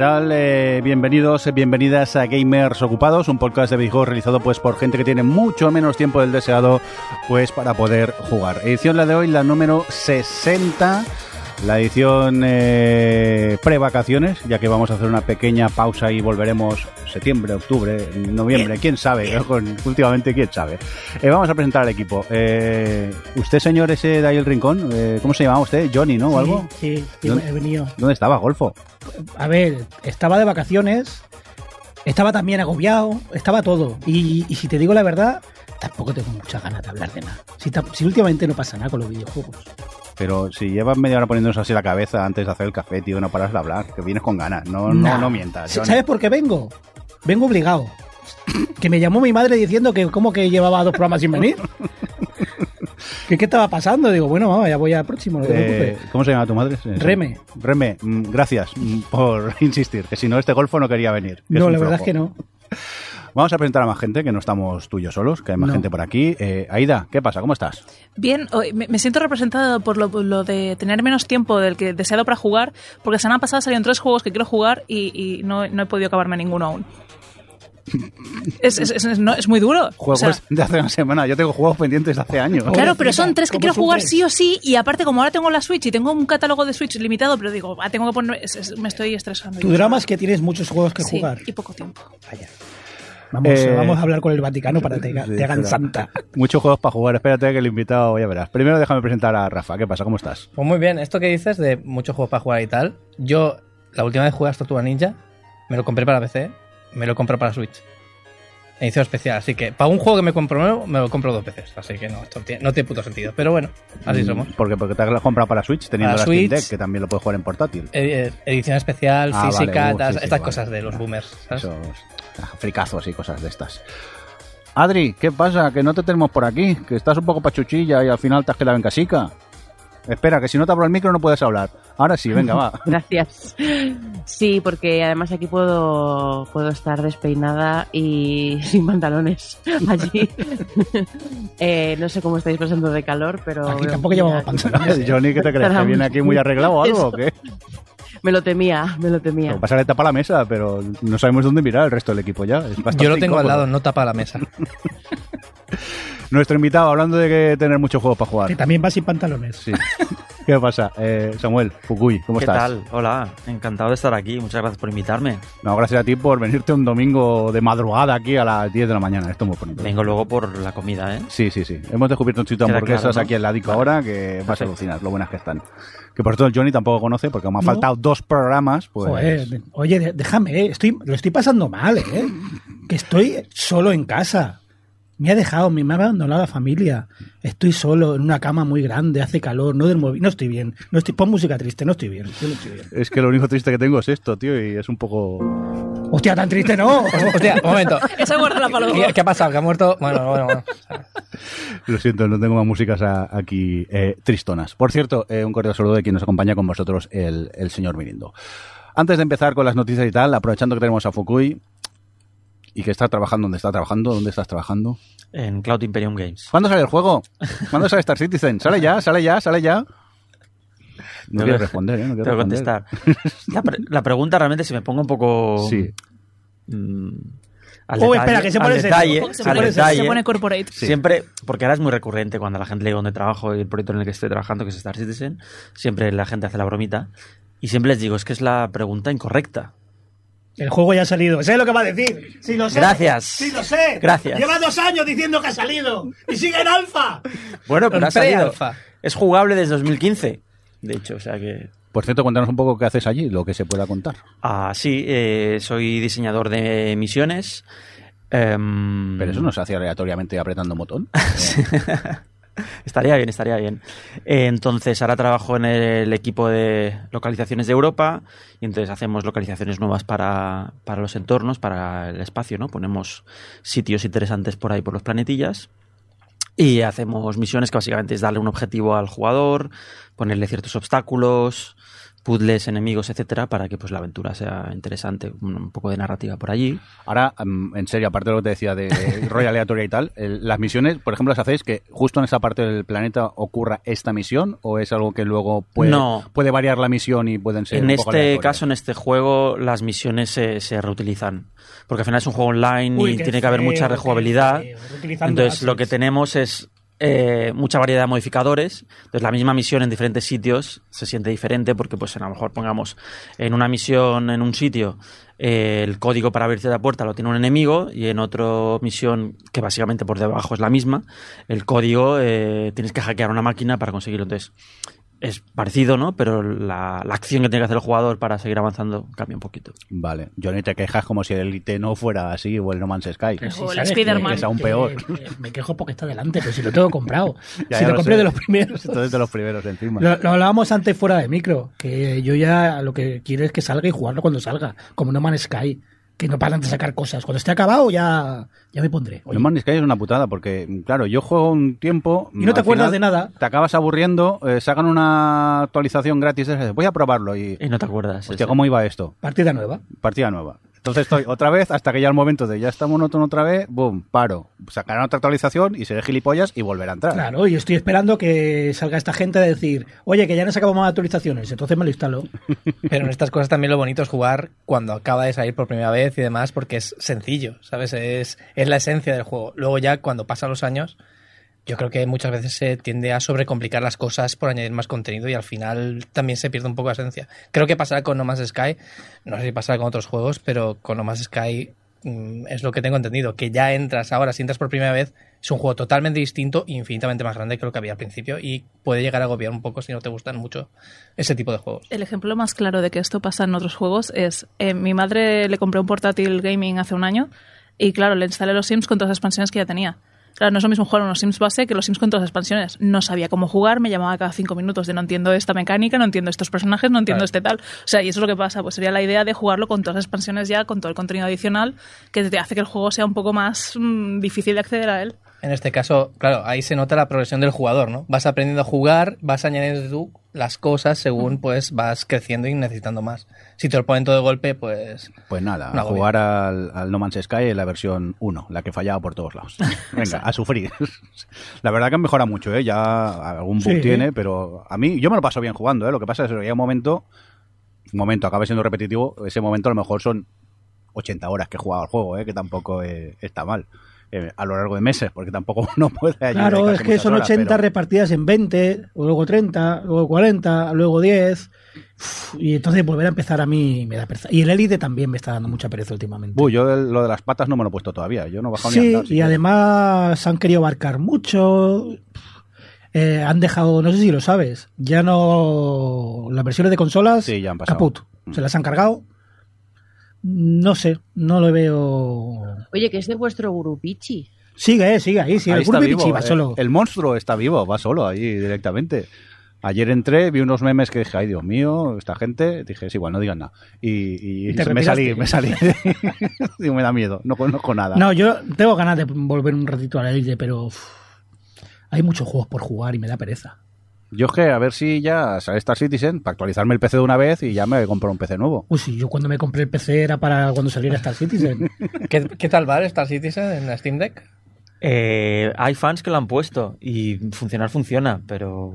Eh, bienvenidos, eh, bienvenidas a Gamers Ocupados, un podcast de videojuegos realizado pues por gente que tiene mucho menos tiempo del deseado pues para poder jugar. Edición la de hoy, la número 60 la edición eh, pre-vacaciones, ya que vamos a hacer una pequeña pausa y volveremos septiembre, octubre, noviembre, quién sabe, últimamente quién sabe. Eh, vamos a presentar al equipo. Eh, ¿Usted, señor, ese de ahí el rincón? Eh, ¿Cómo se llamaba usted? ¿Johnny, no? ¿O algo? Sí, sí, ¿Dónde- he venido. ¿Dónde estaba, Golfo? A ver, estaba de vacaciones, estaba también agobiado, estaba todo. Y, y si te digo la verdad, tampoco tengo muchas ganas de hablar de nada. Si, últimamente no pasa nada con los videojuegos. Pero si llevas media hora poniéndonos así la cabeza antes de hacer el café, tío, no paras de hablar, que vienes con ganas. No, Nah. no, no mientas. Johnny. ¿Sabes por qué vengo? Vengo obligado. Que me llamó mi madre diciendo que como que llevaba dos programas sin venir. ¿Qué, ¿Qué estaba pasando? Digo, bueno, mamá, ya voy al próximo, no te Eh, preocupes. ¿Cómo se llama tu madre? Reme. Reme, mm, gracias mm, por insistir, que si no este golfo no quería venir. que No, la verdad es que no. Vamos a presentar a más gente, que no estamos tú y yo solos, que hay más No. gente por aquí. Eh, Aida, ¿qué pasa? ¿Cómo estás? Bien, hoy me, siento representado por lo, por lo de tener menos tiempo del que deseado para jugar, porque la semana pasada salieron tres juegos que quiero jugar y, y no, no he podido acabarme ninguno aún. Es, es, es- no, es muy duro. O Juegos sea, de hace una semana. Yo tengo juegos pendientes de hace años. Claro, pero son tres que ¿Cómo quiero jugar sí o sí y aparte como ahora tengo la Switch y tengo un catálogo de Switch limitado, pero digo, ah, tengo que poner, es- es- me estoy estresando. Tu drama es que tienes muchos juegos que Sí, jugar. y poco tiempo. Vaya. Vamos, Eh, vamos a hablar con el Vaticano para que te, Sí, te hagan santa. Muchos juegos para jugar. Espérate que el invitado ya verás. Primero déjame presentar a Rafa. ¿Qué pasa? ¿Cómo estás? Pues muy bien, esto que dices de muchos juegos para jugar y tal, yo la última vez jugué a Tortuga Ninja, me lo compré para PC, me lo compré para Switch. Edición especial, así que para un juego que me compro nuevo, me lo compro dos veces. Así que no, esto tiene- no tiene puto sentido. Pero bueno, así Mm, somos. Porque, porque te has comprado para Switch teniendo Para la Steam Switch. Deck, que también lo puedes jugar en portátil. Eh, edición especial, Ah, física, vale, uh, tal, sí, sí, estas vale. cosas de los boomers. ¿sabes? Esos ah, fricazos y cosas de estas. Adri, ¿qué pasa? Que no te tenemos por aquí. Que estás un poco pachuchilla y al final te has quedado en casica. Espera, que si no te abro el micro no puedes hablar. Ahora sí, venga, va. Gracias. Sí, porque además aquí puedo, puedo estar despeinada y sin pantalones allí. Eh, no sé cómo estáis pasando de calor, pero... Aquí tampoco llevamos pantalones. Johnny, ¿qué te crees? ¿Que viene aquí muy arreglado o algo o qué? Me lo temía, me lo Lo temía. que pasa que tapa la mesa, pero no sabemos dónde mirar el resto del equipo ya. Es Yo lo tengo al lado, no tapa la mesa. Nuestro invitado, hablando de que tener muchos juegos para jugar. Que también va sin pantalones. Sí. ¿Qué pasa? Eh, Samuel, Fukui, ¿cómo ¿Qué estás? tal? Hola, encantado de estar aquí. Muchas gracias por invitarme. No, gracias a ti por venirte un domingo de madrugada aquí a las 10 de la mañana. Esto es muy bonito. Vengo luego por la comida, ¿eh? Sí, sí, sí. Hemos descubierto un sitio de hamburguesas claro, ¿no? aquí al ladico Vale. ahora que vas a alucinar lo buenas que están. Que por cierto el Johnny tampoco conoce porque como ha No. faltado dos programas, pues... Joder, oye, déjame, eh, estoy, lo estoy pasando mal, ¿eh? Que estoy solo en casa. Me ha dejado, me ha abandonado la familia. Estoy solo en una cama muy grande, hace calor, no bien, no estoy bien. No estoy, pon música triste, no estoy bien. yo no estoy bien. Es que lo único triste que tengo es esto, tío, y es un poco... Hostia, tan triste no. Hostia, un momento. Esa guarda para luego. ¿Qué, qué ha pasado? ¿Que ha muerto? Bueno, bueno, bueno. Lo siento, no tengo más músicas a- aquí eh, tristonas. Por cierto, eh, un cordial saludo de quien nos acompaña con vosotros, el, el señor Mirindo. Antes de empezar con las noticias y tal, aprovechando que tenemos a Fukui y que está trabajando donde está trabajando, ¿dónde estás trabajando? En Cloud Imperium Games. ¿Cuándo sale el juego? ¿Cuándo sale Star Citizen? ¿Sale ya? ¿Sale ya? ¿Sale ya? No quiero responder, ¿eh? No quiero contestar. La, pre- la pregunta realmente se me pongo un poco... Sí. mm, al Oh, detalle, espera, que se al pone detalle, se, al pone, detalle. se pone corporate. Siempre, porque ahora es muy recurrente cuando la gente le digo dónde trabajo y el proyecto en el que estoy trabajando, que es Star Citizen, siempre la gente hace la bromita. Y siempre les digo, es que es la pregunta incorrecta. El juego ya ha salido. ¿Sé lo que va a decir? Sí, lo sé. Gracias. Sí, lo sé. Gracias. Lleva dos años diciendo que ha salido. Y sigue en alfa. Bueno, pero En ha salido. Es jugable desde 2015. De hecho, o sea que... Por cierto, cuéntanos un poco qué haces allí, lo que se pueda contar. Ah, sí, eh, soy diseñador de misiones. Em, Pero eso no se hace aleatoriamente apretando un botón. Estaría bien, estaría bien. Entonces, ahora trabajo en el equipo de localizaciones de Europa y entonces hacemos localizaciones nuevas para, para los entornos, para el espacio, ¿no? Ponemos sitios interesantes por ahí, por los planetillas. Y hacemos misiones que básicamente es darle un objetivo al jugador, ponerle ciertos obstáculos, puzzles, enemigos, etcétera, para que pues la aventura sea interesante, un, un poco de narrativa por allí. Ahora, mm, en serio, aparte de lo que te decía de rollo aleatoria y tal, el- las misiones, por ejemplo, las hacéis que justo en esa parte del planeta ocurra esta misión o es algo que luego puede, No. puede variar la misión y pueden ser En un poco este aleatorias? caso, en este juego, las misiones se, se reutilizan. Porque al final es un juego online Uy, y tiene que haber mucha rejugabilidad. Entonces, lo que tenemos es eh, mucha variedad de modificadores. Entonces, la misma misión en diferentes sitios se siente diferente porque, pues, a lo mejor pongamos en una misión en un sitio eh, el código para abrirte la puerta lo tiene un enemigo y en otra misión que básicamente por debajo es la misma, el código eh, tienes que hackear una máquina para conseguirlo. Entonces, es parecido, ¿no? Pero la, la acción que tiene que hacer el jugador para seguir avanzando cambia un poquito. Vale, Johnny, te quejas como si el Elite no fuera así o el No Man's Sky. Pero si O el Spider-Man. Es aún que- peor. que Me quejo porque está delante, pero si lo tengo comprado. Ya, si ya lo lo compré sé. de los primeros. Entonces de los primeros encima. Lo, lo hablábamos antes fuera de micro, que yo ya lo que quiero es que salga y jugarlo cuando salga, como No Man's Sky, que no paran de sacar cosas. Cuando esté acabado ya, ya me pondré. Oye, No Man's Sky es una putada porque, claro, yo juego un tiempo... Y no te acuerdas final de nada. Te acabas aburriendo, eh, sacan una actualización gratis, voy a probarlo y... Y no te acuerdas. Hostia, ¿cómo iba esto? partida nueva. Partida nueva. Entonces estoy otra vez hasta que ya el momento de ya está monótono otra vez, boom, paro. Sacarán otra actualización y seré gilipollas y volverá a entrar. Claro, y estoy esperando que salga esta gente a decir, oye, que ya no sacamos más actualizaciones, entonces me lo instalo. Pero en estas cosas también lo bonito es jugar cuando acaba de salir por primera vez y demás, porque es sencillo, ¿sabes? Es, es la esencia del juego. Luego ya cuando pasan los años, yo creo que muchas veces se tiende a sobrecomplicar las cosas por añadir más contenido y al final también se pierde un poco la esencia. Creo que pasará con No Man's Sky, no sé si pasará con otros juegos, pero con No Man's Sky mm, es lo que tengo entendido, que ya entras ahora, si entras por primera vez, es un juego totalmente distinto e infinitamente más grande que lo que había al principio y puede llegar a agobiar un poco si no te gustan mucho ese tipo de juegos. El ejemplo más claro de que esto pasa en otros juegos es, eh, mi madre le compré un portátil gaming hace un año y claro, le instalé los Sims con todas las expansiones que ya tenía. Claro, no es lo mismo jugar unos Sims base que los Sims con todas las expansiones. No sabía cómo jugar, me llamaba cada cinco minutos de no entiendo esta mecánica, no entiendo estos personajes, no entiendo Claro. este tal. O sea, y eso es lo que pasa, pues sería la idea de jugarlo con todas las expansiones ya, con todo el contenido adicional, que te hace que el juego sea un poco más mm, difícil de acceder a él. En este caso, claro, ahí se nota la progresión del jugador, ¿no? Vas aprendiendo a jugar, vas añadiendo tú las cosas según pues vas creciendo y necesitando más. Si te lo ponen todo de golpe, pues Pues nada, a jugar al, al No Man's Sky en la versión 1, la que fallaba por todos lados. Venga, a sufrir. la verdad que han mejorado mucho, ¿eh? Ya algún bug Sí. tiene, pero a mí, yo me lo paso bien jugando, ¿eh? Lo que pasa es que hay un momento, un momento, acaba siendo repetitivo, ese momento a lo mejor son 80 horas que he jugado al juego, ¿eh? Que tampoco eh, está mal. Eh, a lo largo de meses, porque tampoco no puede allí Claro, es que son horas, 80 pero- repartidas en 20, luego 30, luego 40, luego 10. Uf, y entonces volver a empezar a mí me da pereza. Y el Elite también me está dando mucha pereza últimamente. Buh, yo lo de las patas no me lo he puesto todavía, yo no he bajado ni Sí, andar, y además han querido abarcar mucho. Eh, han dejado, no sé si lo sabes, ya no. Las versiones de consolas, Sí, ya han pasado. caput. Se las han cargado. No sé, no lo veo. Oye, que es de vuestro grupichi. Sigue, eh, sigue ahí. Sí, Ahí el vivo, va eh. solo. El monstruo está vivo, va solo ahí directamente. Ayer entré, vi unos memes que dije, ay Dios mío, esta gente, dije, sí, igual no digan nada. Y, y Y te me salí, me salí. Digo, me da miedo, no conozco nada. No, yo tengo ganas de volver un ratito a la Elite, pero uf, hay muchos juegos por jugar y me da pereza. Yo es que a ver si ya sale Star Citizen para actualizarme el PC de una vez y ya me compro un PC nuevo. Uy, sí, yo cuando me compré el PC era para cuando saliera Star Citizen. ¿qué, qué tal va el Star Citizen en la Steam Deck? Eh, hay fans que lo han puesto y funcionar funciona, pero...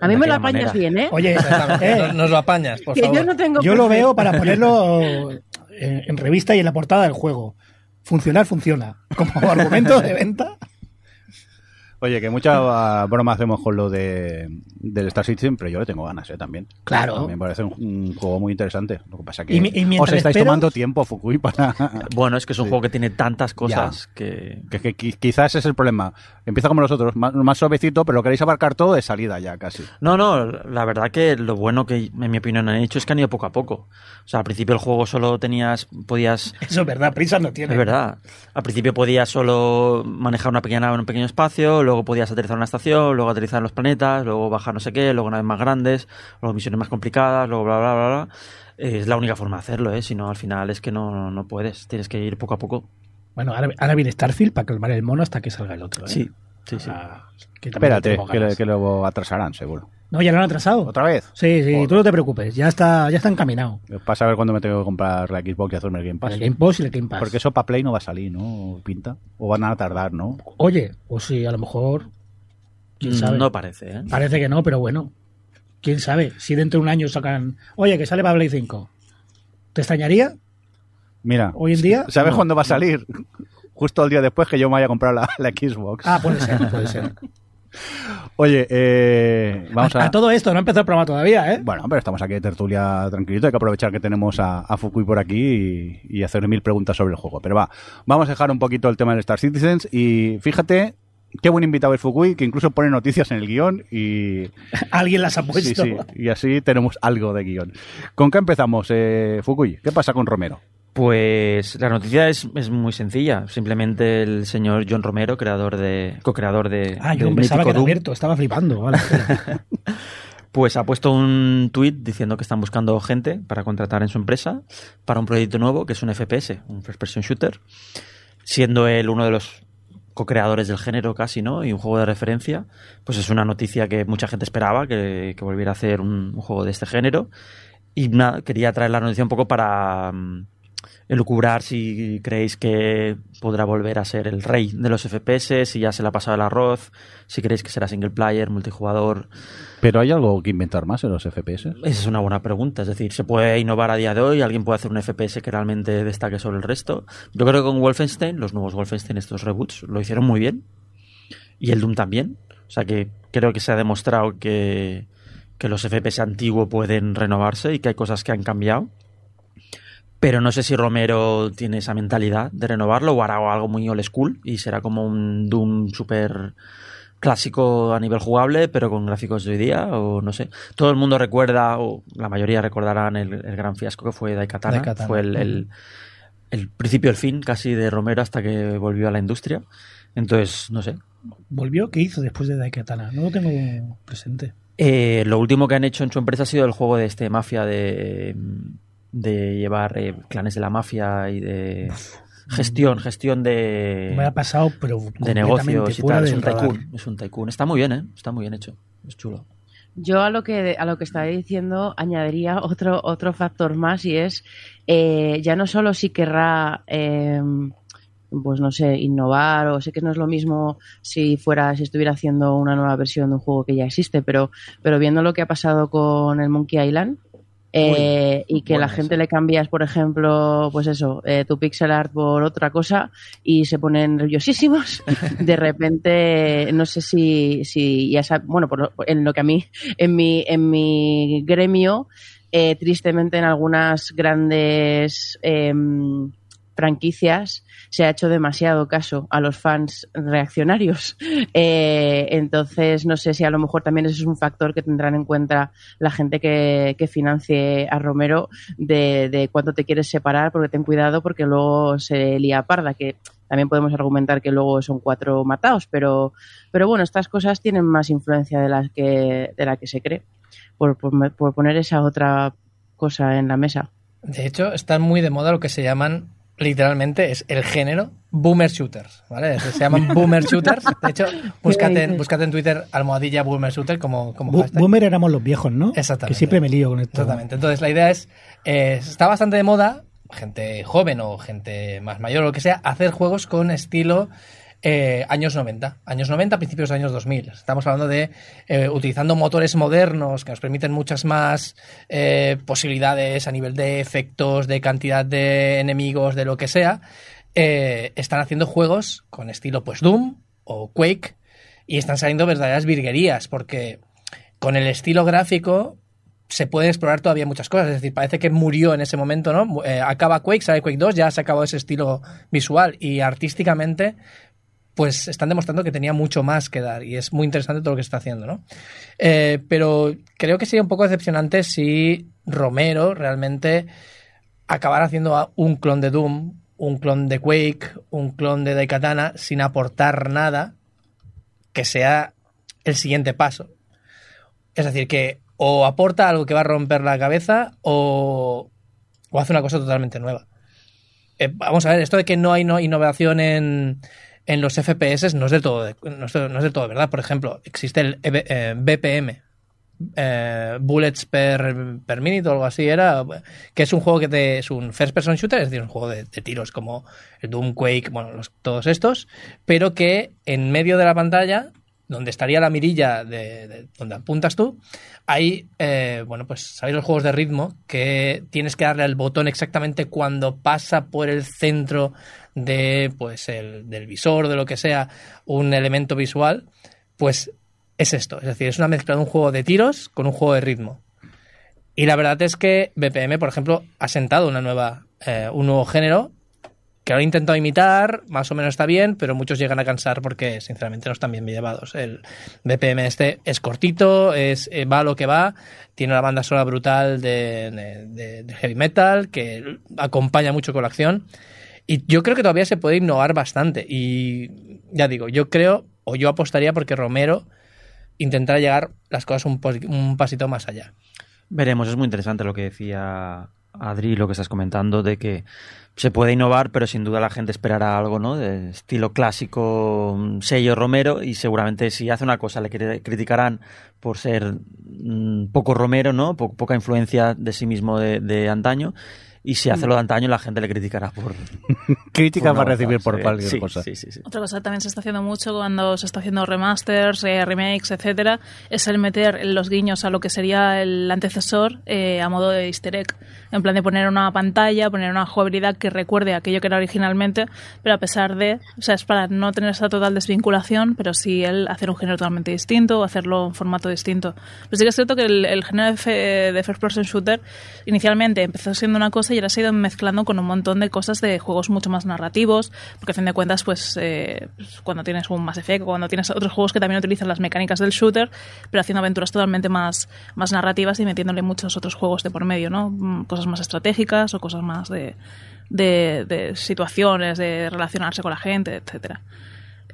A mí me lo apañas manera. bien, ¿eh? Oye, Exactamente, eh, nos, nos lo apañas, por que favor. yo no tengo. yo lo veo para ponerlo en, en revista y en la portada del juego. Funcionar, funciona. Como argumento de venta. Oye, que mucha broma hacemos con lo de del Star Citizen, pero yo le tengo ganas, ¿eh? También. Claro. Me parece un, un juego muy interesante. Lo que pasa que Y y os estáis esperas- tomando tiempo, Fukui, para... Bueno, es que es un Sí. juego que tiene tantas cosas que... Que, que qui- quizás ese es el problema. Empieza como los otros, más, más suavecito, pero lo queréis abarcar todo de salida ya casi. No, no, la verdad que lo bueno que en mi opinión han hecho es que han ido poco a poco. O sea, al principio el juego solo tenías, podías Eso es verdad, prisa no tiene. Es verdad. Al principio podías solo manejar una pequeña nave en un pequeño espacio, luego podías aterrizar en una estación, luego aterrizar en los planetas, luego bajar no sé qué, luego naves más grandes, luego misiones más complicadas, luego bla, bla, bla, bla. Eh, Es la única forma de hacerlo, ¿eh? Si no, al final es que no, no, puedes. Tienes que ir poco a poco. Bueno, ahora, ahora viene Starfield para calmar el mono hasta que salga el otro. ¿eh? Sí, sí, sí. Ah, que Espérate, que, que luego atrasarán, seguro. No, ya lo han atrasado. ¿Otra vez? Sí, sí, Joder. tú no te preocupes, ya está, ya está encaminado. Para saber cuándo me tengo que comprar la Xbox y hacerme el Game Pass. El Game Pass y el Game Pass. Porque eso para Play no va a salir, ¿no? Pinta. O van a tardar, ¿no? Oye, o sí, a lo mejor. ¿Quién sabe? Mm, No parece, ¿eh? Parece que no, pero bueno. ¿Quién sabe? Si dentro de un año sacan. Oye, que sale para Play 5. ¿Te extrañaría? Mira. Hoy en día, ¿Sabes no. cuándo va a salir? Justo el día después que yo me vaya a comprar la, la Xbox. Ah, puede ser, puede ser. Oye, eh, vamos a... a, todo esto, no ha empezado el programa todavía, ¿eh? Bueno, pero estamos aquí de tertulia tranquilito. Hay que aprovechar que tenemos a, a Fukui por aquí y, y hacer mil preguntas sobre el juego. Pero va, vamos a dejar un poquito el tema del Star Citizens. Y fíjate qué buen invitado es Fukui, que incluso pone noticias en el guion y, Alguien las ha sí, puesto. sí, y así tenemos algo de guion. ¿Con qué empezamos, eh, Fukui? ¿Qué pasa con Romero? Pues la noticia es, es muy sencilla. Simplemente el señor John Romero, creador de, co-creador de, Ah, yo pensaba que era Alberto, estaba flipando. Vale, pues ha puesto un tuit diciendo que están buscando gente para contratar en su empresa para un proyecto nuevo que es un FPS, un First Person Shooter, siendo él uno de los co-creadores del género casi, ¿no? Y un juego de referencia, pues es una noticia que mucha gente esperaba, que, que volviera a hacer un, un juego de este género. Y nada, quería traer la noticia un poco para mm, elucubrar si creéis que podrá volver a ser el rey de los FPS, si ya se le ha pasado el arroz, si creéis que será single player, multijugador. ¿Pero hay algo que inventar más en los FPS? Esa es una buena pregunta. Es decir, ¿se puede innovar a día de hoy? ¿Alguien puede hacer un FPS que realmente destaque sobre el resto? Yo creo que con Wolfenstein, los nuevos Wolfenstein, estos reboots, lo hicieron muy bien. Y el Doom también. O sea que creo que se ha demostrado que, que los FPS antiguos pueden renovarse y que hay cosas que han cambiado. Pero no sé si Romero tiene esa mentalidad de renovarlo o hará algo muy old school y será como un Doom súper clásico a nivel jugable, pero con gráficos de hoy día, o no sé. Todo el mundo recuerda, o la mayoría recordarán el, el gran fiasco que fue Daikatana. Daikatana. Fue el, el, el principio, el fin casi de Romero hasta que volvió a la industria. Entonces, no sé. ¿Volvió? ¿Qué hizo después de Daikatana? No lo tengo presente. Eh, lo último que han hecho en su empresa ha sido el juego de este mafia de, de llevar eh, clanes de la mafia y de gestión, gestión de, Me ha pasado, pero de negocios y tal. Es un radar. tycoon, es un tycoon. Está muy bien, ¿eh? Está muy bien hecho. Es chulo. Yo a lo que a lo que estaba diciendo añadiría otro otro factor más y es eh, ya no solo si querrá eh, pues no sé innovar o sé que no es lo mismo si fuera si estuviera haciendo una nueva versión de un juego que ya existe pero pero viendo lo que ha pasado con el Monkey Island eh, y que la gente esa. le cambias, por ejemplo, pues eso, eh, tu pixel art por otra cosa y se ponen nerviosísimos. De repente, no sé si, si ya sab- bueno, por lo- en lo que a mí, en mi, en mi gremio, eh, tristemente en algunas grandes em, franquicias se ha hecho demasiado caso a los fans reaccionarios. Eh, entonces, no sé si a lo mejor también eso es un factor que tendrán en cuenta la gente que, que financie a Romero de, de cuánto te quieres separar, porque ten cuidado porque luego se lía parda, que también podemos argumentar que luego son cuatro matados, pero, pero bueno, estas cosas tienen más influencia de, las que, de la que se cree, por, por poner esa otra cosa en la mesa. De hecho, están muy de moda lo que se llaman, literalmente, es el género boomer shooters, ¿vale? Se llaman boomer shooters. De hecho, búscate, en- búscate en Twitter almohadilla boomer shooter como, como Bo- hashtag. Boomer éramos los viejos, ¿no? Exactamente. Que siempre me lío con esto. Exactamente. Entonces, la idea es, eh, está bastante de moda, gente joven o gente más mayor o lo que sea, hacer juegos con estilo eh, años 90. Años 90, principios de años 2000. Estamos hablando de eh, utilizando motores modernos que nos permiten muchas más eh, posibilidades a nivel de efectos, de cantidad de enemigos, de lo que sea. Eh, están haciendo juegos con estilo pues Doom o Quake y están saliendo verdaderas virguerías porque con el estilo gráfico se puede explorar todavía muchas cosas. Es decir, parece que murió en ese momento, ¿no? Acaba Quake, sale Quake 2, ya se acabó ese estilo visual y artísticamente pues están demostrando que tenía mucho más que dar y es muy interesante todo lo que está haciendo, ¿no? Eh, pero creo que sería un poco decepcionante si Romero realmente acabara haciendo un clon de Doom, un clon de Quake, un clon de Daikatana sin aportar nada que sea el siguiente paso. Es decir, que o aporta algo que va a romper la cabeza o, o hace una cosa totalmente nueva. Eh, vamos a ver, esto de que no hay no- innovación en, en los FPS no es, del todo, no, es, no es del todo verdad. Por ejemplo, existe el eh, BPM, eh, bullets per, per minute o algo así era, que es un juego que te- es un first person shooter, es decir, un juego de, tiros como Doom, Quake, bueno, todos estos, pero que en medio de la pantalla, donde estaría la mirilla de, de donde apuntas tú, hay, eh, bueno, pues sabéis los juegos de ritmo que tienes que darle al botón exactamente cuando pasa por el centro de, pues, el, del visor, de lo que sea, un elemento visual, pues es esto. Es decir, es una mezcla de un juego de tiros con un juego de ritmo. Y la verdad es que BPM, por ejemplo, ha sentado una nueva, eh, un nuevo género que lo he intentado imitar, más o menos está bien, pero muchos llegan a cansar porque sinceramente no están bien llevados. El BPM este es cortito, es, eh, va lo que va, tiene una banda sonora brutal de heavy metal que acompaña mucho con la acción. Y yo creo que todavía se puede innovar bastante. Y ya digo, yo creo, o yo apostaría porque Romero intentará llegar las cosas un, un pasito más allá. Veremos, es muy interesante lo que decía Adri, lo que estás comentando, de que se puede innovar, pero sin duda la gente esperará algo, ¿no? De estilo clásico, mm, sello Romero, y seguramente si hace una cosa le cri- criticarán por ser mm, poco Romero, ¿no? Po- poca influencia de sí mismo de, de antaño. Y si hace lo de antaño, la gente le criticará por. Crítica va a recibir por sí. cualquier Sí, cosa. Sí, sí, sí. Otra cosa que también se está haciendo mucho cuando se está haciendo remasters, eh, remakes, etcétera, es el meter los guiños a lo que sería el antecesor eh, a modo de easter egg. En plan de poner una pantalla, poner una jugabilidad que recuerde aquello que era originalmente, pero a pesar de. O sea, es para no tener esa total desvinculación, pero sí el hacer un género totalmente distinto o hacerlo en formato distinto. Pero sí que es cierto que el, el género de, fe- de first person shooter inicialmente empezó siendo una cosa y ahora se ha ido mezclando con un montón de cosas de juegos mucho más narrativos, porque a fin de cuentas, pues eh, pues, cuando tienes un Mass Effect cuando tienes otros juegos que también utilizan las mecánicas del shooter, pero haciendo aventuras totalmente más, más narrativas y metiéndole muchos otros juegos de por medio, ¿no? Mm, Cosas más estratégicas o cosas más de, de, de situaciones, de relacionarse con la gente, etcétera.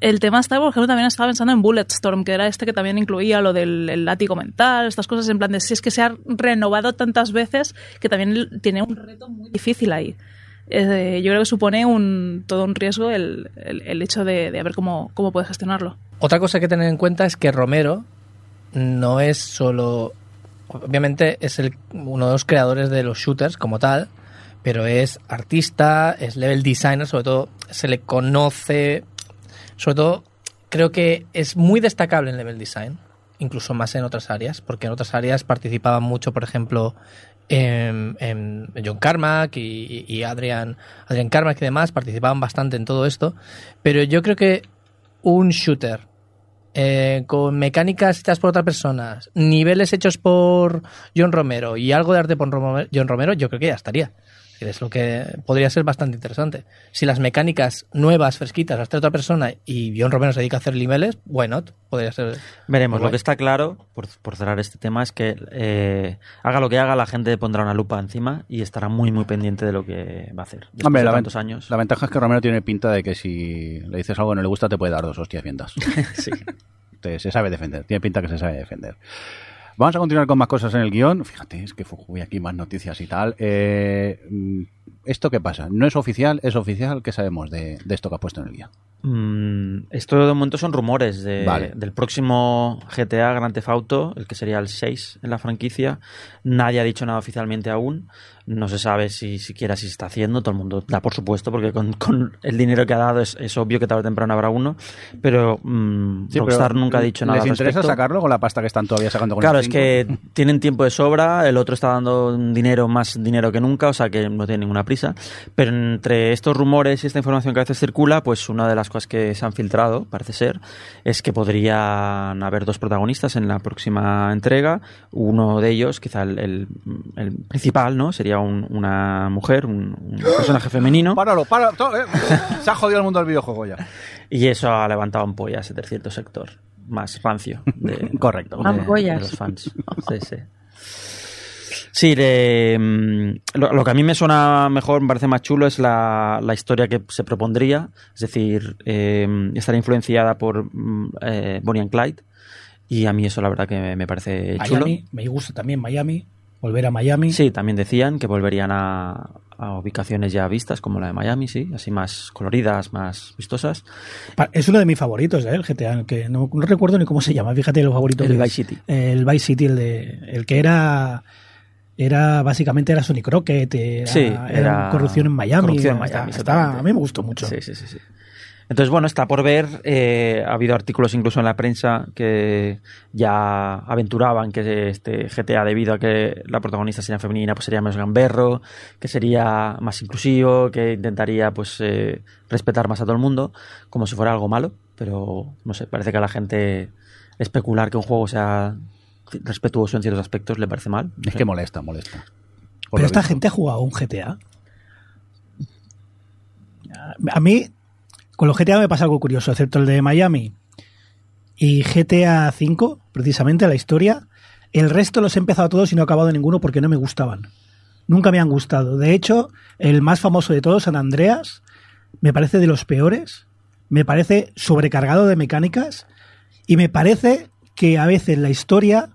El tema está, por ejemplo, también estaba pensando en Bulletstorm, que era este que también incluía lo del el látigo mental, estas cosas en plan de si es que se ha renovado tantas veces que también tiene un reto muy difícil ahí. Yo creo que supone un, todo un riesgo el, el- hecho de, de ver cómo, cómo puede gestionarlo. Otra cosa que tener en cuenta es que Romero no es solo. Obviamente es uno de los creadores de los shooters como tal, pero es artista, es level designer, sobre todo se le conoce. Sobre todo, creo que es muy destacable en level design, incluso más en otras áreas, porque en otras áreas participaban mucho, por ejemplo, en, en John Carmack y, Adrian, Adrian Carmack y demás, participaban bastante en todo esto, pero yo creo que un shooter eh, con mecánicas hechas por otras personas, niveles hechos por John Romero y algo de arte por John Romero, yo creo que ya estaría. Es lo que podría ser bastante interesante. Si las mecánicas nuevas, fresquitas, las trae otra persona y John Romero se dedica a hacer niveles, why not? Podría ser. Veremos, lo que está claro, por, por cerrar este tema, es que eh, haga lo que haga, la gente pondrá una lupa encima y estará muy, muy pendiente de lo que va a hacer. Después Hombre, de la, tantos años. la ventaja es que Romero tiene pinta de que si le dices algo que no le gusta te puede dar dos hostias vientas. Sí. Te- se sabe defender, tiene pinta que se sabe defender. Vamos a continuar con más cosas en el guion. Fíjate, es que fu- voy aquí más noticias y tal. Eh, mm, ¿Esto qué pasa? ¿No es oficial? ¿Es oficial? ¿Qué sabemos de, de esto que ha puesto en el guion? Mm, esto de momento son rumores de- Vale. del próximo GTA Grand Theft Auto, el que sería el 6 en la franquicia. Nadie ha dicho nada oficialmente aún. No se sabe si siquiera si se está haciendo. Todo el mundo da por supuesto, porque con, con el dinero que ha dado es, es obvio que tarde o temprano habrá uno. Pero mm, Sí, Rockstar pero nunca ha dicho nada ¿Les interesa sacarlo con la pasta que están todavía sacando con Claro, el es que tienen tiempo de sobra, el otro está dando dinero, más dinero que nunca, o sea que no tiene ninguna prisa. Pero entre estos rumores y esta información que a veces circula, pues una de las cosas que se han filtrado, parece ser, es que podrían haber dos protagonistas en la próxima entrega. Uno de ellos, quizá el, el- el principal, ¿no? Sería un- una mujer, un, un personaje femenino. Páralo, páralo. to- eh. Se ha jodido el mundo del videojuego ya. Y eso ha levantado ampollas de cierto sector más rancio. De, Correcto. de- Ampollas. de los fans. Sí, sí. Sí, de, mm, lo, lo que a mí me suena mejor, me parece más chulo, es la, la historia que se propondría. Es decir, eh, estaría influenciada por mm, eh, Bonnie and Clyde. Y a mí eso la verdad que me, me parece chulo. Miami, me gusta también Miami. Volver a Miami. Sí, también decían que volverían a, a ubicaciones ya vistas, como la de Miami, sí, así más coloridas, más vistosas. Es uno de mis favoritos, ¿eh? el GTA, que no, no recuerdo ni cómo se llama, fíjate los favoritos. El Vice. City. El Vice City, el, de, el que era era básicamente era Sonic Rocket, era, Sí, era era corrupción en Miami. corrupción en estaba- Miami, estaba- exactamente. a mí me gustó mucho. Sí, sí, sí, sí. Entonces, bueno, está por ver. eh, ha habido artículos incluso en la prensa que ya aventuraban que este GTA, debido a que la protagonista sería femenina, pues sería menos gamberro, que sería más inclusivo, que intentaría pues eh, respetar más a todo el mundo, como si fuera algo malo. Pero, no sé, parece que a la gente especular que un juego sea respetuoso en ciertos aspectos le parece mal. No Es sé. que molesta, molesta. Pero esta visto. gente ha jugado un GTA. A mí, con los GTA me pasa algo curioso, excepto el de Miami y GTA V, precisamente la historia. El resto los he empezado todos y no he acabado ninguno porque no me gustaban. Nunca me han gustado. De hecho, el más famoso de todos, San Andreas, me parece de los peores. Me parece sobrecargado de mecánicas y me parece que a veces la historia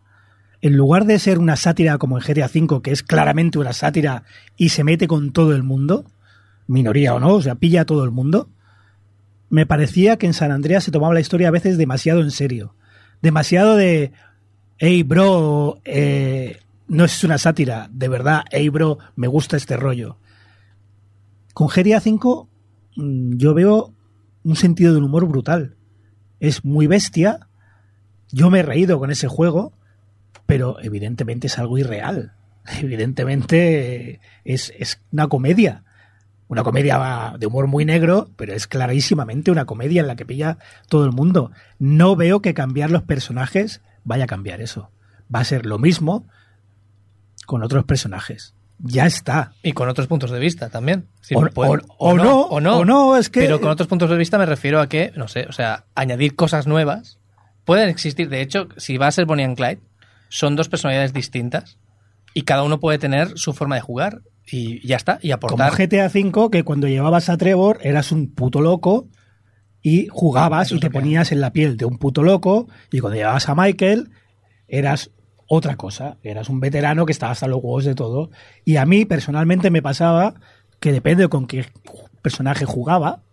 en lugar de ser una sátira como en GTA V, que es claramente una sátira y se mete con todo el mundo, minoría o no, o sea, pilla a todo el mundo, me parecía que en San Andreas se tomaba la historia a veces demasiado en serio. Demasiado de, hey, bro, eh, no es una sátira, de verdad, hey, bro, me gusta este rollo. Con GTA V mm, yo veo un sentido del humor brutal. Es muy bestia. Yo me he reído con ese juego pero evidentemente es algo irreal. Evidentemente es, es una comedia. Una comedia de humor muy negro, pero es clarísimamente una comedia en la que pilla todo el mundo. No veo que cambiar los personajes vaya a cambiar eso. Va a ser lo mismo con otros personajes. Ya está. Y con otros puntos de vista también. O- puede- o- o no, o no. o no, es que- Pero con otros puntos de vista me refiero a que, no sé, o sea, añadir cosas nuevas. Pueden existir, de hecho, si va a ser Bonnie and Clyde, son dos personalidades distintas y cada uno puede tener su forma de jugar y ya está, y Como aportar. GTA V, que cuando llevabas a Trevor eras un puto loco y jugabas Eso y te ponías en la piel de un puto loco y cuando llevabas a Michael eras otra cosa, eras un veterano que estaba hasta los huevos de todo. Y a mí personalmente me pasaba que depende de con qué personaje jugaba,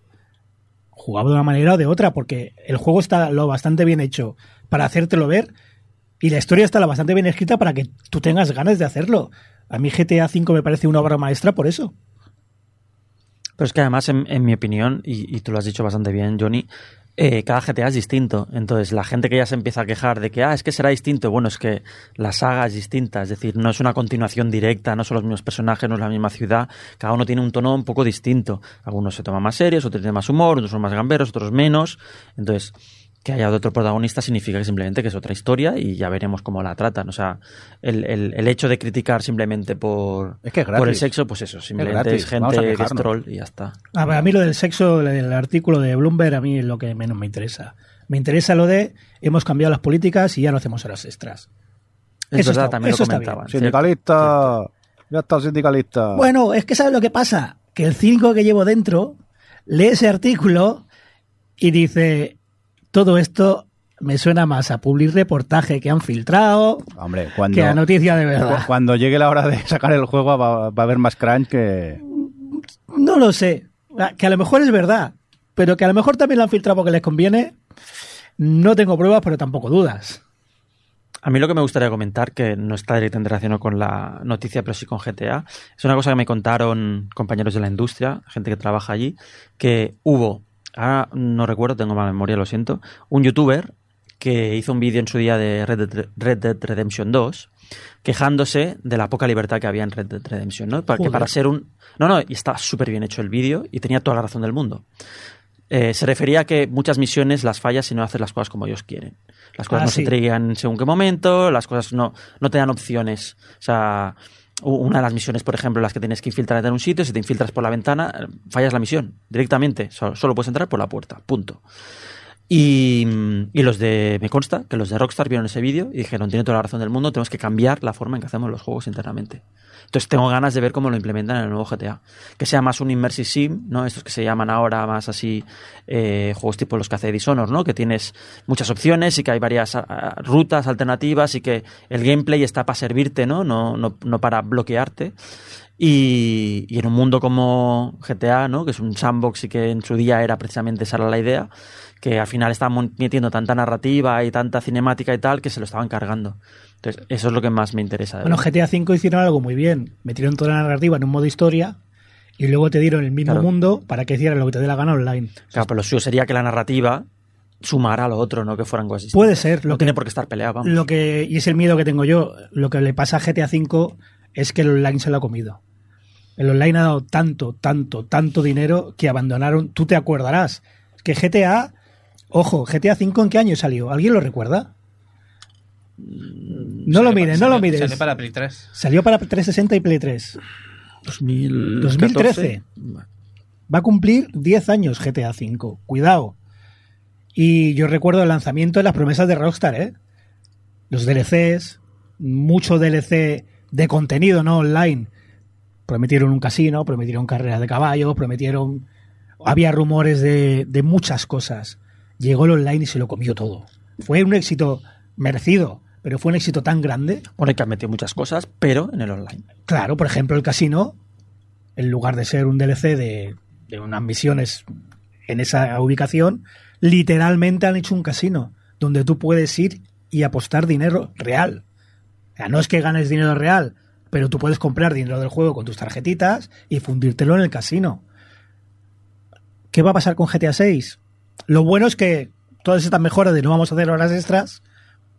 jugaba de una manera o de otra, porque el juego está lo bastante bien hecho para hacértelo ver y la historia está lo bastante bien escrita para que tú tengas ganas de hacerlo. A mí GTA V me parece una obra maestra por eso. Pero es que además, en, en mi opinión, y, tú lo has dicho bastante bien, Johnny, eh, cada GTA es distinto. Entonces, la gente que ya se empieza a quejar de que, ah, es que será distinto, bueno, es que la saga es distinta, es decir, no es una continuación directa, no son los mismos personajes, no es la misma ciudad, cada uno tiene un tono un poco distinto. Algunos se toman más serios, otros tienen más humor, otros son más gamberos, otros menos. Entonces, que haya otro protagonista significa que simplemente que es otra historia y ya veremos cómo la tratan. O sea, el, el- el hecho de criticar simplemente por, Es que es por el sexo, pues eso, simplemente es, gente que es troll y ya está. A, ver, a mí lo del sexo, el artículo de Bloomberg, a mí es lo que menos me interesa. Me interesa lo de hemos cambiado las políticas y ya no hacemos horas extras. Es Eso verdad, está- también eso lo está comentaban. Sindicalista. Ya está, sindicalista. Bueno, es que ¿sabes lo que pasa? Que el cínico que llevo dentro lee ese artículo y dice, todo esto me suena más a public reportaje que han filtrado Hombre, cuando, que a noticia de verdad. cu- cuando llegue la hora de sacar el juego va, va a haber más crunch que... No lo sé. Ah, Que a lo mejor es verdad, pero que a lo mejor también lo han filtrado porque les conviene. No tengo pruebas, pero tampoco dudas. A mí lo que me gustaría comentar, que no está directamente relacionado con la noticia, pero sí con GTA, es una cosa que me contaron compañeros de la industria, gente que trabaja allí, que hubo, ahora no recuerdo, tengo mala memoria, lo siento, un youtuber que hizo un vídeo en su día de Red Dead, Red Dead Redemption 2, quejándose de la poca libertad que había en Red Dead Redemption, ¿no? Para, que Joder. para ser un... No, no, y estaba súper bien hecho el vídeo y tenía toda la razón del mundo. Eh, se refería a que muchas misiones las fallas si no haces las cosas como ellos quieren. Las cosas Ah, no sí. se entregan según qué momento, las cosas no, no te dan opciones. O sea, una de las misiones, por ejemplo, las que tienes que infiltrarte en un sitio, si te infiltras por la ventana, eh, fallas la misión directamente. Solo, solo puedes entrar por la puerta, punto. Y, y los de, me consta que los de Rockstar vieron ese vídeo y dijeron, tiene toda la razón del mundo, tenemos que cambiar la forma en que hacemos los juegos internamente. Entonces tengo ganas de ver cómo lo implementan en el nuevo GTA. Que sea más un immersive sim, ¿no? Estos que se llaman ahora más así eh, juegos tipo los que hace Dishonored, ¿no? Que tienes muchas opciones y que hay varias ah, rutas alternativas y que el gameplay está para servirte, ¿no? No, no, no para bloquearte. Y, y en un mundo como GTA, ¿no? Que es un sandbox y que en su día era precisamente esa la idea, que al final estaban metiendo tanta narrativa y tanta cinemática y tal que se lo estaban cargando. Entonces, eso es lo que más me interesa. Bueno. GTA V hicieron algo muy bien. Metieron toda la narrativa en un modo historia y luego te dieron el mismo Claro. mundo para que hicieras lo que te dé la gana online. Claro, pero lo suyo sería que la narrativa sumara a lo otro, no que fueran cosas. Puede ser. No Lo tiene que, por qué estar peleado, vamos. lo que, y es el miedo que tengo yo. Lo que le pasa a GTA V es que el online se lo ha comido. El online ha dado tanto, tanto, tanto dinero que abandonaron. Tú te acordarás que GTA, ojo, GTA V en qué año salió? ¿Alguien lo recuerda? No lo mires, no lo mires. Salió para Play 3. Salió para 360 y Play 3. 2013. Va a cumplir 10 años GTA V. Cuidado. Y yo recuerdo el lanzamiento de las promesas de Rockstar, ¿eh? Los DLCs, mucho DLC de contenido, no online. Prometieron un casino, prometieron carreras de caballos, prometieron... Había rumores de, de muchas cosas. Llegó el online y se lo comió todo. Fue un éxito merecido, pero fue un éxito tan grande Bueno, que han metido muchas cosas, pero en el online. Claro, por ejemplo, el casino, en lugar de ser un DLC de, de unas misiones en esa ubicación, literalmente han hecho un casino donde tú puedes ir y apostar dinero real. O sea, no es que ganes dinero real, pero tú puedes comprar dinero del juego con tus tarjetitas y fundírtelo en el casino. ¿Qué va a pasar con GTA 6? Lo bueno es que todas estas mejoras de no vamos a hacer horas extras,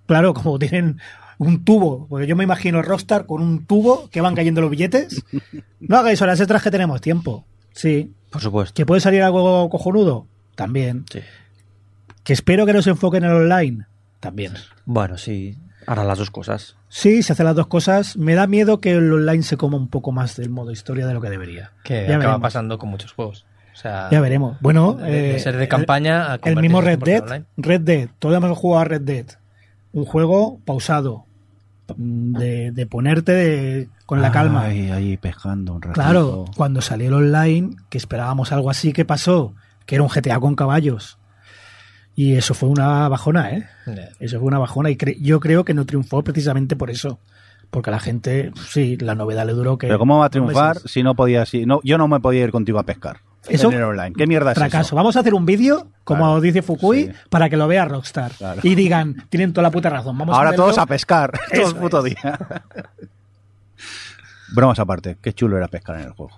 claro, como tienen un tubo, porque yo me imagino Rockstar con un tubo que van cayendo los billetes. No hagáis horas extras que tenemos tiempo. Sí. Por supuesto. ¿Que puede salir algo cojonudo? También. Sí. ¿Que espero que no se enfoquen en el online? También. Bueno, sí. Harán las dos cosas. Sí, se hacen las dos cosas. Me da miedo que el online se coma un poco más del modo historia de lo que debería. Que Ya acaba veremos. pasando con muchos juegos. O sea, Ya veremos. Bueno, de, de eh, ser de el- campaña a El mismo Red 100% Dead. online. Red Dead. Todos hemos jugado a Red Dead. Un juego pausado. De, de ponerte de- con la calma. Ahí, ahí pescando un ratito. Claro, cuando salió el online, que esperábamos algo así, ¿qué pasó? Que era un GTA con caballos. Y eso fue una bajona, ¿eh? Eso fue una bajona. Y cre- yo creo que no triunfó precisamente por eso. Porque a la gente, sí, la novedad le duró que. Pero ¿cómo va a triunfar meses. si no podía si no yo no me podía ir contigo a pescar? Eso- en el online. ¿Qué mierda es Fracaso. eso? Vamos a hacer un vídeo, como Claro, dice Fukui, sí. para que lo vea Rockstar. Claro. Y digan, tienen toda la puta razón. Vamos Ahora a todos a pescar todo el puto es. día. Bromas aparte, qué chulo era pescar en el juego.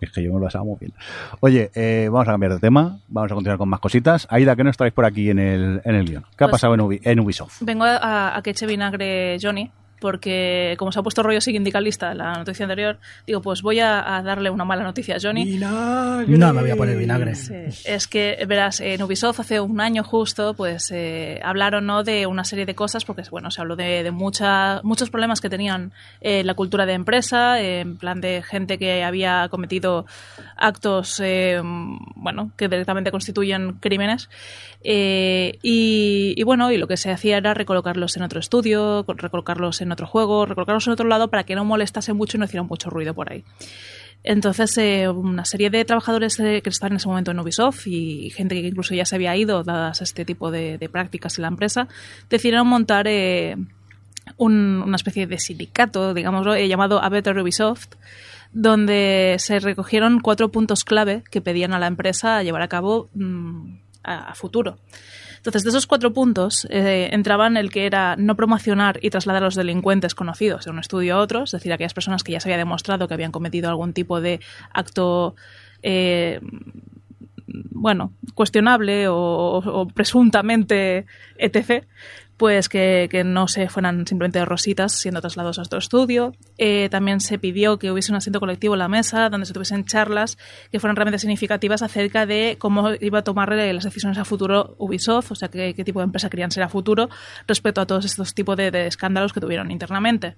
Es que yo me lo pasaba muy bien. Oye, eh, vamos a cambiar de tema, vamos a continuar con más cositas. Aida, ¿qué nos traéis por aquí en el, en el guion? ¿Qué ha Pues- pasado en, Ubi- en Ubisoft? Vengo a, a que eche vinagre Johnny, porque como se ha puesto rollo sindicalista en la noticia anterior, digo, pues voy a, a darle una mala noticia a Johnny. No me voy a poner vinagre. Sí, es que, verás, en Ubisoft hace un año justo, pues eh, hablaron ¿no? de una serie de cosas, porque bueno, se habló de, de mucha, muchos problemas que tenían eh, la cultura de empresa, eh, en plan de gente que había cometido actos, eh, bueno, que directamente constituyen crímenes. Eh, y, y bueno, y lo que se hacía era recolocarlos en otro estudio, recolocarlos en otro juego, recolocarlos en otro lado para que no molestase mucho y no hicieran mucho ruido por ahí. Entonces, eh, una serie de trabajadores eh, que estaban en ese momento en Ubisoft y gente que incluso ya se había ido, dadas este tipo de, prácticas en la empresa, decidieron montar eh, un- una especie de sindicato, digámoslo, llamado A Better Ubisoft, donde se recogieron cuatro puntos clave que pedían a la empresa llevar a cabo mm, a futuro. Entonces, de esos cuatro puntos eh, entraban el que era no promocionar y trasladar a los delincuentes conocidos de un estudio a otro, es decir, aquellas personas que ya se había demostrado que habían cometido algún tipo de acto, eh, bueno, cuestionable o, o presuntamente etc., pues que, que no se fueran simplemente rositas siendo trasladados a otro estudio. Eh, también se pidió que hubiese un asiento colectivo en la mesa donde se tuviesen charlas que fueran realmente significativas acerca de cómo iba a tomar eh, las decisiones a futuro Ubisoft, o sea, qué, qué tipo de empresa querían ser a futuro respecto a todos estos tipos de, escándalos que tuvieron internamente.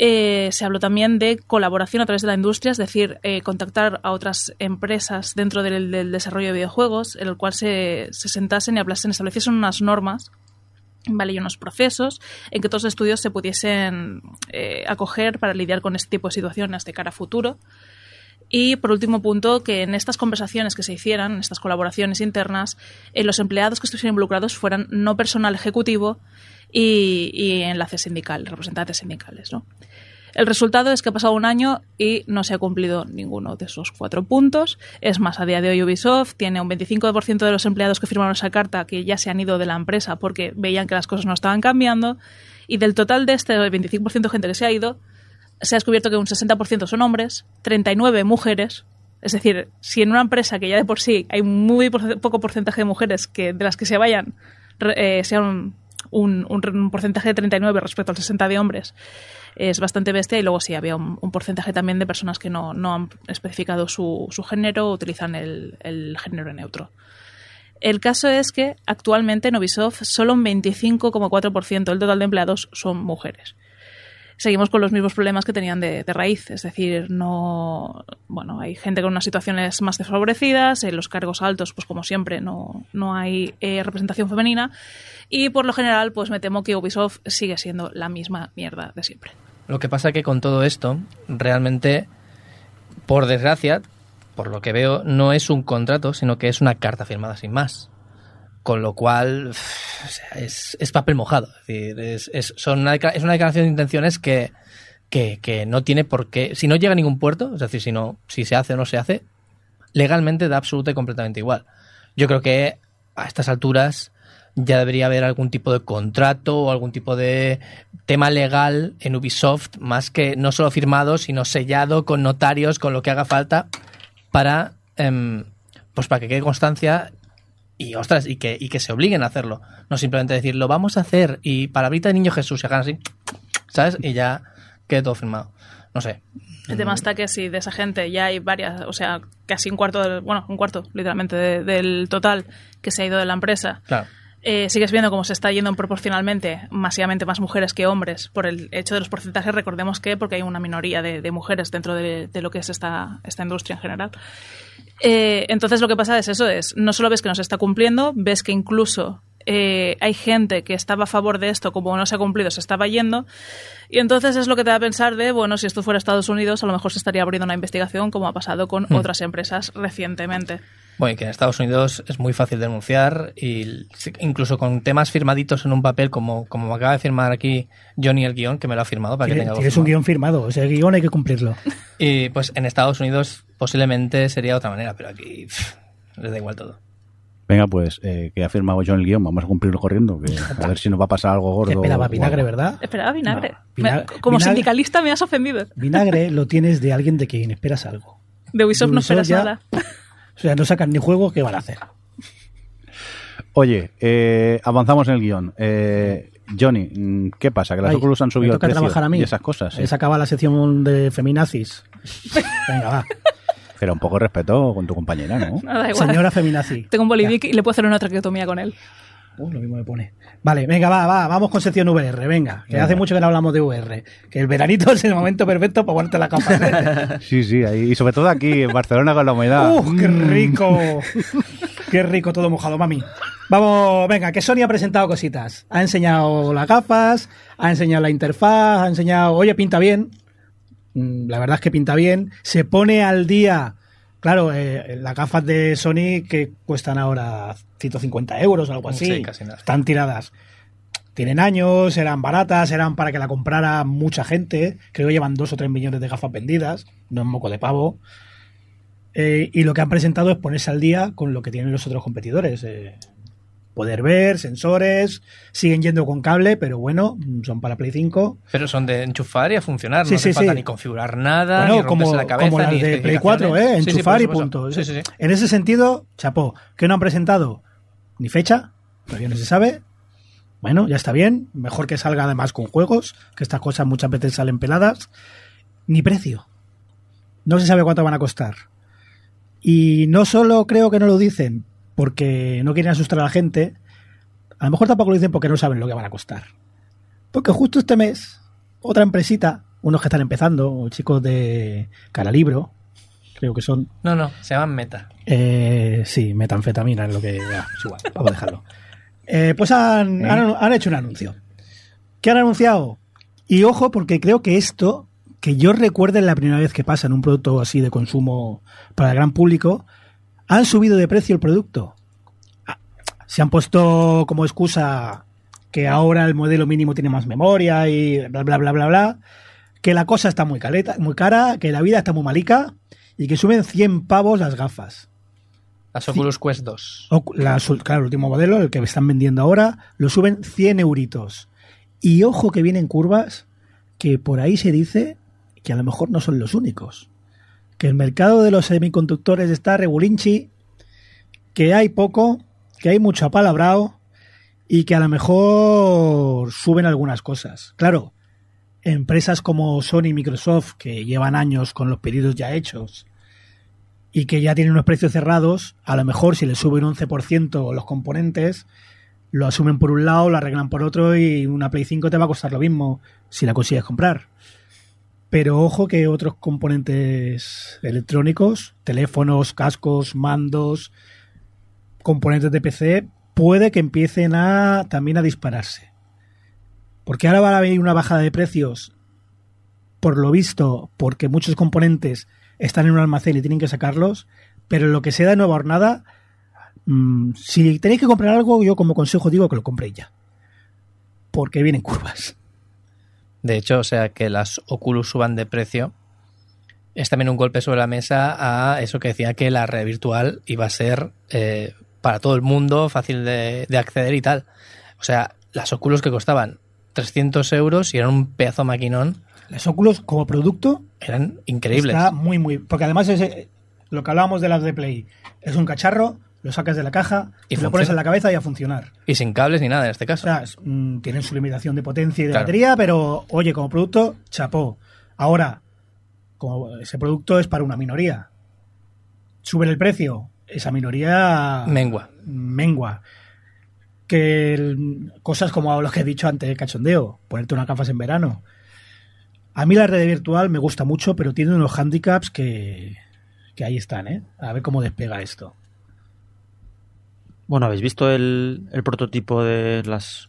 Eh, se habló también de colaboración a través de la industria, es decir, eh, contactar a otras empresas dentro del, del desarrollo de videojuegos, en el cual se, se sentasen y hablasen, estableciesen unas normas ¿vale? y unos procesos en que todos los estudios se pudiesen eh, acoger para lidiar con este tipo de situaciones de cara a futuro. Y por último punto, que en estas conversaciones que se hicieran, en estas colaboraciones internas, eh, los empleados que estuviesen involucrados fueran no personal ejecutivo y, y enlace sindical, representantes sindicales. ¿no? El resultado es que ha pasado un año y no se ha cumplido ninguno de esos cuatro puntos. Es más, a día de hoy Ubisoft tiene un 25% de los empleados que firmaron esa carta que ya se han ido de la empresa porque veían que las cosas no estaban cambiando. Y del total de este 25% de gente que se ha ido, se ha descubierto que un 60% son hombres, 39 mujeres. Es decir, si en una empresa que ya de por sí hay muy poco porcentaje de mujeres que de las que se vayan eh, sea un, un- un- un porcentaje de 39 respecto al 60 de hombres, es bastante bestia. Y luego sí, había un, porcentaje también de personas que no, no han especificado su, su género o utilizan el, el género neutro. El caso es que actualmente en Ubisoft solo un 25,4% del total de empleados son mujeres seguimos con los mismos problemas que tenían de, de raíz, es decir, no, bueno, hay gente con unas situaciones más desfavorecidas, en los cargos altos, pues como siempre, no, no hay eh, representación femenina y por lo general, pues me temo que Ubisoft sigue siendo la misma mierda de siempre. Lo que pasa que con todo esto, realmente, por desgracia, por lo que veo, no es un contrato, sino que es una carta firmada sin más. Con lo cual, es, es papel mojado. Es decir, es, es- una, decla- es una declaración de intenciones que, que, que no tiene por qué. Si no llega a ningún puerto, es decir, si, no, si se hace o no se hace, legalmente da absoluta y completamente igual. Yo creo que a estas alturas ya debería haber algún tipo de contrato o algún tipo de tema legal en Ubisoft, más que no solo firmado, sino sellado con notarios, con lo que haga falta, para em, pues para que quede constancia y ostras, y que, y que se obliguen a hacerlo. No simplemente decir, lo vamos a hacer y palabrita de niño Jesús, se hagan así, ¿sabes? Y ya quede todo firmado. No sé. El tema está que si de esa gente ya hay varias, o sea, casi un cuarto, del- bueno, un cuarto literalmente de- del total que se ha ido de la empresa, Claro. Eh, sigues viendo cómo se está yendo proporcionalmente masivamente más mujeres que hombres por el hecho de los porcentajes. Recordemos que porque hay una minoría de, de mujeres dentro de, de lo que es esta, esta industria en general. Eh, entonces lo que pasa es eso, es no solo ves que no se está cumpliendo, ves que incluso eh, hay gente que estaba a favor de esto, como no se ha cumplido, se estaba yendo. Y entonces es lo que te da a pensar de, bueno, si esto fuera Estados Unidos, a lo mejor se estaría abriendo una investigación, como ha pasado con otras empresas recientemente. Bueno, y que en Estados Unidos es muy fácil denunciar y incluso con temas firmaditos en un papel como, como me acaba de firmar aquí Johnny el guion, que me lo ha firmado para que tenga tienes un firmado. guion firmado, ese guion hay que cumplirlo. Y pues en Estados Unidos posiblemente sería de otra manera, pero aquí pff, les da igual todo. Venga, pues, eh, que ha firmado John el guion, vamos a cumplirlo corriendo, que a ver si nos va a pasar algo gordo. Esperaba o vinagre. ¿verdad? Esperaba vinagre. No, vinagre- Me- como vinagre- sindicalista me has ofendido. Vinagre lo tienes de alguien de quien esperas algo. De Ubisoft no Ubisoft esperas ya- nada. O sea, no sacan ni juego, ¿qué van a hacer? Oye, eh, avanzamos en el guion. Eh, Johnny, mm, ¿qué pasa? ¿Que las Ay, Oculus han subido el toca precio trabajar a mí. y esas cosas? sí. Se acaba la sección de feminazis. Venga, va. Pero un poco de respeto con tu compañera, ¿no? Nada igual. Señora feminazi. Tengo un bolivic y le puedo hacer una traqueotomía con él. Uh, lo mismo me pone. Vale, venga, va, va, vamos con sección VR, venga. Que Venga. hace mucho que no hablamos de VR. Que el veranito es el momento perfecto para ponerte la capa. Sí, sí, ahí, y sobre todo aquí en Barcelona con la humedad. ¡Uh, qué rico! qué rico, todo mojado, mami. Vamos, venga, que Sony ha presentado cositas. Ha enseñado las gafas, ha enseñado la interfaz, ha enseñado, oye, pinta bien. Mm, La verdad es que pinta bien. Se pone al día, claro, eh, las gafas de Sony que cuestan ahora 150 euros o algo así. Sí, casi nada. Están tiradas. Tienen años, eran baratas, eran para que la comprara mucha gente. Creo que llevan dos o tres millones de gafas vendidas. No es moco de pavo. Eh, y lo que han presentado es ponerse al día con lo que tienen los otros competidores. eh, poder ver, sensores, siguen yendo con cable, pero bueno, son para Play 5. Pero son de enchufar y a funcionar, Sí, no sí, hace falta ni configurar nada, Bueno, ni romperse como, la cabeza, como las ni de Play 4, ¿eh? Enchufar y punto. Sí, sí, sí. En ese sentido, chapó. ¿Qué no han presentado? Ni fecha, todavía no se sabe. Bueno, ya está bien. Mejor que salga además con juegos, que estas cosas muchas veces salen peladas. Ni precio. No se sabe cuánto van a costar. Y no solo creo que no lo dicen porque no quieren asustar a la gente, a lo mejor tampoco lo dicen porque no saben lo que van a costar. Porque justo este mes, otra empresita unos que están empezando, chicos de Caralibro, creo que son. No, no, se llaman Meta. Eh, sí, metanfetamina es lo que. es igual, vamos a dejarlo. Eh, pues han, han- han hecho un anuncio. ¿Qué han anunciado? Y ojo, porque creo que esto, que yo recuerde la primera vez que pasa en un producto así de consumo para el gran público, han subido de precio el producto. Ah, Se han puesto como excusa que ahora el modelo mínimo tiene más memoria y bla, bla, bla, bla, bla. Que la cosa está muy, caleta, muy cara, que la vida está muy malica y que suben 100 pavos las gafas. Las Oculus Quest 2. O- la su- claro, el último modelo, el que están vendiendo ahora, lo suben 100 euritos. Y ojo que vienen curvas que por ahí se dice que a lo mejor no son los únicos. Que el mercado de los semiconductores está regulinchi, que hay poco, que hay mucho apalabrado y que a lo mejor suben algunas cosas. Claro, empresas como Sony y Microsoft, que llevan años con los pedidos ya hechos, y que ya tienen unos precios cerrados, a lo mejor si le suben un 11% los componentes, lo asumen por un lado, lo arreglan por otro y una Play 5 te va a costar lo mismo si la consigues comprar. Pero ojo que otros componentes electrónicos, teléfonos, cascos, mandos, componentes de PC, puede que empiecen a también a dispararse. Porque ahora va a haber una bajada de precios, por lo visto, porque muchos componentes están en un almacén y tienen que sacarlos, pero lo que sea de nueva hornada, mm, si tenéis que comprar algo, yo como consejo digo que lo compréis ya. Porque vienen curvas. De hecho, o sea, que las Oculus suban de precio es también un golpe sobre la mesa a eso que decía que la red virtual iba a ser eh, para todo el mundo, fácil de, de acceder y tal. O sea, las Oculus que costaban 300 euros y eran un pedazo maquinón, Las Oculus como producto eran increíbles. está muy, muy... Porque además es eh, lo que hablábamos de las de Play. Es un cacharro, lo sacas de la caja, Y lo pones en la cabeza y a funcionar. Y sin cables ni nada en este O caso. sea, es- mm, tienen su limitación de potencia y de Claro. batería, pero oye, como producto, chapó. Ahora, como ese producto es para una minoría, suben el precio, esa minoría Mengua. mengua. Que el- cosas como lo que he dicho antes, el cachondeo, ponerte unas gafas en verano. A mí la red virtual me gusta mucho, pero tiene unos handicaps que, que ahí están, ¿eh? A ver cómo despega esto. Bueno, ¿habéis visto el, el prototipo de las...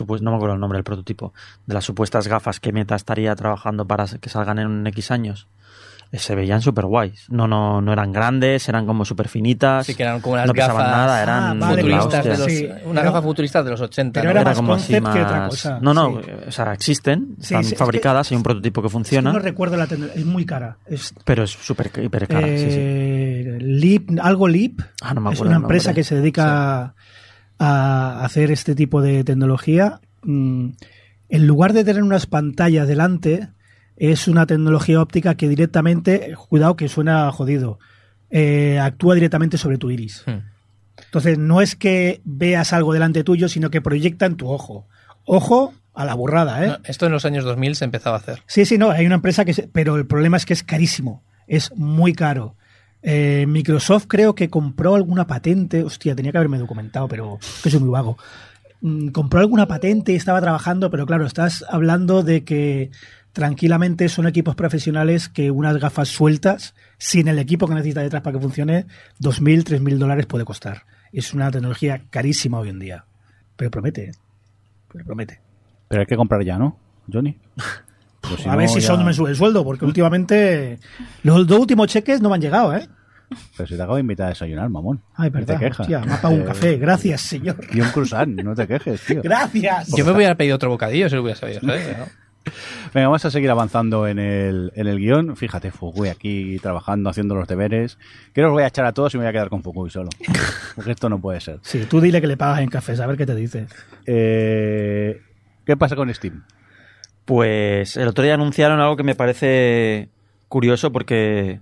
no me acuerdo el nombre del prototipo. De las supuestas gafas que Meta estaría trabajando para que salgan en X años. Eh, Se veían súper guays. No, no, no eran grandes, eran como súper finitas. Sí, que eran como unas no pesaban gafas nada, eran Ah, futuristas de los, Sí, una pero- gafa futurista de los 80. pero ¿no? era Era más como así concept que otra más- cosa, No, no, sí. o sea, existen, Sí, están sí, es que- fabricadas, hay un prototipo que Es que funciona, no recuerdo la tecnología, es muy cara. Es pero es súper hiper cara. sí, sí. Eh, Leap, algo Leap Ah, no me es una nombre. empresa que se dedica a hacer este tipo de tecnología. Mm, En lugar de tener unas pantallas delante, es una tecnología óptica que directamente, cuidado que suena jodido, eh, actúa directamente sobre tu iris. Hmm. Entonces no es que veas algo delante tuyo, sino que proyecta en tu ojo. Ojo a la burrada, ¿eh? No, esto en los años 2000 se empezaba a hacer. Sí, sí, no, hay una empresa que... se- pero el problema es que es carísimo, es muy caro. Eh, Microsoft creo que compró alguna patente, hostia, tenía que haberme documentado, pero que soy muy vago. Mm, compró alguna patente y estaba trabajando, pero claro, estás hablando de que tranquilamente son equipos profesionales que unas gafas sueltas, sin el equipo que necesita detrás para que funcione, 2.000, 3.000 dólares puede costar. Es una tecnología carísima hoy en día, pero promete, pero promete. Pero hay que comprar ya, ¿no, Johnny? Pues a no, ver si ya- son me sube el sueldo, porque últimamente los dos últimos cheques no me han llegado, ¿eh? Pero si te acabo de invitar a desayunar, mamón. Ay, No te verdad, quejas. hostia, me ha pagado un Eh, café. Gracias, señor. Y un croissant, no te quejes, tío. Gracias. Yo me hubiera pedido otro bocadillo si lo hubiera sabido. ¿No? Venga, vamos a seguir avanzando en el, en el guion. Fíjate, Fukui aquí trabajando, haciendo los deberes. Que os voy a echar a todos y me voy a quedar con Fukui solo. Porque esto no puede ser. Sí, tú dile que le pagas en cafés, a ver qué te dice. Eh, ¿Qué pasa con Steam? Pues el otro día anunciaron algo que me parece curioso porque,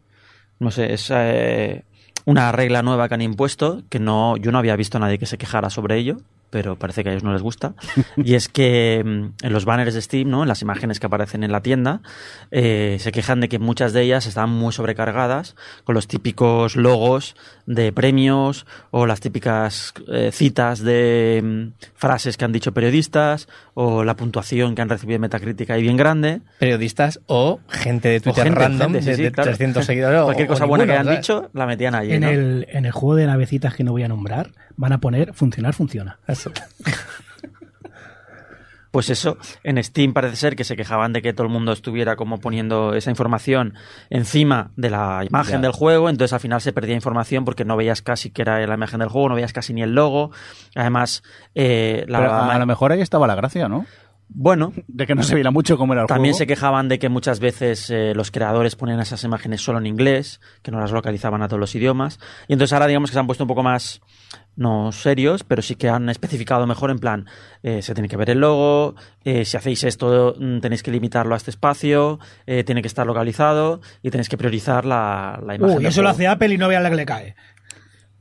no sé, es eh, una regla nueva que han impuesto que no, yo no había visto a nadie que se quejara sobre ello. Pero parece que a ellos no les gusta. y es que mm, en los banners de Steam, ¿no? en las imágenes que aparecen en la tienda, eh, se quejan de que muchas de ellas están muy sobrecargadas con los típicos logos de premios o las típicas eh, citas de mm, frases que han dicho periodistas o la puntuación que han recibido en Metacritic ahí bien grande. Periodistas o gente de Twitter gente, random gente, sí, de, sí, de claro. 300 seguidores. o- Cualquier o cosa buena que hayan ¿sabes? dicho, la metían allí. En, ¿no? el, en el juego de navecitas que no voy a nombrar, van a poner funcionar, funciona. Eso. Pues eso, en Steam parece ser que se quejaban de que todo el mundo estuviera como poniendo esa información encima de la imagen del juego, entonces al final se perdía información porque no veías casi que era la imagen del juego, no veías casi ni el logo. Además, eh, la, Pero a, lo mejor ahí estaba la gracia, ¿no? bueno, De que no se viera mucho cómo era el también se quejaban de que muchas veces eh, los creadores ponían esas imágenes solo en inglés, que no las localizaban a todos los idiomas. Y entonces ahora digamos que se han puesto un poco más, no serios, pero sí que han especificado mejor en plan, eh, se tiene que ver el logo, eh, si hacéis esto mm, tenéis que limitarlo a este espacio, eh, tiene que estar localizado y tenéis que priorizar la, la imagen. Uy, eso lo hace Apple y no vean la que le cae.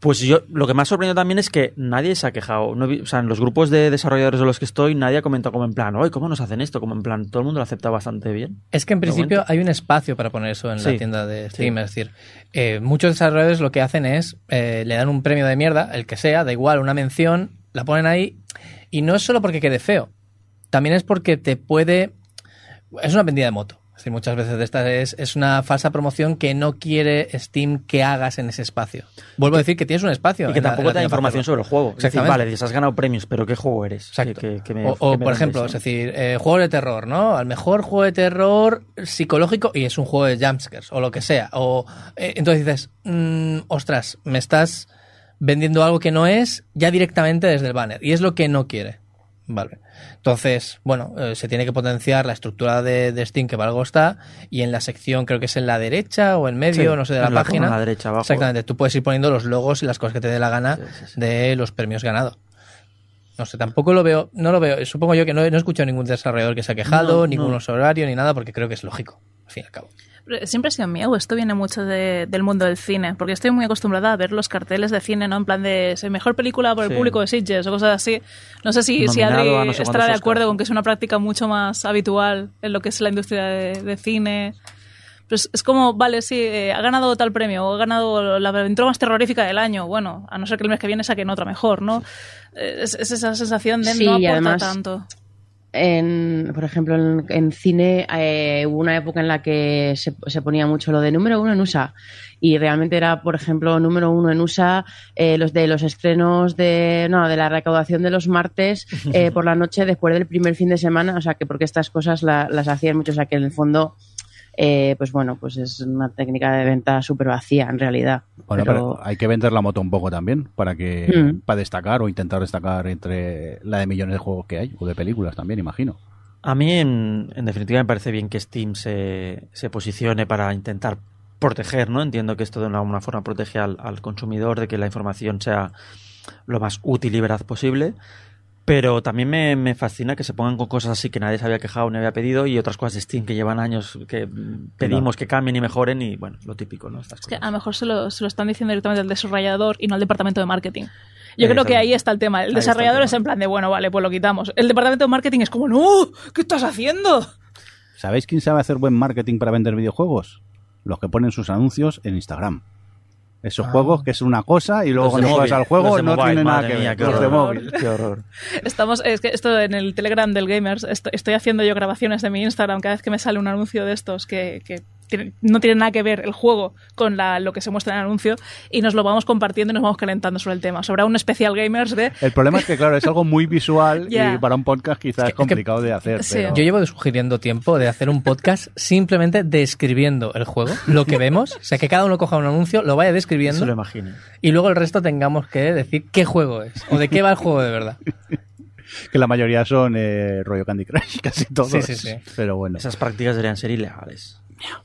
Pues yo, lo que me ha sorprendido también es que nadie se ha quejado. No o sea, en los grupos de desarrolladores de los que estoy, nadie ha comentado como en plan, oye, ¿cómo nos hacen esto? Como en plan, todo el mundo lo acepta bastante bien. Es que en principio hay un espacio para poner eso en Sí, la tienda de Steam. sí. Es decir, eh, muchos desarrolladores lo que hacen es eh, le dan un premio de mierda, el que sea, da igual, una mención, la ponen ahí. Y no es solo porque quede feo, también es porque te puede. Es una vendida de moto. Decir, muchas veces de estas es, es una falsa promoción que no quiere Steam que hagas en ese espacio. Vuelvo a decir que tienes un espacio. Y que tampoco la te da información sobre el juego. Es decir, vale, dices, has ganado premios, pero ¿qué juego eres? Exacto. Que- me- o, o, por ejemplo, ¿no? es decir, eh, juego de terror, ¿no? Al mejor juego de terror psicológico y es un juego de jumpscares o lo que sea. O eh, entonces dices, mm, ostras, me estás vendiendo algo que no es ya directamente desde el banner y es lo que no quiere. Vale. Entonces, bueno, eh, se tiene que potenciar la estructura de, de Steam que para algo está y en la sección, creo que es en la derecha o en medio, Sí, no sé, de la la página. la derecha, abajo. Exactamente, tú puedes ir poniendo los logos y las cosas que te dé la gana Sí, sí, sí. de los premios ganados. No sé, tampoco lo veo, no lo veo. Supongo yo que no, no he escuchado ningún desarrollador que se ha quejado, No, ningún no. usuario ni nada, porque creo que es lógico, al fin y al cabo. Pero Siempre ha sido miedo, esto viene mucho de- del mundo del cine, porque estoy muy acostumbrada a ver los carteles de cine, ¿no? En plan de "Soy mejor película por el Sí. público de Sitges o cosas así. No sé si, si Adri a no sé estará de acuerdo con que es una práctica mucho más habitual en lo que es la industria de, de cine. Pues es como, vale, sí, eh, ha ganado tal premio, o ha ganado la aventura más terrorífica del año. Bueno, a no ser que el mes que viene saquen otra mejor, ¿no? Eh, Es, es esa sensación de Sí, no aporta además- tanto. En, por ejemplo, en, en cine eh, hubo una época en la que se, se ponía mucho lo de número uno en USA y realmente era, por ejemplo, número uno en USA eh, los de los estrenos de no de la recaudación de los martes eh, por la noche después del primer fin de semana, o sea que porque estas cosas la- las hacían mucho, o sea que en el fondo eh, pues bueno, pues es una técnica de venta súper vacía en realidad. Bueno, pero, pero hay que vender la moto un poco también para que Mm. para destacar o intentar destacar entre la de millones de juegos que hay o de películas también, imagino. A mí, en, en definitiva, me parece bien que Steam se, se posicione para intentar proteger, ¿no? Entiendo que esto de alguna forma protege al, al consumidor de que la información sea lo más útil y veraz posible. Pero también me, me fascina que se pongan con cosas así que nadie se había quejado ni había pedido y otras cosas de Steam que llevan años que pedimos que cambien y mejoren y, bueno, lo típico, ¿no? Estas Es que cosas. a lo mejor se lo, se lo están diciendo directamente al desarrollador y no al departamento de marketing. Yo creo que ahí está el tema. El Ahí está el desarrollador es en plan de, bueno, vale, pues lo quitamos. El departamento de marketing es como, no, ¿qué estás haciendo? ¿Sabéis quién sabe hacer buen marketing para vender videojuegos? Los que ponen sus anuncios en Instagram. Esos juegos que es una cosa y luego Los cuando juegas al juego no mobile, tiene nada que mía, ver. qué Los de móvil. Qué horror. Estamos, es que esto en el Telegram del Gamers, esto- estoy haciendo yo grabaciones de mi Instagram cada vez que me sale un anuncio de estos que, que tiene- no tiene nada que ver el juego con la- lo que se muestra en el anuncio y nos lo vamos compartiendo y nos vamos calentando sobre el tema. Sobre un especial Gamers de El problema es que, claro, es algo muy visual y para un podcast quizás es, que- complicado de hacer. Sí. pero- Yo llevo sugiriendo tiempo de hacer un podcast simplemente describiendo el juego, lo que vemos, o sea, que cada uno coja un anuncio, lo vaya Eso describiendo lo imagino. y luego el resto tengamos que decir qué juego es o de qué va el juego de verdad. que la mayoría son eh, rollo Candy Crush, casi todos. Sí, sí, sí. Pero bueno, Esas prácticas deberían ser ilegales.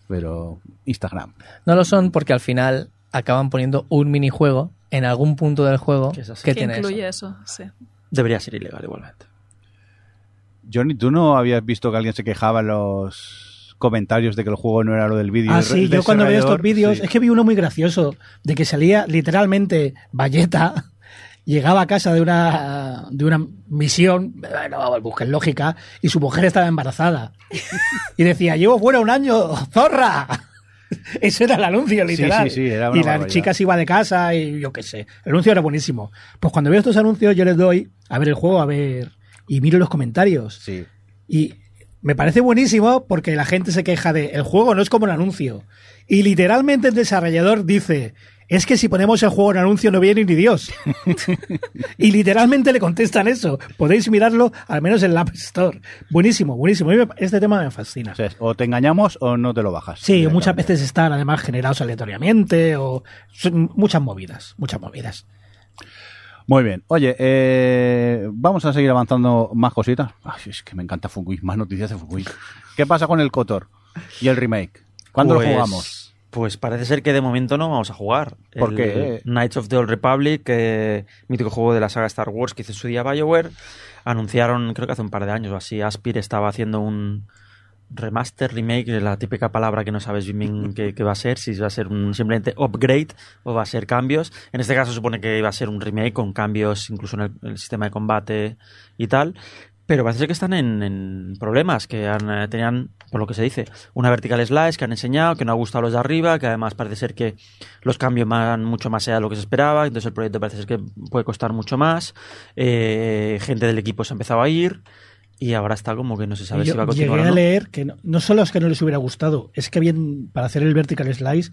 Pero Instagram. No lo son porque al final acaban poniendo un minijuego en algún punto del juego Que es así. que que tiene incluye eso. eso. sí. Debería ser ilegal igualmente. Johnny, ¿tú no habías visto que alguien se quejaba en los comentarios de que el juego no era lo del vídeo? Ah, sí, yo cuando veo estos vídeos, Sí. es que vi uno muy gracioso, de que salía literalmente Valleta llegaba a casa de una, de una misión, bueno, busquen lógica, y su mujer estaba embarazada. Y decía, llevo fuera un año, zorra. Ese era el anuncio, literal. sí, sí, era una y la chica se iba de casa y yo qué sé. El anuncio era buenísimo. Pues cuando veo estos anuncios, yo les doy a ver el juego, a ver. Y miro los comentarios. Sí. Y me parece buenísimo porque la gente se queja de el juego no es como el anuncio. Y literalmente el desarrollador dice, es que si ponemos el juego en anuncio no viene ni Dios. y literalmente le contestan eso. Podéis mirarlo al menos en la App Store. Buenísimo, buenísimo. A mí me- Este tema me fascina. O sea, o te engañamos o no te lo bajas. Sí, muchas veces están además generados aleatoriamente o son muchas movidas, muchas movidas. Muy bien. Oye, eh, vamos a seguir avanzando más cositas. Ay, es que me encanta Fukui, más noticias de Fukui. ¿Qué pasa con el Kotor y el remake? ¿Cuándo Pues- lo jugamos? Pues parece ser que de momento no vamos a jugar. ¿Por El qué? Knights of the Old Republic, eh, mítico juego de la saga Star Wars que hizo su día BioWare, anunciaron, creo que hace un par de años o así, Aspir estaba haciendo un remaster, remake, la típica palabra que no sabes bien bien qué, qué va a ser, si va a ser un simplemente upgrade o va a ser cambios. En este caso supone que iba a ser un remake con cambios incluso en el, el sistema de combate y tal. Pero parece ser que están en, en problemas, que han, eh, tenían, por lo que se dice, una vertical slice que han enseñado, que no ha gustado a los de arriba, que además parece ser que los cambios van mucho más allá de lo que se esperaba, entonces el proyecto parece ser que puede costar mucho más, eh, gente del equipo se ha empezado a ir y ahora está como que no se sabe yo si va a continuar llegué o a no. leer que no, no solo es que no les hubiera gustado, es que habían, para hacer el vertical slice,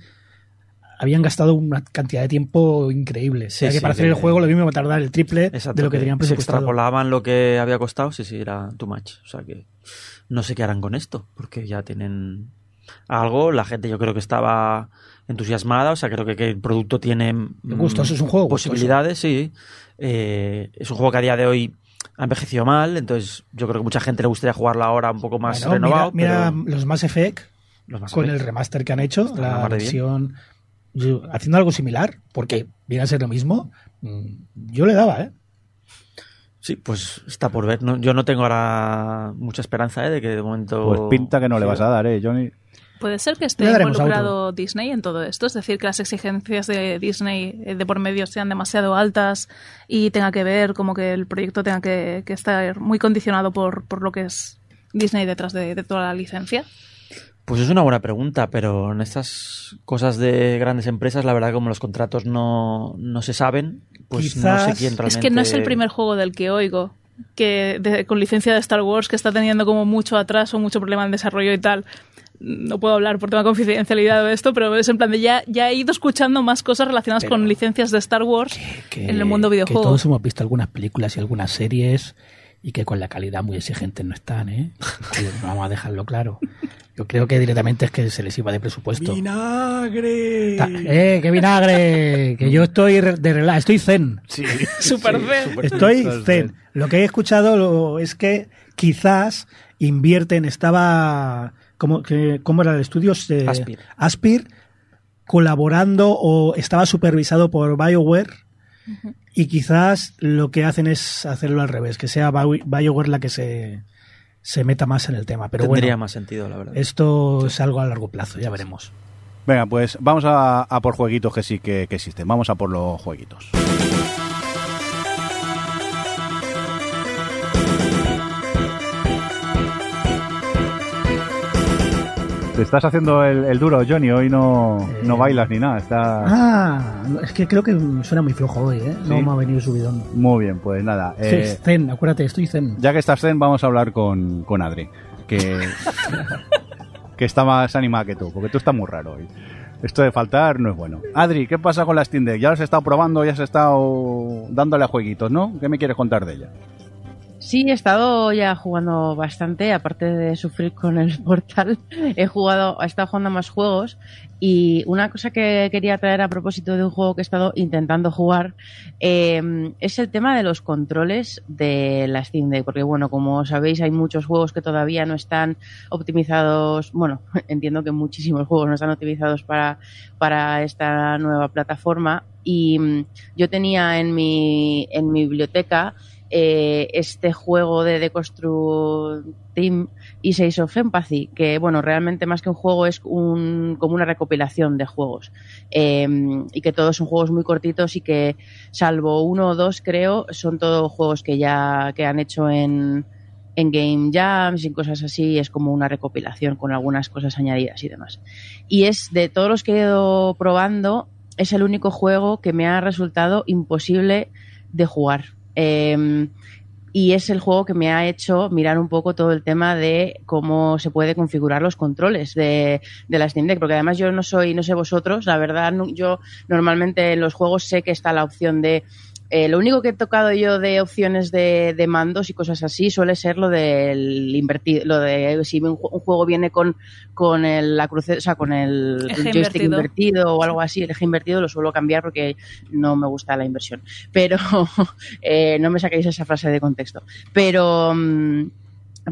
habían gastado una cantidad de tiempo increíble. Sí, o sea, que sí, para hacer el juego lo mismo va a tardar el triple Exacto, de lo que tenían se presupuestado. extrapolaban lo que había costado, sí, sí, era too much. O sea que no sé qué harán con esto, porque ya tienen algo, la gente yo creo que estaba entusiasmada, o sea, creo que, que el producto tiene es un juego gustoso. posibilidades, sí. Eh, es un juego que a día de hoy ha envejecido mal, entonces yo creo que mucha gente le gustaría jugarlo ahora un poco más Bueno, renovado. mira, mira pero los Mass Effect los con Effect. el remaster que han hecho, Está la bien. Haciendo algo similar, porque viene a ser lo mismo. mm, Yo le daba, ¿eh? Sí, pues está por ver. No- yo no tengo ahora mucha esperanza ¿eh? de que de momento... Pues pinta que no le vas a dar, ¿eh, Johnny? Puede ser que esté involucrado Disney en todo esto, es decir, que las exigencias de Disney eh, de por medio sean demasiado altas y tenga que ver como que el proyecto tenga que, que estar muy condicionado por, por lo que es Disney detrás de, de toda la licencia. Pues es una buena pregunta, pero en estas cosas de grandes empresas, la verdad, como los contratos no, no se saben, pues no sé quién realmente... Es que no es el primer juego del que oigo que de- con licencia de Star Wars que está teniendo como mucho atraso, mucho problema en desarrollo y tal. No puedo hablar por tema de confidencialidad de esto, pero es en plan de ya, ya he ido escuchando más cosas relacionadas con licencias de Star Wars que, en el mundo que videojuego. todos hemos visto algunas películas y algunas series y que con la calidad muy exigente no están, ¿eh? Vamos a dejarlo claro. Yo creo que directamente es que se les iba de presupuesto. ¡Vinagre! Ta- ¡Eh, qué vinagre! Que yo estoy de relax, estoy zen. Sí. Super zen. Estoy zen. Lo que he escuchado lo- es que quizás invierten, estaba... ¿Cómo, que- cómo era el estudio? Eh, Aspir. Aspir, colaborando o estaba supervisado por BioWare y quizás lo que hacen es hacerlo al revés, que sea Bio- BioWare la que se, se meta más en el tema. Pero Tendría bueno, más sentido, la verdad. esto es algo a largo plazo, ya veremos. Venga, pues vamos a, a por jueguitos que sí que, que existen. Vamos a por los jueguitos. Te estás haciendo el, el duro, Johnny. Hoy no, no Eh. bailas ni nada. Está Ah, es que creo que suena muy flojo hoy, ¿eh? No Sí. me ha venido subidón. muy bien. Pues nada. Eh, zen, acuérdate, estoy zen. ya que estás zen, vamos a hablar con, con Adri. Que, que está más animada que tú, porque tú estás muy raro hoy. Esto de faltar no es bueno. Adri, ¿qué pasa con la Steam Deck? Ya has estado probando, ya has estado dándole a jueguitos, ¿no? ¿Qué me quieres contar de ella? Sí, he estado ya jugando bastante, aparte de sufrir con el portal, he jugado, he estado jugando más juegos y una cosa que quería traer a propósito de un juego que he estado intentando jugar eh, es el tema de los controles de la Steam Deck, porque bueno, como sabéis hay muchos juegos que todavía no están optimizados, bueno, entiendo que muchísimos juegos no están optimizados para, para esta nueva plataforma y mm, yo tenía en mi, en mi biblioteca eh, este juego de Deconstruct Team y Seis of Empathy, que bueno, realmente más que un juego es un, como una recopilación de juegos. Eh, y que todos son juegos muy cortitos y que, salvo uno o dos, creo, son todos juegos que ya que han hecho en, en Game Jams y cosas así, es como una recopilación con algunas cosas añadidas y demás. Y es de todos los que he ido probando, es el único juego que me ha resultado imposible de jugar. Eh, y es el juego que me ha hecho mirar un poco todo el tema de cómo se puede configurar los controles de, de, la Steam Deck, porque además yo no soy, no sé vosotros, la verdad, yo normalmente en los juegos sé que está la opción de eh, lo único que he tocado yo de opciones de, de, mandos y cosas así suele ser lo del invertido, lo de si un, juego viene con, con el, la cruce, o sea, con el, el joystick invertido. invertido. o algo así, el eje invertido lo suelo cambiar porque no me gusta la inversión. Pero eh, no me saquéis esa frase de contexto. Pero mm,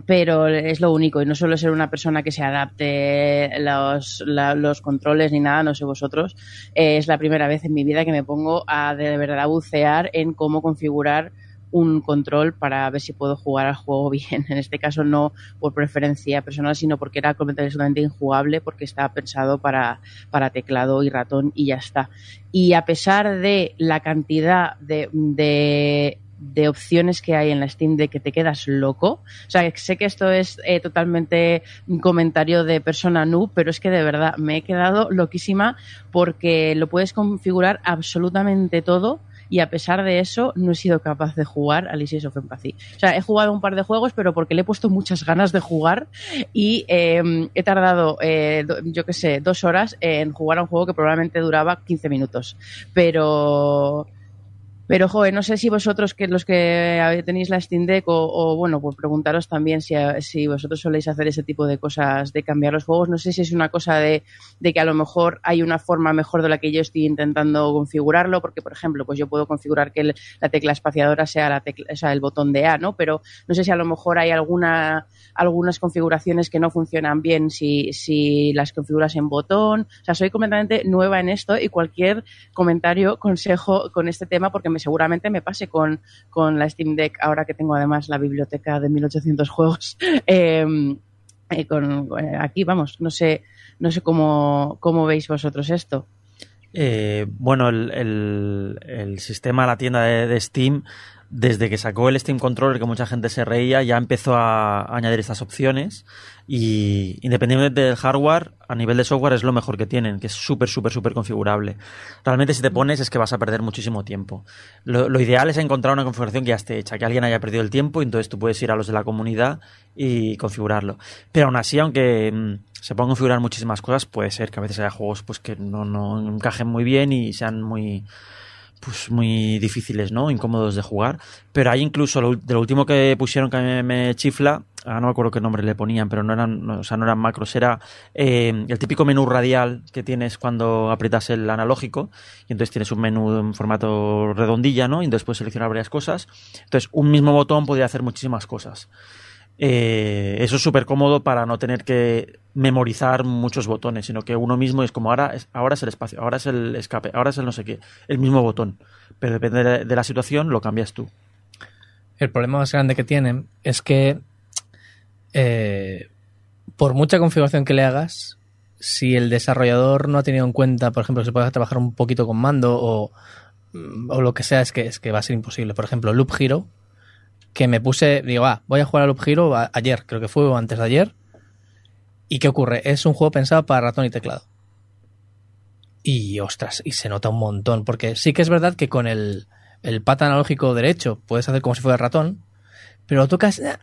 pero es lo único y no suelo ser una persona que se adapte los, los controles ni nada, no sé vosotros. Eh, es la primera vez en mi vida que me pongo a de verdad bucear en cómo configurar un control para ver si puedo jugar al juego bien. En este caso no por preferencia personal, sino porque era completamente injugable porque estaba pensado para, para teclado y ratón y ya está. Y a pesar de la cantidad de de opciones que hay en la Steam de que te quedas loco. O sea, sé que esto es eh, totalmente un comentario de persona noob, pero es que de verdad me he quedado loquísima porque lo puedes configurar absolutamente todo y a pesar de eso no he sido capaz de jugar Alice of Empathy. O sea, he jugado un par de juegos, pero porque le he puesto muchas ganas de jugar y eh, he tardado, eh, yo qué sé, dos horas en jugar a un juego que probablemente duraba 15 minutos. Pero pero, joder, no sé si vosotros, que los que tenéis la Steam Deck, o, bueno, pues preguntaros también si, si, vosotros soléis hacer ese tipo de cosas de cambiar los juegos. No sé si es una cosa de, de, que a lo mejor hay una forma mejor de la que yo estoy intentando configurarlo, porque, por ejemplo, pues yo puedo configurar que la tecla espaciadora sea, la tecla, sea el botón de A, ¿no? Pero no sé si a lo mejor hay alguna, algunas configuraciones que no funcionan bien si, si las configuras en botón. O sea, soy completamente nueva en esto y cualquier comentario, consejo con este tema, porque me seguramente me pase con, con la Steam Deck, ahora que tengo además la biblioteca de 1800 juegos. Eh, eh, con, eh, aquí, vamos, no sé, no sé cómo, cómo veis vosotros esto. Eh, bueno, el, el, el, sistema, la tienda de, Steam, desde que sacó el Steam Controller, que mucha gente se reía, ya empezó a, añadir estas opciones. Y independientemente del hardware, a nivel de software es lo mejor que tienen, que es súper, súper, súper configurable. Realmente si te pones es que vas a perder muchísimo tiempo. Lo, ideal es encontrar una configuración que ya esté hecha, que alguien haya perdido el tiempo y entonces tú puedes ir a los de la comunidad y configurarlo. Pero aún así, aunque mmm, se puedan configurar muchísimas cosas, puede ser que a veces haya juegos pues que no, no encajen muy bien y sean muy pues muy difíciles, ¿no? Incómodos de jugar. Pero hay incluso lo, de lo último que pusieron que me, me chifla, ah, no me acuerdo qué nombre le ponían, pero no eran, o sea, no eran macros, era eh, el típico menú radial que tienes cuando aprietas el analógico, y entonces tienes un menú en formato redondilla, ¿no? Y entonces puedes seleccionar varias cosas. Entonces, un mismo botón podría hacer muchísimas cosas. Eh, eso es súper cómodo para no tener que memorizar muchos botones, sino que uno mismo es como ahora es, ahora es el espacio, ahora es el escape, ahora es el no sé qué, el mismo botón. Pero depende de, la situación, lo cambias tú. El problema más grande que tienen es que eh, por mucha configuración que le hagas, si el desarrollador no ha tenido en cuenta, por ejemplo, que se puede trabajar un poquito con mando o, o lo que sea, es que, es que va a ser imposible. Por ejemplo, Loop Hero, que me puse, digo, ah, voy a jugar a Loop Hero ayer, creo que fue o antes de ayer. ¿Y qué ocurre? Es un juego pensado para ratón y teclado. Y ostras, y se nota un montón, porque sí que es verdad que con el, el pad analógico derecho puedes hacer como si fuera ratón, pero tocas eh,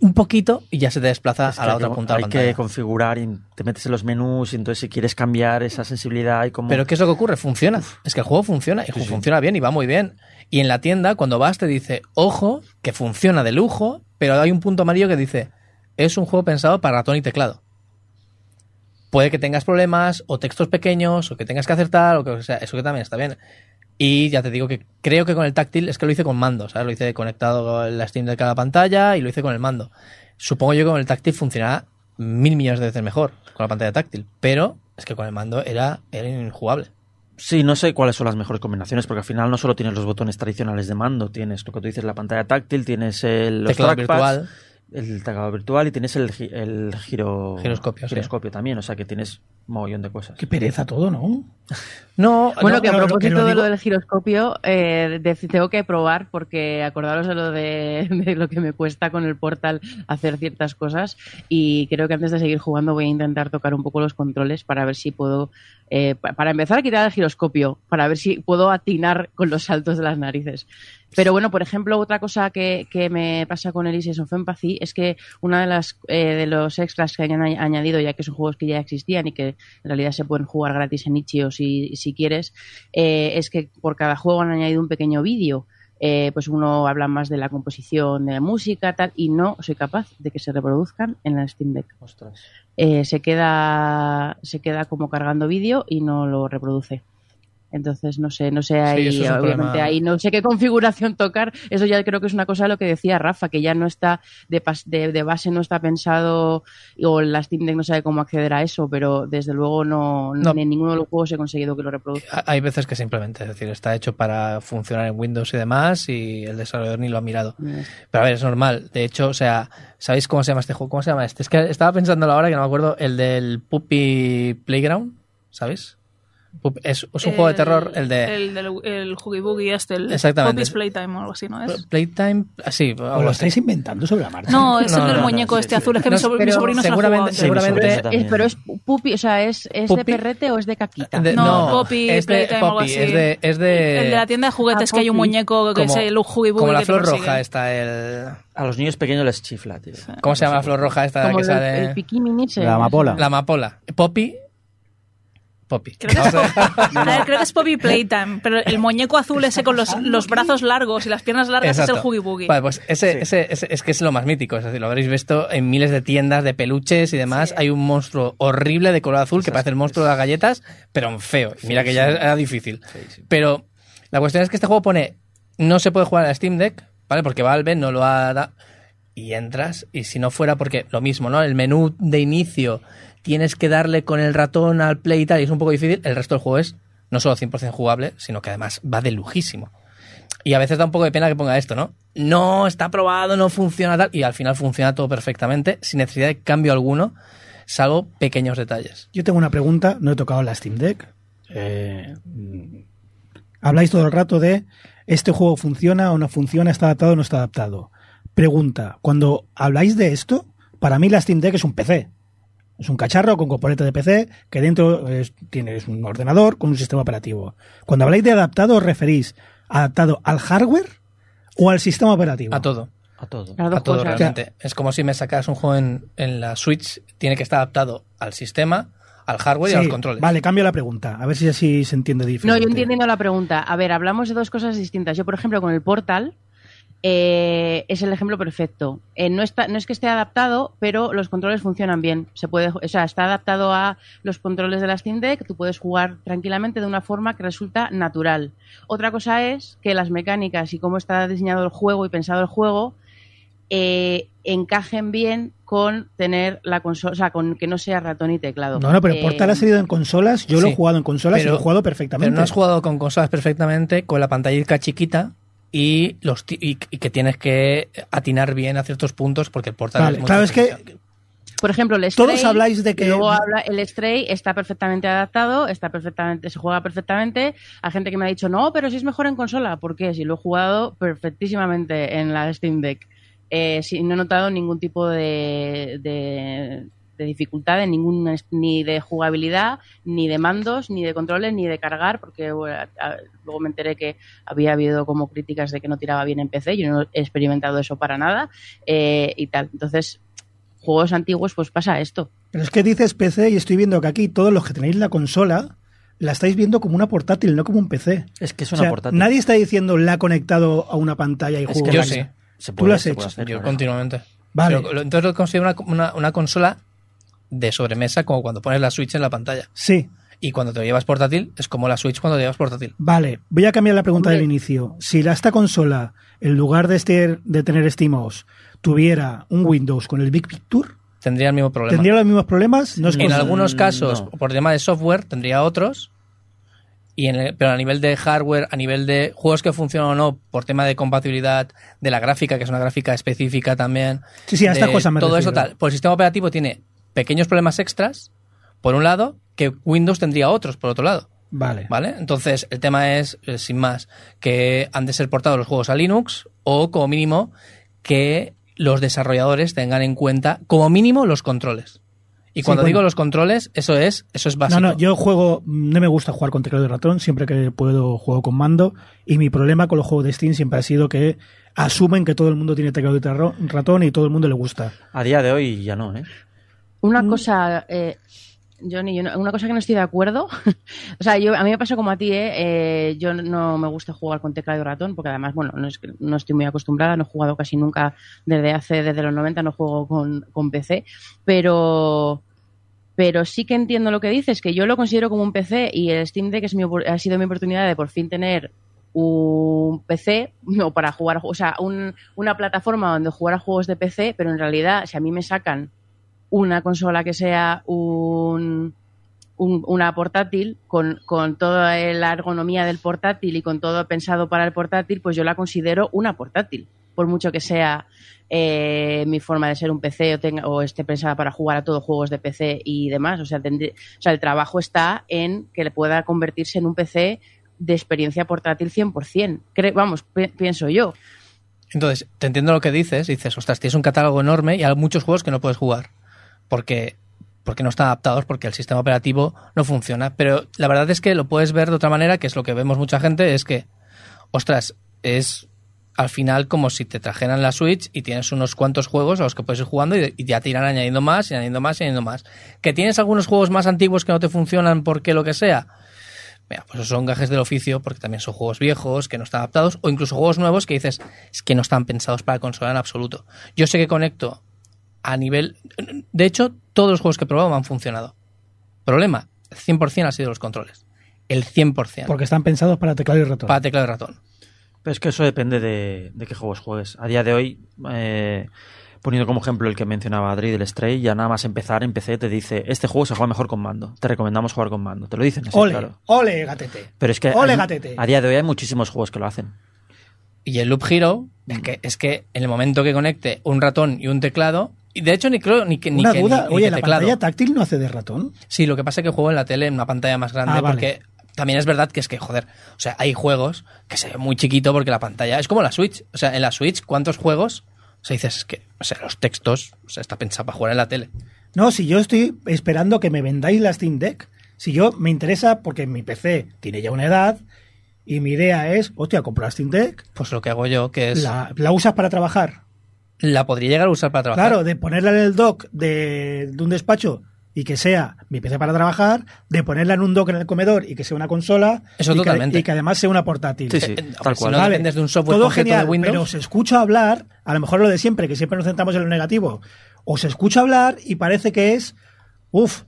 un poquito y ya se te desplaza es a la otra punta de la pantalla. que configurar y te metes en los menús y entonces si quieres cambiar esa sensibilidad y como... Pero ¿qué es lo que ocurre? Funciona. Es que el juego funciona y sí, funciona sí. bien y va muy bien. Y en la tienda, cuando vas, te dice, ojo, que funciona de lujo, pero hay un punto amarillo que dice, es un juego pensado para ratón y teclado. Puede que tengas problemas, o textos pequeños, o que tengas que acertar, o que sea, eso que también está bien. Y ya te digo que creo que con el táctil es que lo hice con mando, ¿sabes? Lo hice conectado con la Steam de cada pantalla y lo hice con el mando. Supongo yo que con el táctil funcionará mil millones de veces mejor con la pantalla táctil, pero es que con el mando era, era injugable. Sí, no sé cuáles son las mejores combinaciones, porque al final no solo tienes los botones tradicionales de mando, tienes lo que tú dices, la pantalla táctil, tienes el, los Teclado trackpads, virtual. el teclado virtual y tienes el, gi- el giro, Giroscopio, sí. giroscopio también, o sea que tienes mogollón de cosas. Qué pereza todo, ¿no? No, Bueno, no, que a que propósito lo de lo del giroscopio, eh, de- tengo que probar, porque acordaros de lo de, de lo que me cuesta con el portal hacer ciertas cosas. Y creo que antes de seguir jugando voy a intentar tocar un poco los controles para ver si puedo. eh, pa- para empezar a quitar el giroscopio, para ver si puedo atinar con los saltos de las narices. Pero bueno, por ejemplo, otra cosa que, que me pasa con Elysium of Empathy es que una de las eh, de los extras que han añ- añadido, ya que son juegos que ya existían y que en realidad se pueden jugar gratis en Itch.io si, si quieres, eh, es que por cada juego han añadido un pequeño vídeo. Eh, pues uno habla más de la composición de la música, tal, y no soy capaz de que se reproduzcan en la Steam Deck. Ostras. Eh, se queda se queda como cargando vídeo y no lo reproduce. Entonces no sé, no sé ahí, es obviamente ahí no sé qué configuración tocar. Eso ya creo que es una cosa de lo que decía Rafa, que ya no está de, pas- de, de base no está pensado o la Steam Deck no sabe cómo acceder a eso, pero desde luego no, No. en ninguno de los juegos he conseguido que lo reproduzca. Hay veces que simplemente, es decir, está hecho para funcionar en Windows y demás y el desarrollador ni lo ha mirado. Pero a ver, es normal. De hecho, o sea, ¿sabéis cómo se llama este juego? ¿Cómo se llama este? Es que estaba pensando ahora que no me acuerdo, el del Puppy Playground, ¿sabéis? Es, es un juego de terror, el de El del el Hoogie Boogie este, el Exactamente. Poppy's Playtime o algo así, ¿no es? Playtime. Así, ¿O lo estáis inventando sobre la marcha? No, es No, el del no, no, muñeco sí, este sí. azul. Es que No, mi, sobr- mi sobrino se lo ha jugado seguramente- Sí, Es- pero es pupi, o sea, ¿es, es de perrete o es de caquita? De- No, Poppy es de Playtime o algo Poppy, así. es de, es de, El de la tienda de juguetes Ah, que hay un muñeco que como, es el Hoogie Boogie como la flor roja está el... A los niños pequeños les chifla, tío. ¿Cómo se llama la flor roja esta que el, sale? el piquimini La amapola. La amapola. Poppy. Poppy. Creo que, es, a ver, creo que es Poppy Playtime, pero el muñeco azul ese con los, los brazos largos y las piernas largas es el. Hoogie Boogie. Vale, pues ese, ese, ese- es que es lo más mítico. Es decir, lo habréis visto en miles de tiendas de peluches y demás. Hay un monstruo horrible de color azul que parece el monstruo de las galletas, pero en feo. Y Mira que ya era difícil. Pero la cuestión es que este juego pone no se puede jugar a la Steam Deck, ¿vale? Porque Valve no lo ha dado. Y entras, y si no fuera porque lo mismo, ¿no? El menú de inicio tienes que darle con el ratón al play y tal, y es un poco difícil. El resto del juego es no solo 100% jugable, sino que además va de lujísimo. Y a veces da un poco de pena que ponga esto, ¿no? No, está probado, no funciona tal. Y al final funciona todo perfectamente, sin necesidad de cambio alguno, salvo pequeños detalles. Yo tengo una pregunta, no he tocado la Steam Deck. Eh, habláis todo el rato de este juego funciona o no funciona, está adaptado o no está adaptado. Pregunta, cuando habláis de esto, para mí la Steam Deck es un PC. Es un cacharro con componente de PC que dentro es, tienes un ordenador con un sistema operativo. Cuando habláis de adaptado, ¿os referís adaptado al hardware o al sistema operativo? A todo. A todo. A todo realmente. Es como si me sacas un juego en, en la Switch, tiene que estar adaptado al sistema, al hardware y a los controles. Vale, cambio la pregunta. A ver si así se entiende No, diferente. yo entiendo la pregunta. A ver, hablamos de dos cosas distintas. Yo, por ejemplo, con el Portal eh, es el ejemplo perfecto. Eh, no, está, no es que esté adaptado, pero los controles funcionan bien. Se puede, o sea, está adaptado a los controles de la Steam Deck. Tú puedes jugar tranquilamente de una forma que resulta natural. Otra cosa es que las mecánicas y cómo está diseñado el juego y pensado el juego eh, encajen bien con tener la consola, o sea, con que no sea ratón y teclado. No, no, pero Eh, Portal ha salido en consolas. Yo lo he jugado en consolas y pero- lo he jugado perfectamente. Pero no has jugado con consolas perfectamente, con la pantallita chiquita y, los ti- y, y que tienes que atinar bien a ciertos puntos porque el portal Vale, es muy claro, es que. Por ejemplo, el Todos Stray, habláis de que- y Luego habla, el Stray está perfectamente adaptado, está perfectamente, se juega perfectamente. Hay gente que me ha dicho, no, pero si es mejor en consola. ¿Por qué? Si lo he jugado perfectísimamente en la Steam Deck. Eh, si no he notado ningún tipo de, de, de dificultad ningún, ni de jugabilidad, ni de mandos, ni de controles, ni de cargar, porque bueno, a- a- luego me enteré que había habido como críticas de que no tiraba bien en PC. Yo no he experimentado eso para nada eh, y tal. Entonces, juegos antiguos, pues pasa esto. Pero es que dices PC y estoy viendo que aquí todos los que tenéis la consola la estáis viendo como una portátil, no como un PC. Es que es O una sea, portátil. Nadie está diciendo la ha conectado a una pantalla y Es juego. que Yo la- sí. Se Tú lo has hecho. hacer, Yo claro. continuamente. Vale. Pero entonces lo considero una, una, una consola de sobremesa como cuando pones la Switch en la pantalla. Sí, Y cuando te lo llevas portátil es como la Switch cuando te llevas portátil. vale. Voy a cambiar la pregunta Hombre. del inicio. Si la esta consola, en lugar de, este, de tener SteamOS, tuviera un Windows con el Big Picture, Tendría el mismo problema. ¿tendría los mismos problemas? No es en cosa- algunos Mm, casos, no. por tema de software, tendría otros. y en el- pero a nivel de hardware, a nivel de juegos que funcionan o no, por tema de compatibilidad de la gráfica, que es una gráfica específica también. Sí, sí, a estas cosas me Todo eso tal. Pues el sistema operativo tiene pequeños problemas extras, por un lado, que Windows tendría otros, por otro lado. Vale. ¿Vale? Entonces, el tema es, eh, sin más, que han de ser portados los juegos a Linux o, como mínimo, que los desarrolladores tengan en cuenta, como mínimo, los controles. Y Sí, cuando bueno. digo los controles, eso es, eso es básico. No, no, yo juego, no me gusta jugar con teclado y ratón, siempre que puedo juego con mando y mi problema con los juegos de Steam siempre ha sido que asumen que todo el mundo tiene teclado y tarro- ratón y todo el mundo le gusta. A día de hoy ya no, ¿eh? Una Mm. cosa, eh, Johnny, yo no- una cosa que no estoy de acuerdo. o sea, yo, a mí me pasa como a ti, ¿eh? Eh, Yo no me gusta jugar con teclado y ratón porque además, bueno, no, es no estoy muy acostumbrada, no he jugado casi nunca desde hace, desde los 90 no juego con, con PC, pero pero sí que entiendo lo que dices, que yo lo considero como un PC y el Steam Deck es mi, ha sido mi oportunidad de por fin tener un PC no para jugar, o sea, un- una plataforma donde jugar a juegos de PC, pero en realidad si a mí me sacan una consola que sea un, un- una portátil con, con toda la ergonomía del portátil y con todo pensado para el portátil, pues yo la considero una portátil, por mucho que sea eh, mi forma de ser un PC o, tenga, o esté pensada para jugar a todos juegos de PC y demás. O sea, o sea, el trabajo está en que le pueda convertirse en un PC de experiencia portátil 100%. Cre- vamos, pi- pienso yo. Entonces, te entiendo lo que dices. Dices, ostras, tienes un catálogo enorme y hay muchos juegos que no puedes jugar. Porque, porque no están adaptados, porque el sistema operativo no funciona. Pero la verdad es que lo puedes ver de otra manera, que es lo que vemos mucha gente, es que, ostras, es al final como si te trajeran la Switch y tienes unos cuantos juegos a los que puedes ir jugando y, ya te irán añadiendo más y añadiendo más y añadiendo más. Que tienes algunos juegos más antiguos que no te funcionan porque lo que sea. Mira, pues son gajes del oficio porque también son juegos viejos que no están adaptados o incluso juegos nuevos que dices es que no están pensados para consola en absoluto. Yo sé que conecto a nivel... De hecho, todos los juegos que he probado me han funcionado. Problema, el 100% ha sido los controles. El 100%. Porque están pensados para teclado y ratón. Para teclado y ratón. Pero es que eso depende de, de qué juegos juegues. A día de hoy, eh, poniendo como ejemplo el que mencionaba Adri del Stray, ya nada más empezar en PC te dice, este juego se juega mejor con mando. Te recomendamos jugar con mando. Te lo dicen así, ole, claro. ole, gatete. Pero es que ole, hay- gatete. a día de hoy hay muchísimos juegos que lo hacen. Y el Loop Hero es que, es que en el momento que conecte un ratón y un teclado, y de hecho ni creo ni que ni Una que- duda, ni- que ¿la teclado. pantalla táctil no hace de ratón? Sí, lo que pasa es que juego en la tele en una pantalla más grande Ah, vale. porque también es verdad que es que, joder, o sea, hay juegos que se ve muy chiquito porque la pantalla es como la Switch. O sea, en la Switch, ¿cuántos juegos? O sea, dices, es que, o sea, los textos, o sea, está pensado para jugar en la tele. No, si yo estoy esperando que me vendáis la Steam Deck. Si yo me interesa, porque mi PC tiene ya una edad, y mi idea es, hostia, compro la Steam Deck, Pues lo que hago yo, que es. La usas para trabajar. Podría llegar a usar para trabajar. Claro, de ponerla en el dock de, de un despacho y que sea mi PC para trabajar, de ponerla en un dock en el comedor y que sea una consola, Eso y, que, totalmente. y que además sea una portátil. Sí, sí, Eh, tal cual. no dependes de un software todo genial, de Windows. pero os escucho hablar, a lo mejor lo de siempre, que siempre nos centramos en lo negativo, os escucho hablar y parece que es, uff,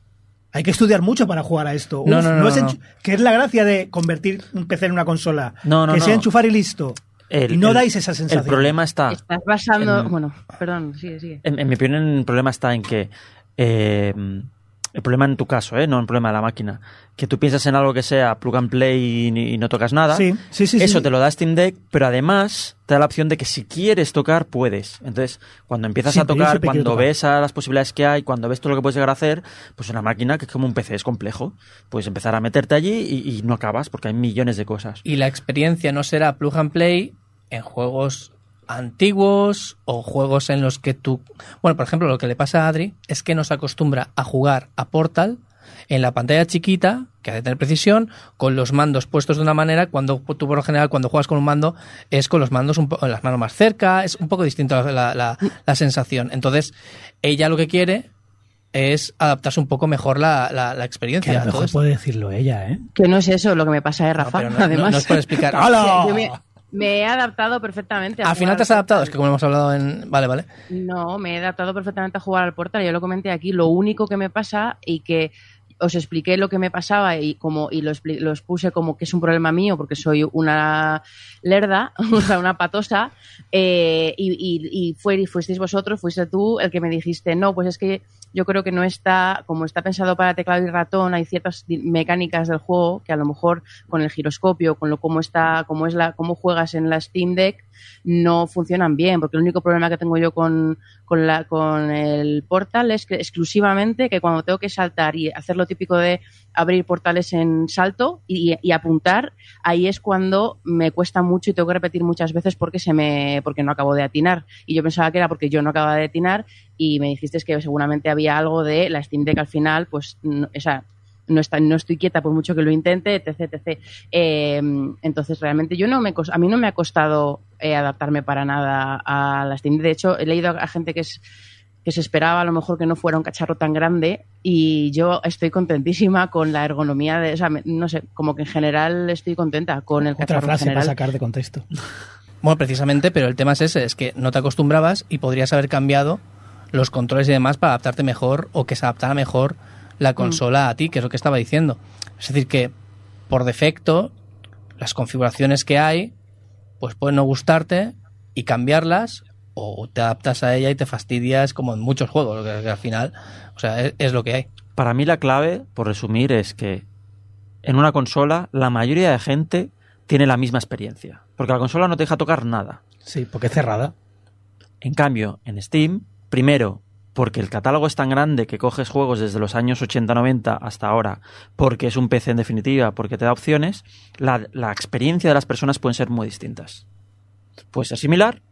hay que estudiar mucho para jugar a esto. No, Uf, no, no, es no. Que es la gracia de convertir un PC en una consola. No, no, que no. sea enchufar y listo. El- y no el- dais esa sensación. El problema está, Estás basando. en- Bueno, perdón, sigue, sigue. en, en mi opinión, el problema está en que eh, el problema en tu caso, ¿eh? no el problema de la máquina, que tú piensas en algo que sea plug and play y, no tocas nada. Sí, sí, sí, Eso sí. te lo da Steam Deck, pero además te da la opción de que si quieres tocar, puedes. Entonces, cuando empiezas Sí, a tocar, cuando tocar. ves a las posibilidades que hay, cuando ves todo lo que puedes llegar a hacer, pues una máquina que es como un PC, es complejo. Puedes empezar a meterte allí y, y no acabas porque hay millones de cosas. y la experiencia no será plug and play en juegos antiguos o juegos en los que tú... Bueno, por ejemplo, lo que le pasa a Adri es que nos acostumbra a jugar a Portal en la pantalla chiquita, que ha de tener precisión, con los mandos puestos de una manera, cuando tú por lo general cuando juegas con un mando es con los mandos un po- las manos más cerca, es un poco distinto la, la- la- la sensación. Entonces, ella lo que quiere es adaptarse un poco mejor la, la- la Que experiencia. a a lo mejor puede decirlo ella, ¿eh? Que no es eso lo que me pasa, ¿eh, No, Rafa? pero no, no- Además, no es por explicar. ¡Hala! Me, he adaptado perfectamente. a Al final te has adaptado, es que como hemos hablado en... Vale, vale. No, me he adaptado perfectamente a jugar al portal. Yo lo comenté aquí. Lo único que me pasa y que os expliqué lo que me pasaba y como y lo, expli- lo expuse como que es un problema mío porque soy una lerda, o sea, una patosa. eh, y, y, y fue, y fuisteis vosotros, fuiste tú el que me dijiste, no, pues es que yo creo que no está, como está pensado para teclado y ratón, hay ciertas mecánicas del juego que a lo mejor con el giroscopio, con lo cómo está, cómo es la, cómo juegas en la Steam Deck, no funcionan bien, porque el único problema que tengo yo con, con, la, con el portal es que exclusivamente que cuando tengo que saltar y hacer lo típico de abrir portales en salto y, y apuntar, ahí es cuando me cuesta mucho y tengo que repetir muchas veces porque se me porque no acabo de atinar. Y yo pensaba que era porque yo no acababa de atinar y me dijiste que seguramente había algo de la Steam Deck al final, pues, no, o sea, no, está, no estoy quieta por mucho que lo intente, etc. etc. Eh, entonces, realmente yo no me a mí no me ha costado eh, adaptarme para nada a la Steam. De hecho, he leído a gente que es que se esperaba a lo mejor que no fuera un cacharro tan grande y yo estoy contentísima con la ergonomía de, o sea, me- no sé, como que en general estoy contenta con el Otra cacharro en frase para sacar de contexto. Bueno, precisamente, pero el tema es ese, es que no te acostumbrabas y podrías haber cambiado los controles y demás para adaptarte mejor o que se adaptara mejor la consola a ti, que es lo que estaba diciendo. Es decir, que por defecto las configuraciones que hay pues pueden no gustarte y cambiarlas o te adaptas a ella y te fastidias como en muchos juegos, que, que al final, o sea, es, es lo que hay. Para mí la clave, por resumir, es que en una consola la mayoría de gente tiene la misma experiencia. Porque la consola no te deja tocar nada. Sí, porque es cerrada. En cambio, en Steam, primero, porque el catálogo es tan grande que coges juegos desde los años 80-90 hasta ahora, porque es un PC en definitiva, porque te da opciones, la, la experiencia de las personas pueden ser muy distintas. Puede ser similar,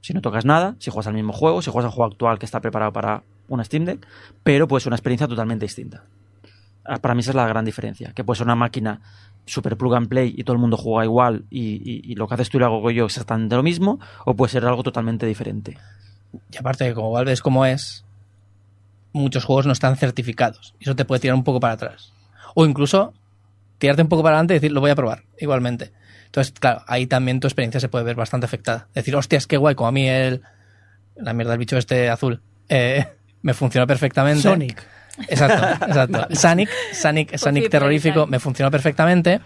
si no tocas nada, si juegas al mismo juego, si juegas al juego actual que está preparado para una Steam Deck, pero puede ser una experiencia totalmente distinta. Ah, Para mí esa es la gran diferencia, que puede ser una máquina super plug and play y todo el mundo juega igual y, lo que haces tú y lo hago yo exactamente lo mismo, o puede ser algo totalmente diferente. Y aparte como Valve es como es, muchos juegos no están certificados. Y eso te puede tirar un poco para atrás. O incluso tirarte un poco para adelante y decir, lo voy a probar, igualmente. Entonces, claro, ahí también tu experiencia se puede ver bastante afectada. Decir, hostias, qué guay, como a mí el... La mierda del bicho este azul. eh, me funcionó perfectamente. Sonic. Exacto, exacto. Sonic, Sonic, Sonic Play terrorífico me funcionó perfectamente.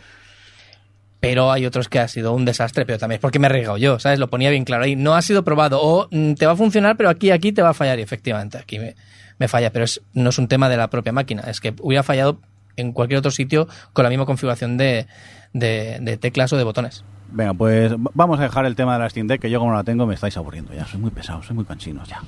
Pero hay otros que ha sido un desastre, pero también es porque me he regado yo, ¿sabes? Lo ponía bien claro ahí. No ha sido probado. O mm, te va a funcionar, pero aquí, aquí te va a fallar. Y efectivamente, aquí me, me falla. Pero es, no es un tema de la propia máquina. Es que hubiera fallado en cualquier otro sitio con la misma configuración de, de, de teclas o de botones. Venga, pues vamos a dejar el tema de la Steam Deck, que yo como no la tengo me estáis aburriendo ya. Soy muy pesado, soy muy cansinos ya.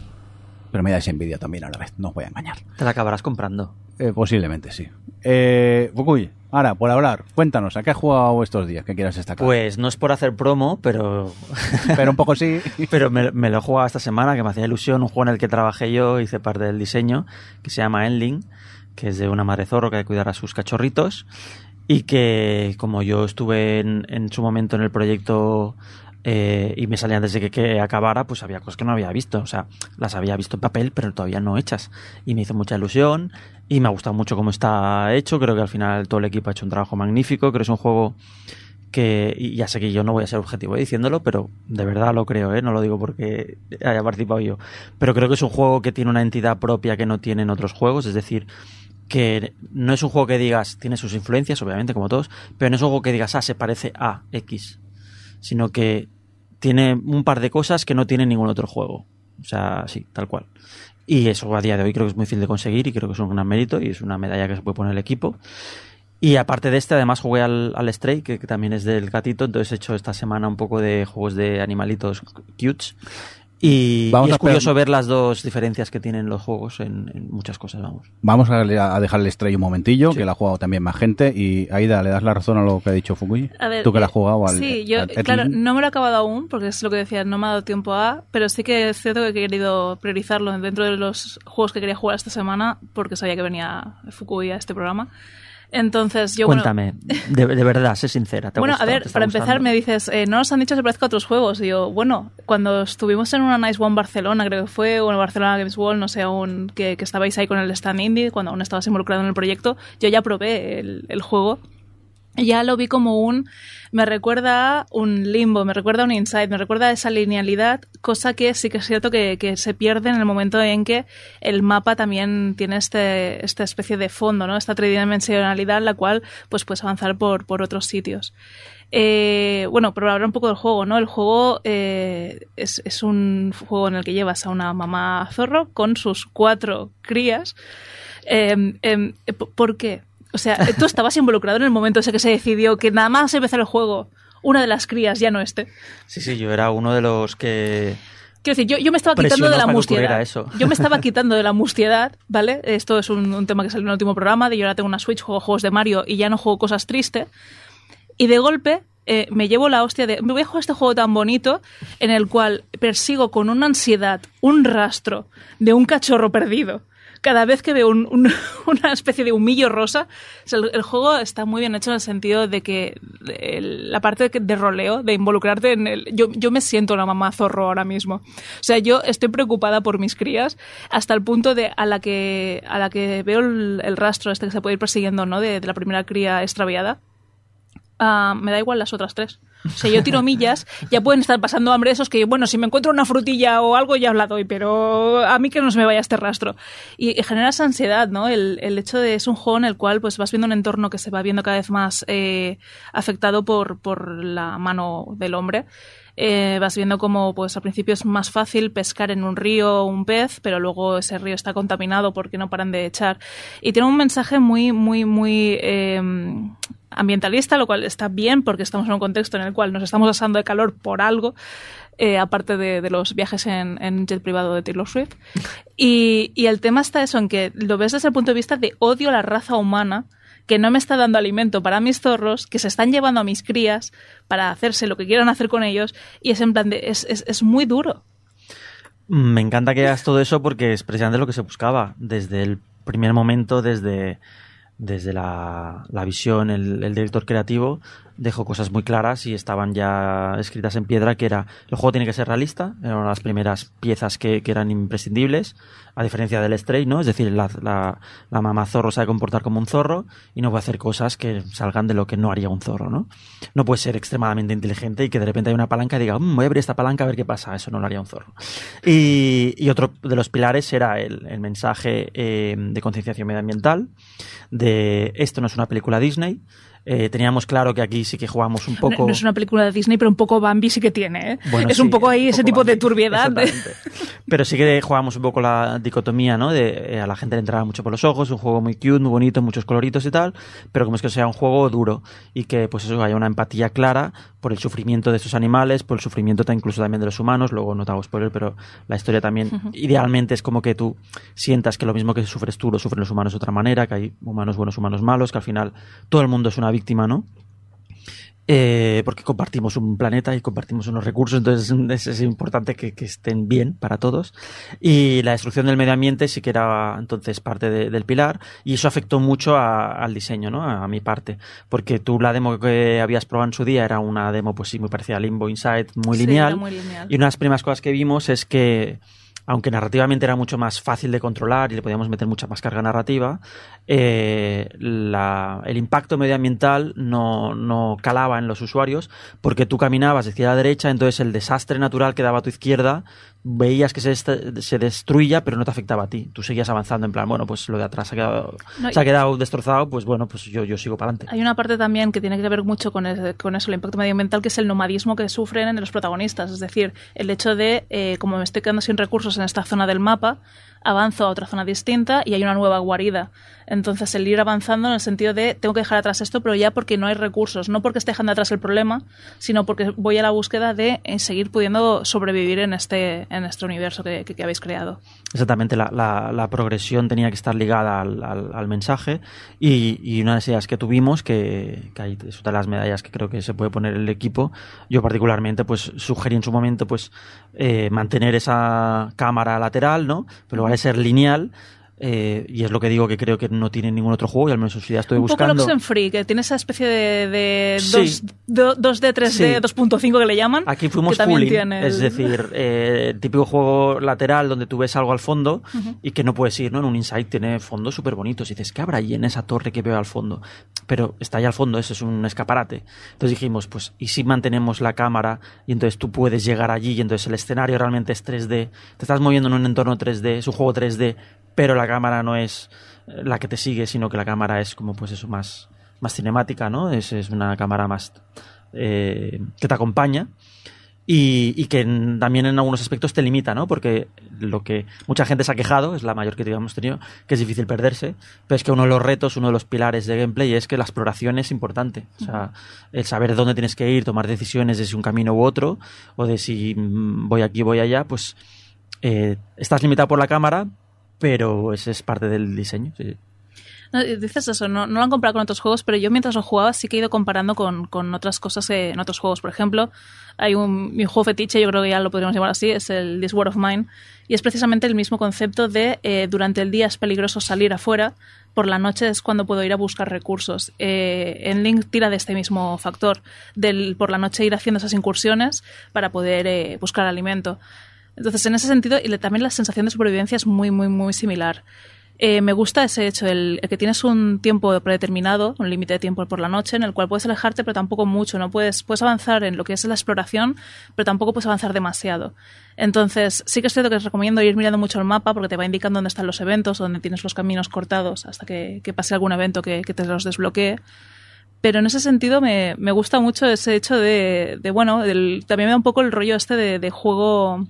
Pero me dais envidia también a la vez, no os voy a engañar. Te la acabarás comprando. Eh, posiblemente sí. Eh, Fukui, ahora, por hablar, cuéntanos, ¿a qué has jugado estos días que quieras destacar? Pues no es por hacer promo, pero, Pero un poco sí. pero me, me lo he jugado esta semana, que me hacía ilusión, un juego en el que trabajé yo, hice parte del diseño, que se llama Enling, que es de una madre zorro que hay que cuidar a sus cachorritos, y que como yo estuve en, en su momento en el proyecto eh, y me salía antes de que, que acabara, pues había cosas que no había visto. O sea, las había visto en papel, pero todavía no hechas. Y me hizo mucha ilusión y me ha gustado mucho cómo está hecho. Creo que al final todo el equipo ha hecho un trabajo magnífico. Creo que es un juego que, y ya sé que yo no voy a ser objetivo diciéndolo, pero de verdad lo creo, ¿eh? no lo digo porque haya participado yo. Pero creo que es un juego que tiene una entidad propia que no tienen otros juegos, es decir, que no es un juego que digas, tiene sus influencias, obviamente, como todos, pero no es un juego que digas, ah, se parece a X, sino que tiene un par de cosas que no tiene ningún otro juego. O sea, sí, tal cual. Y eso a día de hoy creo que es muy difícil de conseguir y creo que es un gran mérito y es una medalla que se puede poner el equipo. Y aparte de este, además jugué al, al Stray, que, que también es del gatito, entonces he hecho esta semana un poco de juegos de animalitos cutes. Y, Vamos y a es curioso ver las dos diferencias que tienen los juegos en, en muchas cosas, vamos. Vamos a, a dejar el estrella un momentillo, Sí. que la ha jugado también más gente. Y Aida, ¿le das la razón a lo que ha dicho Fukui? A ver, Tú que la eh, has jugado al. Sí, yo, al claro, no me lo he acabado aún, porque es lo que decía, no me ha dado tiempo a, pero sí que es cierto que he querido priorizarlo dentro de los juegos que quería jugar esta semana, porque sabía que venía Fukui a este programa. Entonces, yo, bueno, Cuéntame, de, de verdad, sé sincera. ¿te bueno, a ver, ¿Te está para empezar me dices, eh, no nos han dicho que se parezca a otros juegos. Y yo, bueno, cuando estuvimos en una Nice One Barcelona, creo que fue, o en Barcelona Games World, no sé aún, que, que estabais ahí con el stand indie, cuando aún estabas involucrado en el proyecto, yo ya probé el, el juego ya lo vi como un me recuerda a un limbo, me recuerda a un insight, me recuerda a esa linealidad, cosa que sí que es cierto que, se pierde en el momento en que el mapa también tiene este, esta especie de fondo, ¿no? Esta tridimensionalidad en la cual pues puedes avanzar por, por otros sitios. Eh, bueno, pero hablar un poco del juego, ¿no? El juego eh, es, es un juego en el que llevas a una mamá zorro con sus cuatro crías. Eh, eh, ¿Por qué? O sea, tú estabas involucrado en el momento ese que se decidió que nada más empezar el juego, una de las crías, ya no este. Sí, sí, yo era uno de los que... Quiero decir, yo, yo me estaba quitando de la mustiedad. eso. Yo me estaba quitando de la mustiedad, ¿vale? Esto es un, un tema que salió en el último programa, de yo ahora tengo una Switch, juego juegos de Mario y ya no juego cosas tristes. Y de golpe eh, me llevo la hostia de, me voy a jugar este juego tan bonito en el cual persigo con una ansiedad un rastro de un cachorro perdido. Cada vez que veo un- un- una especie de humillo rosa, el, juego está muy bien hecho en el sentido de que la parte de, de roleo, de involucrarte en el... Yo, yo me siento la mamá zorro ahora mismo. O sea, yo estoy preocupada por mis crías hasta el punto de a la que, a la que veo el, rastro este que se puede ir persiguiendo, ¿no? De, la primera cría extraviada. Ah, me da igual las otras tres. O sea, yo tiro millas, ya pueden estar pasando hambre esos que, bueno, si me encuentro una frutilla o algo ya la doy, pero a mí que no se me vaya este rastro. Y, y genera esa ansiedad, ¿no? El, el hecho de es un juego en el cual pues vas viendo un entorno que se va viendo cada vez más eh, afectado por, por la mano del hombre. Eh, vas viendo como pues al principio es más fácil pescar en un río un pez, pero luego ese río está contaminado porque no paran de echar. Y tiene un mensaje muy, muy, muy eh, ambientalista, lo cual está bien porque estamos en un contexto en el cual nos estamos asando de calor por algo, eh, aparte de, los viajes en, jet privado de Taylor Swift. Y, el tema está eso, en que lo ves desde el punto de vista de odio a la raza humana que no me está dando alimento para mis zorros, que se están llevando a mis crías para hacerse lo que quieran hacer con ellos, y es en plan de, es muy duro. Me encanta que hagas todo eso porque es precisamente lo que se buscaba desde el primer momento, desde, desde la, la visión, el, el director creativo dejó cosas muy claras y estaban ya escritas en piedra que era el juego tiene que ser realista, era una de las primeras piezas que, que eran imprescindibles, a diferencia del Stray, ¿no? Es decir, la, la, mamá zorro sabe comportar como un zorro y no puede hacer cosas que salgan de lo que no haría un zorro, ¿no? No puede ser extremadamente inteligente y que de repente hay una palanca y diga, "Mm, voy a abrir esta palanca a ver qué pasa, eso no lo haría un zorro. Y, otro de los pilares era el, el mensaje eh, de concienciación medioambiental, de esto no es una película Disney. Eh, teníamos claro que aquí sí que jugamos un poco... No, no es una película de Disney, pero un poco Bambi sí que tiene, ¿eh? Bueno, es sí, un poco ahí ese poco tipo de Bambi, turbiedad. de- exactamente. Pero sí que jugamos un poco la dicotomía, ¿no? De eh, a la gente le entraba mucho por los ojos, un juego muy cute, muy bonito, muchos coloritos y tal, pero como es que sea un juego duro y que pues eso haya una empatía clara por el sufrimiento de estos animales, por el sufrimiento incluso también de los humanos, luego no te hago spoiler, pero la historia también idealmente es como que tú sientas que lo mismo que sufres tú lo sufren los humanos de otra manera, que hay humanos buenos, humanos malos, que al final todo el mundo es una víctima, ¿no? Eh, porque compartimos un planeta y compartimos unos recursos, entonces es, es importante que, que estén bien para todos. Y la destrucción del medio ambiente sí que era entonces parte de- del pilar y eso afectó mucho a- al diseño, ¿no? A, mi parte, porque tú la demo que habías probado en su día era una demo pues sí muy parecida a Limbo Inside, muy Sí, lineal. muy lineal. Y una de las primeras cosas que vimos es que aunque narrativamente era mucho más fácil de controlar y le podíamos meter mucha más carga narrativa, eh, la- el impacto medioambiental no, no calaba en los usuarios porque tú caminabas de izquierda a derecha, entonces el desastre natural que daba a tu izquierda veías que se, se destruía, pero no te afectaba a ti. Tú seguías avanzando en plan, bueno, pues lo de atrás se ha quedado, No, se ha quedado destrozado, pues bueno, pues yo, yo sigo para adelante. Hay una parte también que tiene que ver mucho con, el- con eso, el impacto medioambiental, que es el nomadismo que sufren los protagonistas. Es decir, el hecho de, eh, como me estoy quedando sin recursos en esta zona del mapa, avanzo a otra zona distinta y hay una nueva guarida. Entonces, el ir avanzando en el sentido de tengo que dejar atrás esto, pero ya porque no hay recursos, no porque esté dejando atrás el problema, sino porque voy a la búsqueda de eh, seguir pudiendo sobrevivir en este, en este universo que, que- que habéis creado. Exactamente, la, la- la progresión tenía que estar ligada al, al- al mensaje y, y una de las ideas que tuvimos, que, que hay, es otra de las medallas que creo que se puede poner el equipo, yo particularmente pues sugerí en su momento pues eh, mantener esa cámara lateral, ¿no? Pero vale ser lineal eh, y es lo que digo que creo que no tiene ningún otro juego y al menos en su día estoy un poco buscando. el Oxenfree, que tiene esa especie de, de Sí. 2, 2D, 3D, Sí. 2.5 que le llaman. Aquí fuimos el- es decir, eh, típico juego lateral donde tú ves algo al fondo y que no puedes ir, ¿no? En un Insight tiene fondos súper bonitos y dices, ¿qué habrá ahí en esa torre que veo al fondo? Pero está ahí al fondo, eso es un escaparate. Entonces dijimos, pues, ¿y si mantenemos la cámara y entonces tú puedes llegar allí y entonces el escenario realmente es 3D? Te estás moviendo en un entorno 3D, es un juego 3D, pero la cámara no es eh, la que te sigue, sino que la cámara es como, pues eso, más, más cinemática, ¿no? Es, es una cámara más eh, que te acompaña y, y que también en algunos aspectos te limita, ¿no? Porque lo que mucha gente se ha quejado, es la mayor que hemos tenido, que es difícil perderse, pero es que uno de los retos, uno de los pilares de gameplay es que la exploración es importante. O sea, el saber dónde tienes que ir, tomar decisiones de si un camino u otro, o de si mm, voy aquí, voy allá, pues eh, estás limitado por la cámara, pero ese es parte del diseño. sí. Y dices eso, no, lo han comparado con otros juegos, pero yo mientras lo jugaba sí que he ido comparando con, con otras cosas eh, en otros juegos. Por ejemplo, hay un juego fetiche, yo creo que ya lo podríamos llamar así, es el This War of Mine, y es precisamente el mismo concepto de eh, durante el día es peligroso salir afuera, por la noche es cuando puedo ir a buscar recursos. Eh, en Link tira de este mismo factor, del por la noche ir haciendo esas incursiones para poder eh, buscar alimento. Entonces, en ese sentido, y también la sensación de supervivencia es muy, muy, muy similar. Eh, me gusta ese hecho, el, el que tienes un tiempo predeterminado, un límite de tiempo por la noche, en el cual puedes alejarte, pero tampoco mucho. No puedes, puedes avanzar en lo que es la exploración, pero tampoco puedes avanzar demasiado. Entonces, sí que es cierto que os recomiendo ir mirando mucho el mapa porque te va indicando dónde están los eventos, dónde tienes los caminos cortados hasta que, que pase algún evento que, que te los desbloquee. Pero en ese sentido me, me gusta mucho ese hecho de, de bueno, también me da un poco el rollo este de, de juego,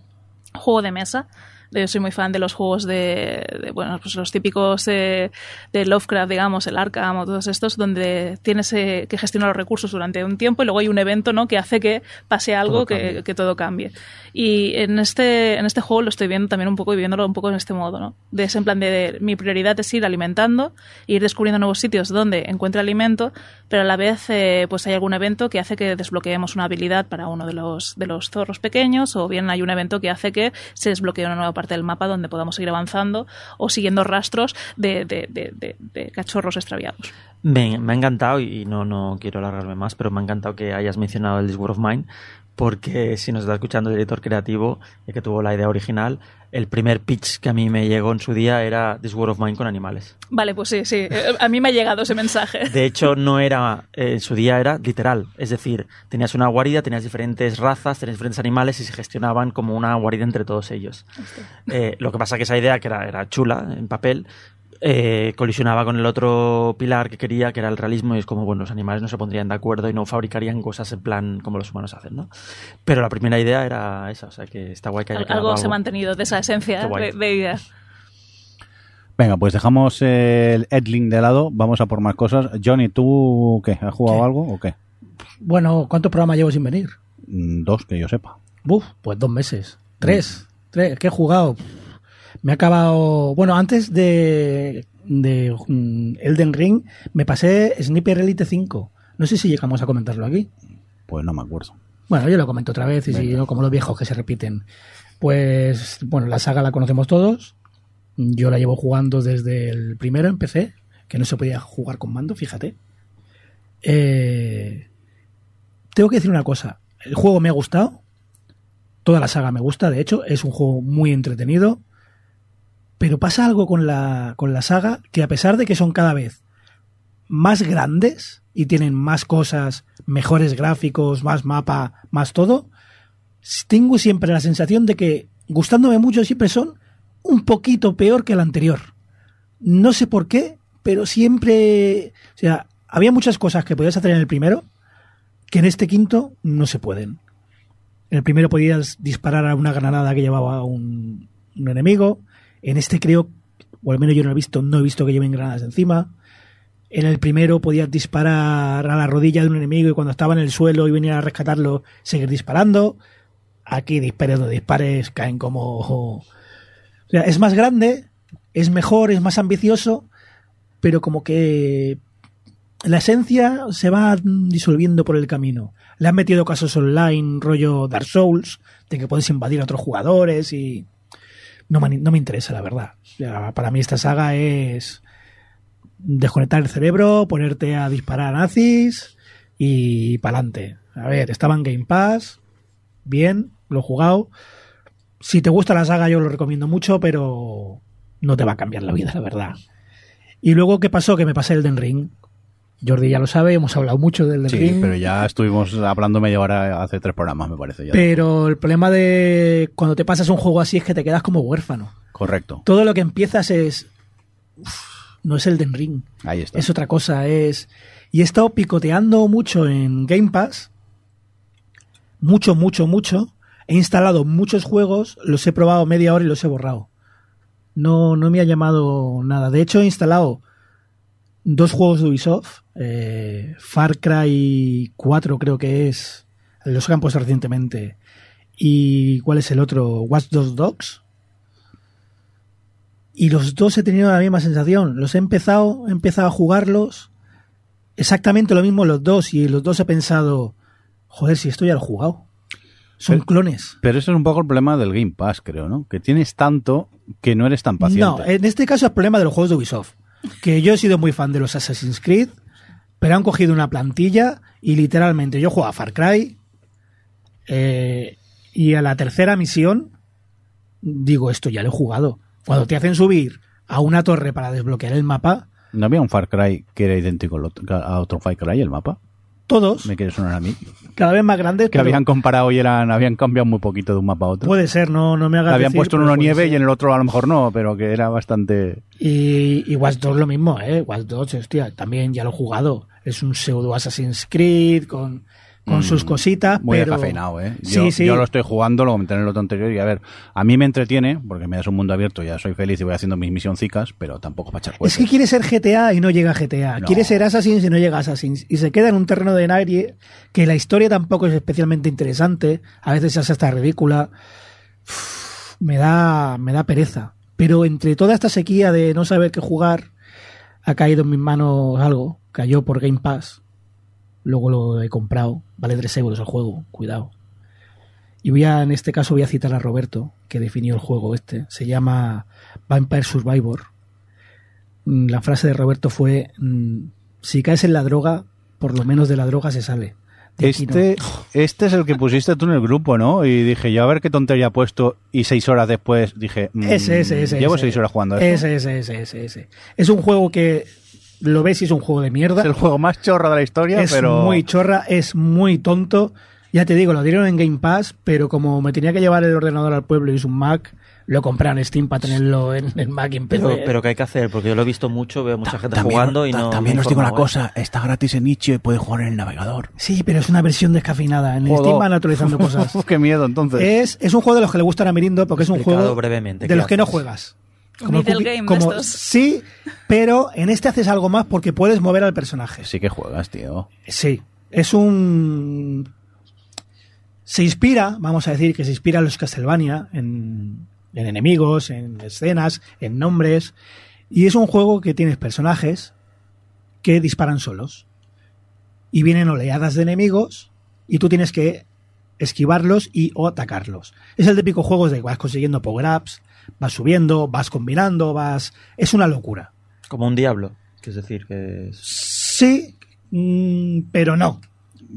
juego de mesa. Yo soy muy fan de los juegos de, de, bueno, pues los típicos eh, de Lovecraft, digamos, el Arkham o todos estos, donde tienes eh, que gestionar los recursos durante un tiempo y luego hay un evento, ¿no? Que hace que pase algo, Todo que, que todo cambie. Y en este, en este juego lo estoy viendo también un poco y viviéndolo un poco en este modo, ¿no? De ese en plan de, de mi prioridad es ir alimentando, ir descubriendo nuevos sitios donde encuentre alimento, pero a la vez eh, pues hay algún evento que hace que desbloqueemos una habilidad para uno de los, de los zorros pequeños, o bien hay un evento que hace que se desbloquee una nueva parte del mapa donde podamos seguir avanzando o siguiendo rastros de, cachorros extraviados. Me, ha encantado, y no, no quiero alargarme más, pero me ha encantado que hayas mencionado el This War of Mine, porque si nos está escuchando el director creativo, y que tuvo la idea original, el primer pitch que a mí me llegó en su día era This War of Mine con animales. Vale, pues sí, sí, eh, a mí me ha llegado ese mensaje. De hecho, no era, eh, en su día era literal, es decir, tenías una guarida, tenías diferentes razas, tenías diferentes animales y se gestionaban como una guarida entre todos ellos. Eh, lo que pasa que esa idea, que era, era chula en papel, eh, colisionaba con el otro pilar que quería, que era el realismo, y es como, bueno, los animales no se pondrían de acuerdo y no fabricarían cosas en plan como los humanos hacen, ¿no? Pero la primera idea era esa, o sea que está guay que haya Al- quedado Algo se ha mantenido de esa esencia de, de idea. Venga, pues dejamos el Edling de lado, vamos a por más cosas. Johnny, ¿tú qué? ¿Has jugado ¿Qué? algo o qué? Bueno, ¿cuántos programas llevo sin venir? Mm, Dos, que yo sepa. Buf, pues dos meses. Tres. Tres. ¿Qué he jugado? Me ha acabado. Bueno, antes de, de mm, Elden Ring, me pasé Sniper Elite 5. No sé si llegamos a comentarlo aquí. Pues no me acuerdo. Bueno, yo lo comento otra vez, y si Venga. no, como los viejos que se repiten. Pues, bueno, la saga la conocemos todos. Yo la llevo jugando desde el primero en PC, que no se podía jugar con mando, fíjate. Eh, tengo que decir una cosa. El juego me ha gustado. Toda la saga me gusta, de hecho, es un juego muy entretenido. Pero pasa algo con la, con la saga que a pesar de que son cada vez más grandes y tienen más cosas, mejores gráficos, más mapa, más todo, tengo siempre la sensación de que, gustándome mucho, siempre son un poquito peor que el anterior. No sé por qué, pero siempre... O sea, había muchas cosas que podías hacer en el primero que en este quinto no se pueden. En el primero podías disparar a una granada que llevaba un, un enemigo. En este creo, o al menos yo no he visto, no he visto que lleven granadas encima. En el primero podías disparar a la rodilla de un enemigo y cuando estaba en el suelo y venía a rescatarlo, seguir disparando. Aquí dispares o dispares caen como... O sea, es más grande, es mejor, es más ambicioso, pero como que la esencia se va disolviendo por el camino. Le han metido casos online, rollo Dark Souls, de que puedes invadir a otros jugadores y... no me, no me interesa, la verdad. Para mí esta saga es desconectar el cerebro, ponerte a disparar a nazis y pa'lante. A ver, estaba en Game Pass, bien, lo he jugado. Si te gusta la saga yo lo recomiendo mucho, pero no te va a cambiar la vida, la verdad. Y luego, ¿qué pasó? Que me pasé el Den Ring. Jordi ya lo sabe, hemos hablado mucho del Sí, Ring. pero ya estuvimos hablando media hora hace tres programas, me parece. Ya. Pero el problema de cuando te pasas un juego así es que te quedas como huérfano. Correcto. Todo lo que empiezas es. uf, no es el Den Ring. Ahí está. Es otra cosa. Es. Y he estado picoteando mucho en Game Pass. Mucho, mucho, mucho. He instalado muchos juegos, los he probado media hora y los he borrado. No, no me ha llamado nada. De hecho, he instalado dos juegos de Ubisoft. eh, Far Cry 4 creo que es. Los que han puesto recientemente. ¿Y cuál es el otro? Watch Dogs Dogs. Y los dos he tenido la misma sensación. Los he empezado, he empezado a jugarlos. Exactamente lo mismo los dos. Y los dos he pensado, joder, si esto ya lo he jugado. Son Pero- clones. Pero eso es un poco el problema del Game Pass, creo, ¿no? Que tienes tanto que no eres tan paciente. No, en este caso es problema de los juegos de Ubisoft. Que yo he sido muy fan de los Assassin's Creed, pero han cogido una plantilla y literalmente yo juego a Far Cry eh, y a la tercera misión digo, esto ya lo he jugado. Cuando te hacen subir a una torre para desbloquear el mapa, ¿No había un Far Cry que era idéntico a otro Far Cry, el mapa? todos, Me quiere sonar a mí. Cada vez más grandes, Que pero habían comparado y eran, habían cambiado muy poquito de un mapa a otro. puede ser, no, no me hagas habían decir, puesto en uno nieve ser. y en el otro a lo mejor no, pero que era bastante... Y, y Watch Dogs lo mismo, ¿eh? Watch Dogs, hostia, también ya lo he jugado. Es un pseudo Assassin's Creed con, con sus cositas, Muy pero... descafeinado, ¿eh? Yo, sí. yo lo estoy jugando, lo comenté en el otro anterior y a ver, a mí me entretiene, porque me das un mundo abierto, ya soy feliz y voy haciendo mis misioncicas, pero tampoco para echar Es que quiere ser GTA y no llega a GTA. No. Quiere ser Assassin's y no llega a Assassin's. Y se queda en un terreno de nadie que la historia tampoco es especialmente interesante. A veces es hasta ridícula. Uf, me da, me da pereza. Pero entre toda esta sequía de no saber qué jugar, ha caído en mis manos algo. Cayó por Game Pass. Luego lo he comprado. Vale 3 euros el juego. Cuidado. Y voy a, en este caso voy a citar a Roberto, que definió el juego este. Se llama Vampire Survivor. Mm, La frase de Roberto fue, mm, si caes en la droga, por lo menos de la droga se sale. De aquí no. Este, este es el que pusiste tú en el grupo, ¿no? Y dije, yo a ver qué tontería he puesto. Y seis horas después dije, mm, Ese, ese, ese. llevo seis horas jugando a esto. Ese, ese, ese, ese, ese. Es un juego que lo ves y es un juego de mierda. Es el juego más chorra de la historia, es pero... muy chorra, es muy tonto. Ya te digo, lo dieron en Game Pass, pero como me tenía que llevar el ordenador al pueblo y es un Mac, lo compré en Steam para tenerlo en el Mac y en PC. Pero, pero ¿qué hay que hacer? Porque yo lo he visto mucho, veo mucha gente También- jugando y ta- no. También os digo una cosa, está gratis en itch y puede jugar en el navegador. Sí, pero es una versión descafeinada. En Joder. Steam van actualizando cosas. Qué miedo, entonces. Es, es un juego de los que le gustan a Mirindo porque es un Explicado juego brevemente, de ¿qué los que no juegas. Un middle Cookie- game como-. Sí, pero en este haces algo más porque puedes mover al personaje. Sí que juegas, tío. Sí, es un... Se inspira, vamos a decir que se inspira en los Castlevania, en, en enemigos, en escenas, en nombres, y es un juego que tienes personajes que disparan solos. Y vienen oleadas de enemigos y tú tienes que esquivarlos y o atacarlos. Es el típico juego de que vas consiguiendo power-ups, vas subiendo, vas combinando, vas... Es una locura. Como un diablo. Que es decir, que es. Sí, mm, pero no.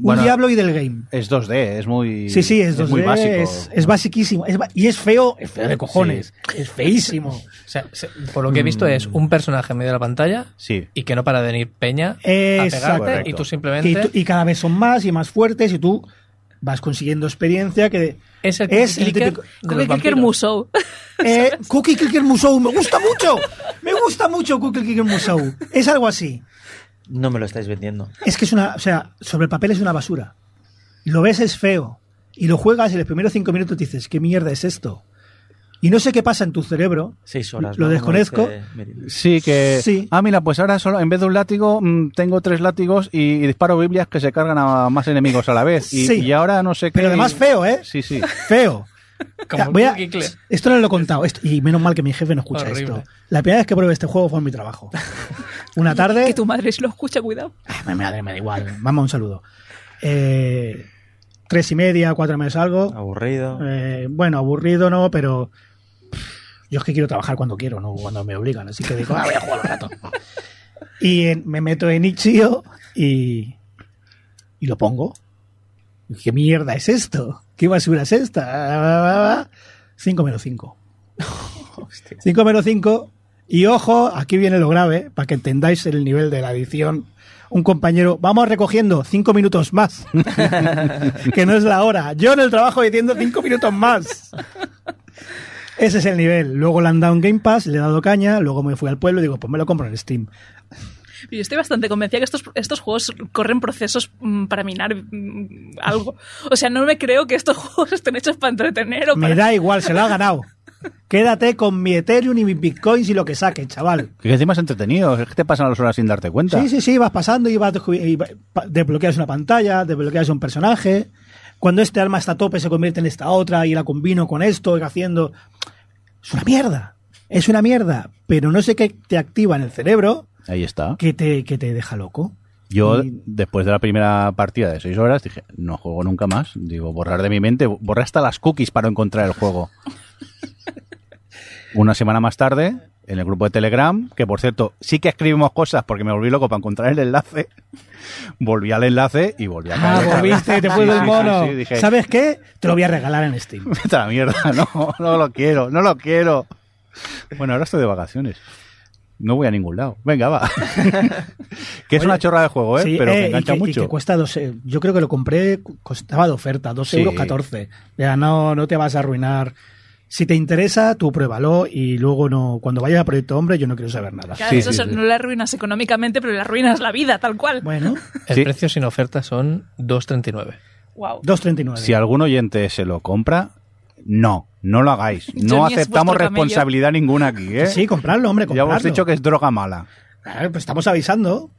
Bueno, un diablo y del game. Es 2D, es muy... Sí, sí, es, 2D, muy básico. Es, es basiquísimo. Es ba- y es feo, es feo de cojones. Es feísimo. O sea, se- por lo que he visto es un personaje en medio de la pantalla Sí. y que no para de venir peña a Exacto. pegarte y tú Y, simplemente... tú- y cada vez son más y más fuertes y tú vas consiguiendo experiencia que es el, es el clicker típico- de Cookie Clicker. Musou. Eh, Cookie Clicker Musou, me gusta mucho. Me gusta mucho Cookie Clicker Musou. Es algo así. No me lo estáis vendiendo. Es que es una, o sea, sobre el papel es una basura. Lo ves es feo. Y lo juegas y los primeros cinco minutos dices, ¿qué mierda es esto? Y no sé qué pasa en tu cerebro. Seis horas. Lo ¿no? Desconozco. dice Meryl. Sí, que... Sí. Ah, mira, pues ahora solo, en vez de un látigo, mm, tengo tres látigos y, y disparo biblias que se cargan a más enemigos a la vez. Y, Sí. y ahora no sé qué... Pero además feo, ¿eh? Sí, sí. Feo. Como Ya, voy a- esto no lo he contado. esto- y menos mal que mi jefe no escucha Horrible. esto. La primera vez que probé este juego fue en mi trabajo. Una tarde. Que tu madre si lo escucha, cuidado. Ah, Me, me da, me da igual. Vamos, un saludo. Eh, tres y media, cuatro meses algo. Aburrido. Eh, bueno, aburrido no, pero Yo es que quiero trabajar cuando quiero, no cuando me obligan. Así que digo, ah, voy a jugar un rato. Y en- me meto en Itch.io y, y lo pongo. ¿Qué mierda es esto? ¿Qué basura es esta? 5 menos 5. 5 menos 5. Y ojo, aquí viene lo grave, para que entendáis el nivel de la edición. Un compañero, vamos recogiendo 5 minutos más. que no es la hora. Yo en el trabajo diciendo 5 minutos más. Ese es el nivel. Luego le han dado un Game Pass, le he dado caña, luego me fui al pueblo y digo, pues me lo compro en Steam. Yo estoy bastante convencida que estos, estos juegos corren procesos mm, para minar mm, algo. O sea, no me creo que estos juegos estén hechos para entretener o Me para... da igual, se lo ha ganado. Quédate con mi Ethereum y mis Bitcoins y lo que saque, chaval. Que encima es entretenido, es que te pasan las horas sin darte cuenta. Sí, sí, sí, vas pasando y, vas, y desbloqueas una pantalla, desbloqueas un personaje. Cuando este alma está a tope se convierte en esta otra y la combino con esto y haciendo... Es una mierda. Es una mierda. Pero no sé qué te activa en el cerebro Ahí está. que te, que te deja loco. Yo, Y- después de la primera partida de seis horas, dije, no juego nunca más. Digo, borrar de mi mente, borrar hasta las cookies para encontrar el juego. Una semana más tarde, en el grupo de Telegram, que por cierto, sí que escribimos cosas porque me volví loco para encontrar el enlace, volví al enlace y volví a Ah, caer. vez. volviste, te Sí, fue sí, el sí, mono. sí, dije, ¿Sabes qué? Te lo voy a regalar en Steam. Vete a la mierda, no, no lo quiero, no lo quiero. Bueno, ahora estoy de vacaciones. No voy a ningún lado. Venga, va. que es Oye, una chorra de juego, ¿eh? Sí, pero eh, que y engancha que, y mucho. que cuesta dos, eh, yo creo que lo compré, costaba de oferta, dos Sí. euros 14. Ya no, no te vas a arruinar. Si te interesa, tú pruébalo y luego no, cuando vayas a Proyecto Hombre, yo no quiero saber nada. Claro, Sí, eso sí, es- sí. no le arruinas económicamente, pero le arruinas la vida, tal cual. Bueno, El Sí. precio sin oferta son 2.39. Wow. 2.39. Si algún oyente se lo compra, no, no lo hagáis. No aceptamos responsabilidad ninguna aquí, ¿eh? Sí, comprarlo, hombre, ya comprarlo. hemos dicho que es droga mala. Claro, pues estamos avisando.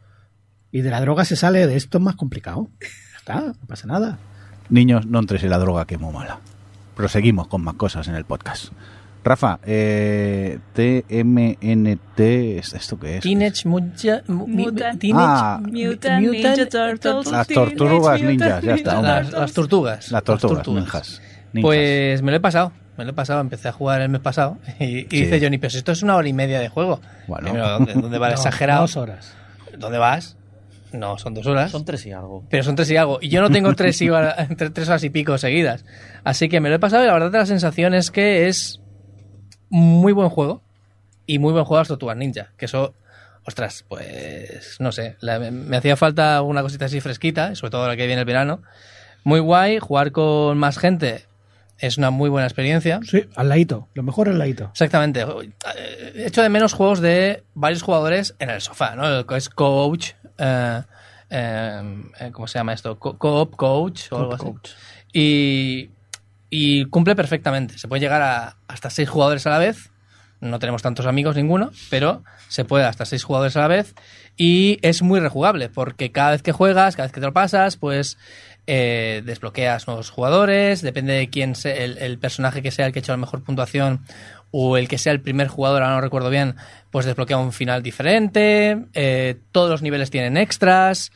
Y de la droga se sale, de esto es más complicado. Ya está, no pasa nada. Niños, no entres en la droga que es muy mala. Proseguimos con más cosas en el podcast. Rafa, eh, TMNT, ¿esto qué es? Teenage mu- Ah. Mutant Ninja Turtles. Las tortugas ninjas, ya está, hombre. Las, las tortugas. Las tortugas, ninjas. Ninjas. Pues me lo he pasado. Me lo he pasado, empecé a jugar el mes pasado. Y, y Sí. dice Johnny, pero si esto es una hora y media de juego. Bueno. Primero, ¿dónde, dónde va el No, exagerado? Dos horas. ¿Dónde vas? No, son dos horas. Son tres y algo. Pero son tres y algo. Y yo no tengo tres, y hora- entre tres horas y pico seguidas. Así que me lo he pasado y la verdad la sensación es que es muy buen juego. Y muy buen juego a las Tortugas Ninja. Que eso, ostras, pues no sé. la- me, me hacía falta una cosita así fresquita, sobre todo ahora que viene el verano. Muy guay, jugar con más gente es una muy buena experiencia. Sí, al ladito. Lo mejor al ladito. Exactamente. Eh, Echo de menos juegos de varios jugadores en el sofá, ¿no? Es coach. Eh, eh, ¿Cómo se llama esto? Co- Co-op coach o algo así. Y, y cumple perfectamente. Se puede llegar a hasta seis jugadores a la vez. No tenemos tantos amigos ninguno, pero se puede hasta seis jugadores a la vez. Y es muy rejugable, porque cada vez que juegas, cada vez que te lo pasas, pues eh, desbloqueas nuevos jugadores. Depende de quién sea el, el personaje que sea el que ha hecho la mejor puntuación o el que sea el primer jugador, ahora no recuerdo bien, pues desbloquea un final diferente. eh, todos los niveles tienen extras.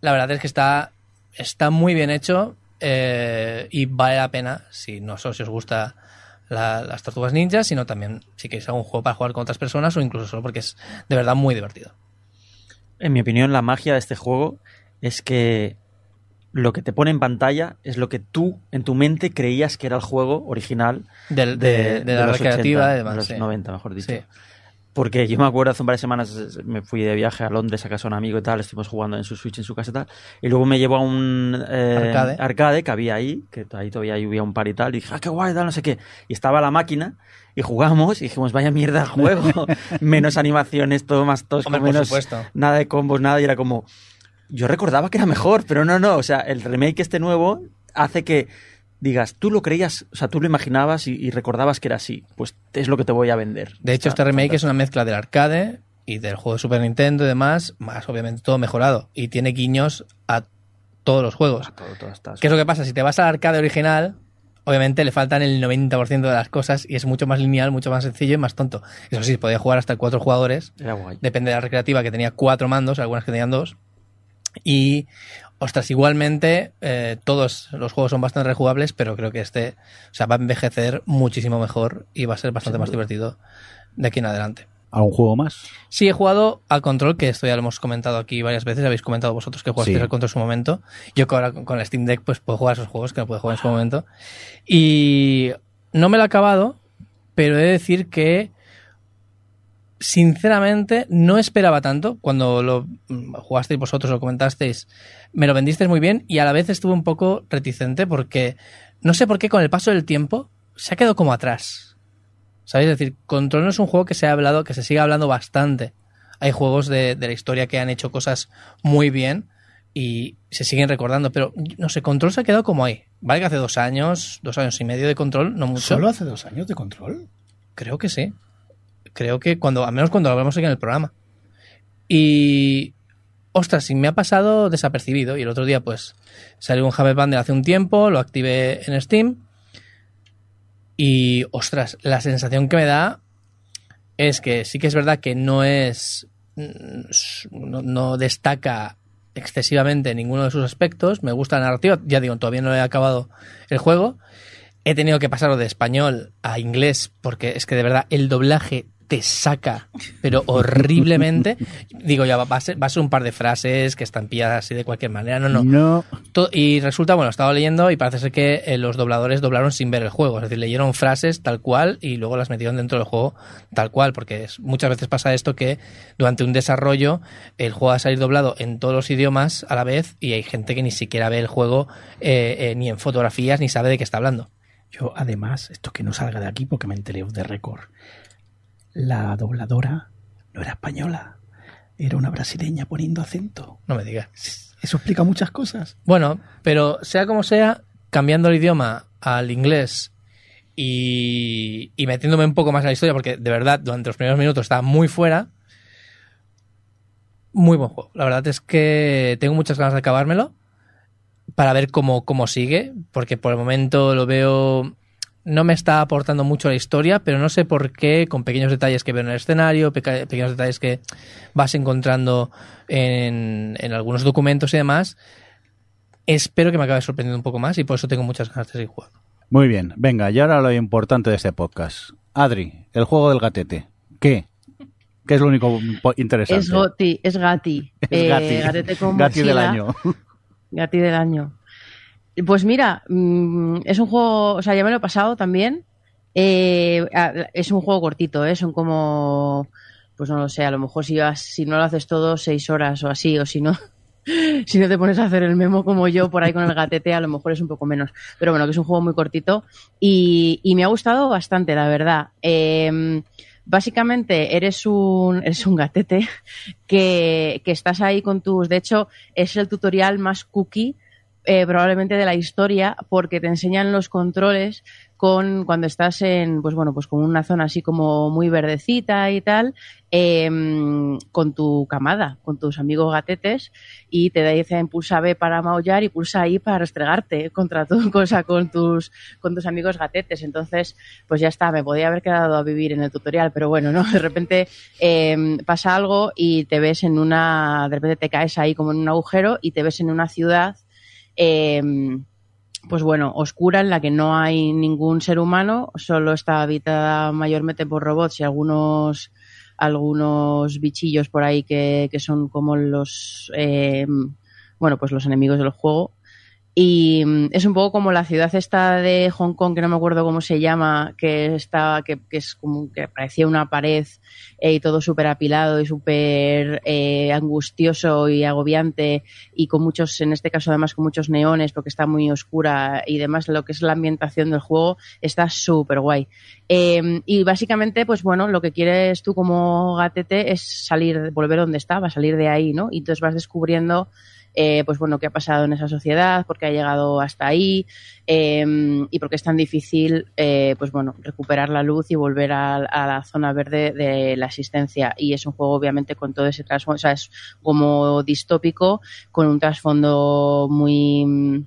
La verdad es que está, está muy bien hecho eh, y vale la pena, si no solo si os gusta la- las tortugas ninjas, sino también si queréis algún juego para jugar con otras personas o incluso solo porque es de verdad muy divertido. En mi opinión, la magia de este juego es que lo que te pone en pantalla es lo que tú en tu mente creías que era el juego original Del- de, de, de de la los recreativa 80, y demás, de los sí. 90, mejor dicho. Sí. Porque yo me acuerdo hace un par de semanas me fui de viaje a Londres a casa de un amigo y tal, estuvimos jugando en su Switch en su casa y tal, y luego me llevó a un eh, Arcade. que había ahí, que ahí todavía había un par y tal, y dije, ah, qué guay, tal, no sé qué. Y estaba la máquina, y jugamos, y dijimos, vaya mierda de juego, menos animaciones, todo más tosco, Hombre, menos nada de combos, nada, y era como, yo recordaba que era mejor, pero no, no, o sea, el remake este nuevo hace que digas, tú lo creías, o sea, tú lo imaginabas y, y recordabas que era así, pues es lo que te voy a vender. De hecho, Está este remake es una mezcla del arcade y del juego de Super Nintendo y demás, más obviamente todo mejorado. Y tiene guiños a todos los juegos. Todo, todo está ¿Qué es lo que pasa? Si te vas al arcade original, obviamente le faltan el 90% de las cosas y es mucho más lineal, mucho más sencillo y más tonto. Eso sí, podía jugar hasta cuatro jugadores. Era guay. Depende de la recreativa, que tenía cuatro mandos, algunas que tenían dos. Y Ostras, igualmente eh, todos los juegos son bastante rejugables, pero creo que este o sea, va a envejecer muchísimo mejor y va a ser bastante más divertido de aquí en adelante. ¿Algún juego más? Sí, he jugado al control, que esto ya lo hemos comentado aquí varias veces, habéis comentado vosotros que jugasteis Sí. al control en su momento. Yo que ahora con la Steam Deck pues puedo jugar esos juegos que no puedo jugar en su momento. Y no me lo he acabado, pero he de decir que sinceramente no esperaba tanto cuando lo mm, jugasteis vosotros o comentasteis me lo vendisteis muy bien y a la vez estuve un poco reticente porque no sé por qué con el paso del tiempo se ha quedado como atrás ¿sabéis? es decir Control no es un juego que se ha hablado que se sigue hablando bastante hay juegos de, de la historia que han hecho cosas muy bien y se siguen recordando pero no sé Control se ha quedado como ahí vale que hace dos años dos años y medio de Control no mucho ¿Solo hace dos años de control? Creo que sí. Creo que cuando, al menos cuando lo hablamos aquí en el programa. Y. Ostras, sí me ha pasado desapercibido. Y el otro día, pues, salió un Hammer Bundle hace un tiempo, lo activé en Steam. Y, ostras, la sensación que me da es que sí que es verdad que no es. No, no destaca excesivamente ninguno de sus aspectos. Me gusta la narrativa. Ya digo, todavía no he acabado el juego. He tenido que pasarlo de español a inglés porque es que de verdad el doblaje te saca, pero horriblemente. Digo, ya va, a ser, va a ser un par de frases que están pilladas así de cualquier manera. No, no. Y resulta, bueno, estaba leyendo y parece ser que eh, los dobladores doblaron sin ver el juego. Es decir, leyeron frases tal cual y luego las metieron dentro del juego tal cual. Porque es- muchas veces pasa esto que durante un desarrollo el juego va a salir doblado en todos los idiomas a la vez y hay gente que ni siquiera ve el juego eh, eh, ni en fotografías ni sabe de qué está hablando. Yo, además, esto que no salga de aquí porque me enteré de récord. La dobladora no era española, era una brasileña poniendo acento. No me digas. Eso explica muchas cosas. Bueno, pero sea como sea, cambiando el idioma al inglés y, y metiéndome un poco más en la historia, porque de verdad durante los primeros minutos estaba muy fuera. Muy buen juego. La verdad es que tengo muchas ganas de acabármelo para ver cómo, cómo sigue, porque por el momento lo veo... No me está aportando mucho a la historia, pero no sé por qué, con pequeños detalles que veo en el escenario, peca- pequeños detalles que vas encontrando en, en algunos documentos y demás, espero que me acabe sorprendiendo un poco más y por eso tengo muchas ganas de seguir jugando. Muy bien, venga, y ahora lo importante de este podcast. Adri, el juego del gatete. ¿Qué? ¿Qué es lo único interesante? Es Goti, es Gati. Es Eh, Gati. gatete con Gati del año. Gati del año. Pues mira, mm, es un juego, o sea, ya me lo he pasado también. Eh, es un juego cortito, ¿eh? Son como, pues no lo sé, a lo mejor si, vas- si no lo haces todo, seis horas o así, o si no, si no te pones a hacer el memo como yo por ahí con el gatete, a lo mejor es un poco menos. Pero bueno, que es un juego muy cortito y, me ha gustado bastante, la verdad. Eh, básicamente eres un, eres un gatete que estás ahí con tus... De hecho, es el tutorial más cookie eh, probablemente de la historia porque te enseñan los controles con cuando estás en pues bueno pues con una zona así como muy verdecita y tal em, con tu camada con tus amigos gatetes y te dicen pulsa B para maullar y pulsa I para restregarte contra tu cosa con tus con tus amigos gatetes. Entonces pues ya está me podía haber quedado a vivir en el tutorial pero bueno no de repente em, pasa algo y te ves en una de repente te caes ahí como en un agujero y te ves en una ciudad eh, pues bueno, oscura en la que no hay ningún ser humano, solo está habitada mayormente por robots y algunos algunos bichillos por ahí que, que son como los eh, bueno pues los enemigos del juego y mm, es un poco como la ciudad esta de Hong Kong que no me acuerdo cómo se llama que está que, que es como que parecía una pared eh, y todo súper apilado y súper eh, angustioso y agobiante y con muchos, en este caso además con muchos neones porque está muy oscura y demás lo que es la ambientación del juego está súper guay. Eh, y básicamente, pues bueno, lo que quieres tú como gatete es salir, volver donde estaba, salir de ahí, ¿no? Y entonces vas descubriendo eh, pues bueno, qué ha pasado en esa sociedad, por qué ha llegado hasta ahí eh, y por qué es tan difícil, eh, pues bueno, recuperar la luz y volver a, a, la zona verde de la existencia. Y es un juego, obviamente, con todo ese trasfondo, o sea, es como distópico, con un trasfondo muy mm,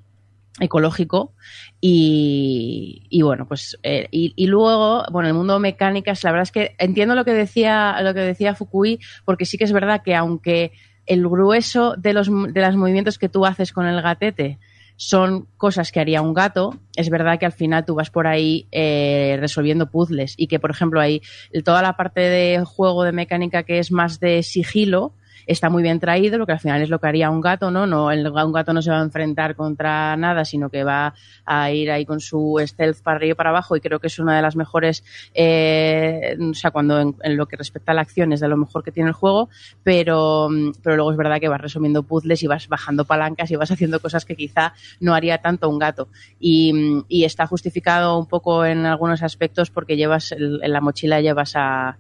ecológico y, y, bueno pues eh, y, y, luego bueno el mundo mecánicas la verdad es que entiendo lo que decía lo que decía Fukui porque sí que es verdad que aunque el grueso de los, de los movimientos que tú haces con el gatete son cosas que haría un gato. Es verdad que al final tú vas por ahí eh, resolviendo puzzles y que, por ejemplo, hay toda la parte de juego de mecánica que es más de sigilo, está muy bien traído, lo que al final es lo que haría un gato, ¿no? no el, un gato no se va a enfrentar contra nada, sino que va a ir ahí con su stealth para arriba y para abajo y creo que es una de las mejores, eh, o sea, cuando en, lo que respecta a la acción es de lo mejor que tiene el juego, pero, pero luego es verdad que vas resumiendo puzzles y vas bajando palancas y vas haciendo cosas que quizá no haría tanto un gato. Y, y está justificado un poco en algunos aspectos porque llevas, en la mochila llevas a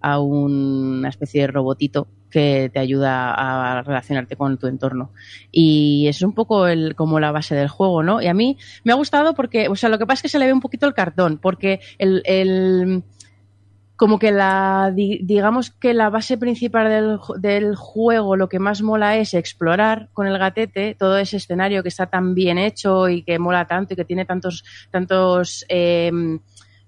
a una especie de robotito que te ayuda a relacionarte con tu entorno. Y es un poco el, como la base del juego, ¿no? Y a mí me ha gustado porque, o sea, lo que pasa es que se le ve un poquito el cartón, porque el, el como que la, digamos que la base principal del, del, juego, lo que más mola es explorar con el gatete todo ese escenario que está tan bien hecho y que mola tanto y que tiene tantos, tantos, eh,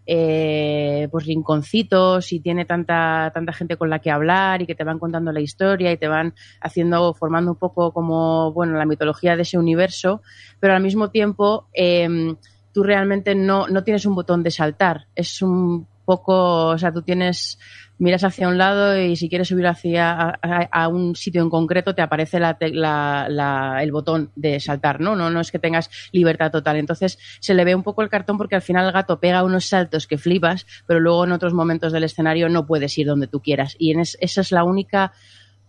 eh, pues rinconcitos y tiene tanta, tanta gente con la que hablar y que te van contando la historia y te van haciendo, formando un poco como, bueno, la mitología de ese universo, pero al mismo tiempo eh, tú realmente no, no tienes un botón de saltar, es un poco, o sea, tú tienes miras hacia un lado y si quieres subir hacia a, un sitio en concreto te aparece la, la, la, el botón de saltar, ¿no? ¿no? No es que tengas libertad total. Entonces se le ve un poco el cartón porque al final el gato pega unos saltos que flipas, pero luego en otros momentos del escenario no puedes ir donde tú quieras. Y en es, esa es la única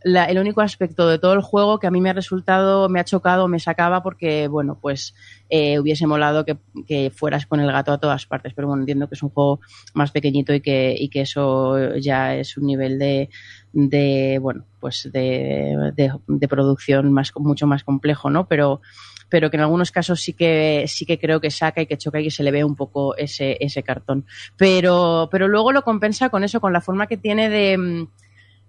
la, el único aspecto de todo el juego que a mí me ha resultado, me ha chocado, me sacaba porque, bueno, pues eh, hubiese molado que, que, fueras con el gato a todas partes. Pero bueno, entiendo que es un juego más pequeñito y que, y que eso ya es un nivel de, de bueno, pues de, de, de producción más, mucho más complejo, ¿no? Pero, pero que en algunos casos sí que sí que creo que saca y que choca y que se le ve un poco ese, ese cartón. Pero, pero luego lo compensa con eso, con la forma que tiene de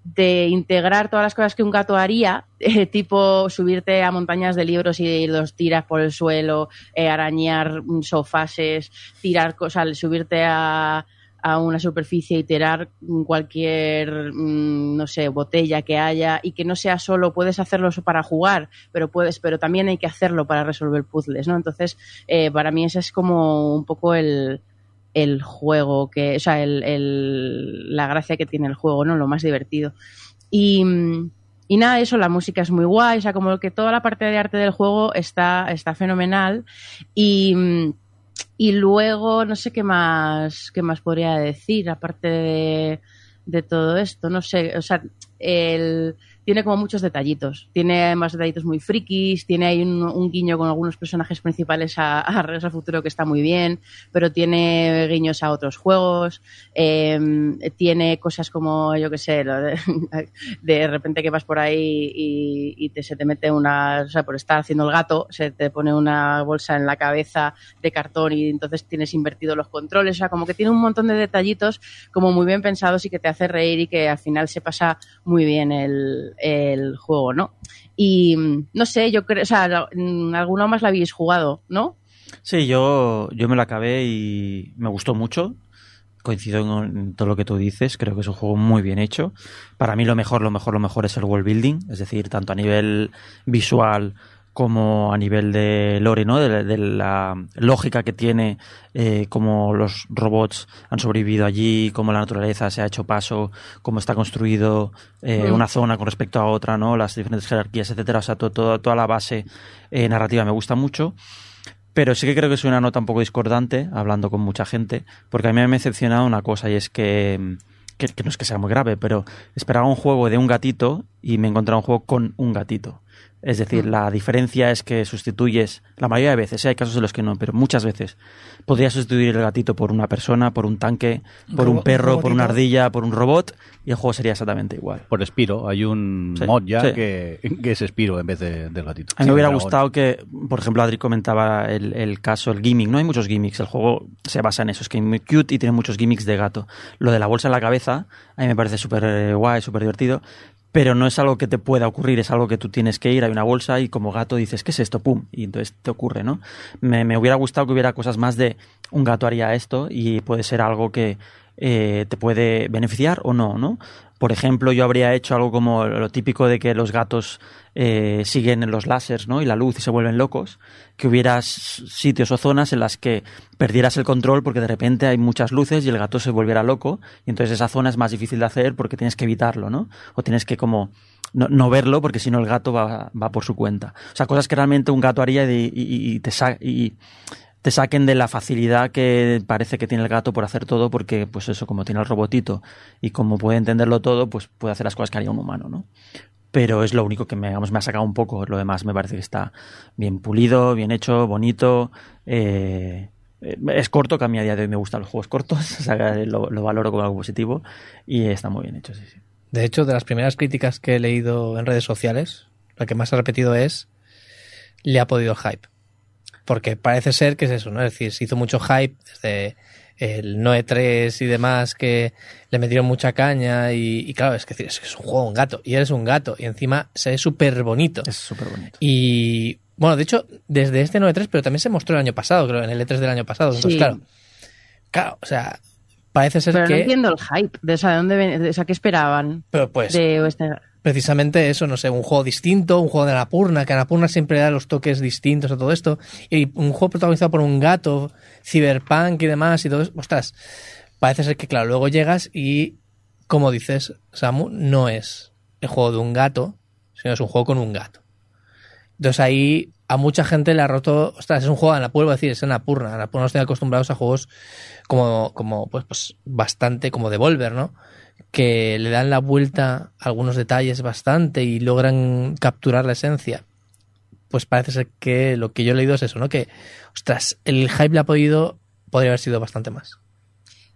de integrar todas las cosas que un gato haría, eh, tipo subirte a montañas de libros y los tiras por el suelo, eh, arañar sofases, tirar cosas, subirte a, a una superficie y tirar cualquier, mmm, no sé, botella que haya y que no sea solo puedes hacerlo para jugar, pero puedes, pero también hay que hacerlo para resolver puzzles, ¿no? Entonces, eh, para mí ese es como un poco el, el juego, que, o sea, el, el, la gracia que tiene el juego, ¿no? Lo más divertido. Y, y nada, eso, la música es muy guay, o sea, como que toda la parte de arte del juego está, está fenomenal. Y, y luego, no sé qué más, qué más podría decir, aparte de, de todo esto, no sé, o sea, el tiene como muchos detallitos. Tiene más detallitos muy frikis, tiene ahí un, un guiño con algunos personajes principales a, a Regreso al Futuro que está muy bien, pero tiene guiños a otros juegos, eh, tiene cosas como, yo qué sé, de, de, repente que vas por ahí y, y te, se te mete una, o sea, por estar haciendo el gato, se te pone una bolsa en la cabeza de cartón y entonces tienes invertido los controles, o sea, como que tiene un montón de detallitos como muy bien pensados y que te hace reír y que al final se pasa muy bien el, el juego, ¿no? Y no sé, yo creo, o sea, alguno más la habéis jugado, ¿no? Sí, yo, yo me lo acabé y me gustó mucho. Coincido en todo lo que tú dices, creo que es un juego muy bien hecho. Para mí lo mejor, lo mejor, lo mejor es el world building, es decir, tanto a nivel visual como a nivel de lore, ¿no? De, de la lógica que tiene, eh, cómo los robots han sobrevivido allí, cómo la naturaleza se ha hecho paso, cómo está construido eh, mm. una zona con respecto a otra, ¿no? Las diferentes jerarquías, etcétera. O sea, todo, todo, toda la base eh, narrativa me gusta mucho. Pero sí que creo que es una nota un poco discordante, hablando con mucha gente, porque a mí me ha decepcionado una cosa y es que, que, que no es que sea muy grave, pero esperaba un juego de un gatito y me he encontrado un juego con un gatito. Es decir, mm. la diferencia es que sustituyes, la mayoría de veces, ¿eh? hay casos en los que no, pero muchas veces podrías sustituir el gatito por una persona, por un tanque, por un, un perro, un por una ardilla, por un robot, y el juego sería exactamente igual. Por Spiro, hay un sí, mod ya sí. que, que, es Spiro en vez de, del gatito. A mí me hubiera gustado que, por ejemplo, Adri comentaba el, el, caso, el gimmick, no hay muchos gimmicks, el juego se basa en eso, es que es muy cute y tiene muchos gimmicks de gato. Lo de la bolsa en la cabeza, a mí me parece súper eh, guay, súper divertido, pero no es algo que te pueda ocurrir, es algo que tú tienes que ir, hay una bolsa y como gato dices, ¿qué es esto? ¡Pum! Y entonces te ocurre, ¿no? Me, me hubiera gustado que hubiera cosas más de un gato haría esto y puede ser algo que eh, te puede beneficiar o no, ¿no? Por ejemplo, yo habría hecho algo como lo típico de que los gatos eh, siguen los láseres ¿no? y la luz y se vuelven locos, que hubiera sitios o zonas en las que perdieras el control porque de repente hay muchas luces y el gato se volviera loco y entonces esa zona es más difícil de hacer porque tienes que evitarlo, ¿no? O tienes que como no, verlo porque si no el gato va, va por su cuenta. O sea, cosas que realmente un gato haría y, y- te y te saquen de la facilidad que parece que tiene el gato por hacer todo, porque, pues eso, como tiene el robotito y como puede entenderlo todo, pues puede hacer las cosas que haría un humano, ¿no? Pero es lo único que me, digamos, me ha sacado un poco. Lo demás me parece que está bien pulido, bien hecho, bonito. eh, eh, es corto, que a mí a día de hoy me gustan los juegos cortos, o sea, lo, lo valoro como algo positivo y está muy bien hecho, sí, sí. De hecho, de las primeras críticas que he leído en redes sociales, la que más ha repetido es le ha podido hype. Porque parece ser que es eso, ¿no? Es decir, se hizo mucho hype desde el Noe 3 y demás que le metieron mucha caña y, y claro, es que es, un juego, un gato, y eres un gato, y encima se ve súper bonito. Es súper bonito. Y bueno, de hecho, desde este 9.3, pero también se mostró el año pasado, creo, en el E3 del año pasado. Entonces, Sí. claro, claro, o sea, parece ser Pero que... no entiendo el hype. De, o sea, ¿de dónde ven- de- o sea, ¿qué esperaban? Pero pues, De precisamente eso, no sé, un juego distinto, un juego de Anapurna, que Anapurna siempre da los toques distintos a todo esto, y un juego protagonizado por un gato, cyberpunk y demás, y todo eso, ostras, parece ser que, claro, luego llegas y, como dices, Samu, no es el juego de un gato, sino es un juego con un gato. Entonces ahí a mucha gente le ha roto, ostras, es un juego de Anapurna, vuelvo a decir, es Anapurna, Anapurna estoy acostumbrados a juegos como, como pues, pues bastante como Devolver, ¿no? que le dan la vuelta a algunos detalles bastante y logran capturar la esencia. Pues parece ser que lo que yo he leído es eso, ¿no? Que, ostras, el hype le ha podido, podría haber sido bastante más.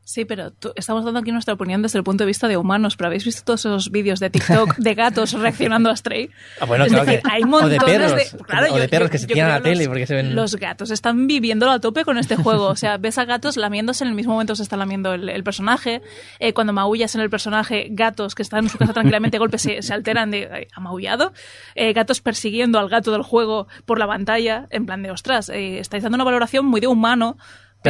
Sí, pero tú- estamos dando aquí nuestra opinión desde el punto de vista de humanos, pero ¿habéis visto todos esos vídeos de TikTok de gatos reaccionando a Stray? Ah, bueno, Es claro decir, que- hay o de montones perros, de, claro, o de perros yo- que se tiran a la tele porque se ven... Los gatos están viviéndolo a tope con este juego. O sea, ves a gatos lamiéndose en el mismo momento que se está lamiendo el, el personaje. Eh, cuando maullas en el personaje, gatos que están en su casa tranquilamente, de golpe se, se alteran de "Ay, ha maullado. Eh, gatos persiguiendo al gato del juego por la pantalla, en plan de ostras, eh, estáis dando una valoración muy de humano,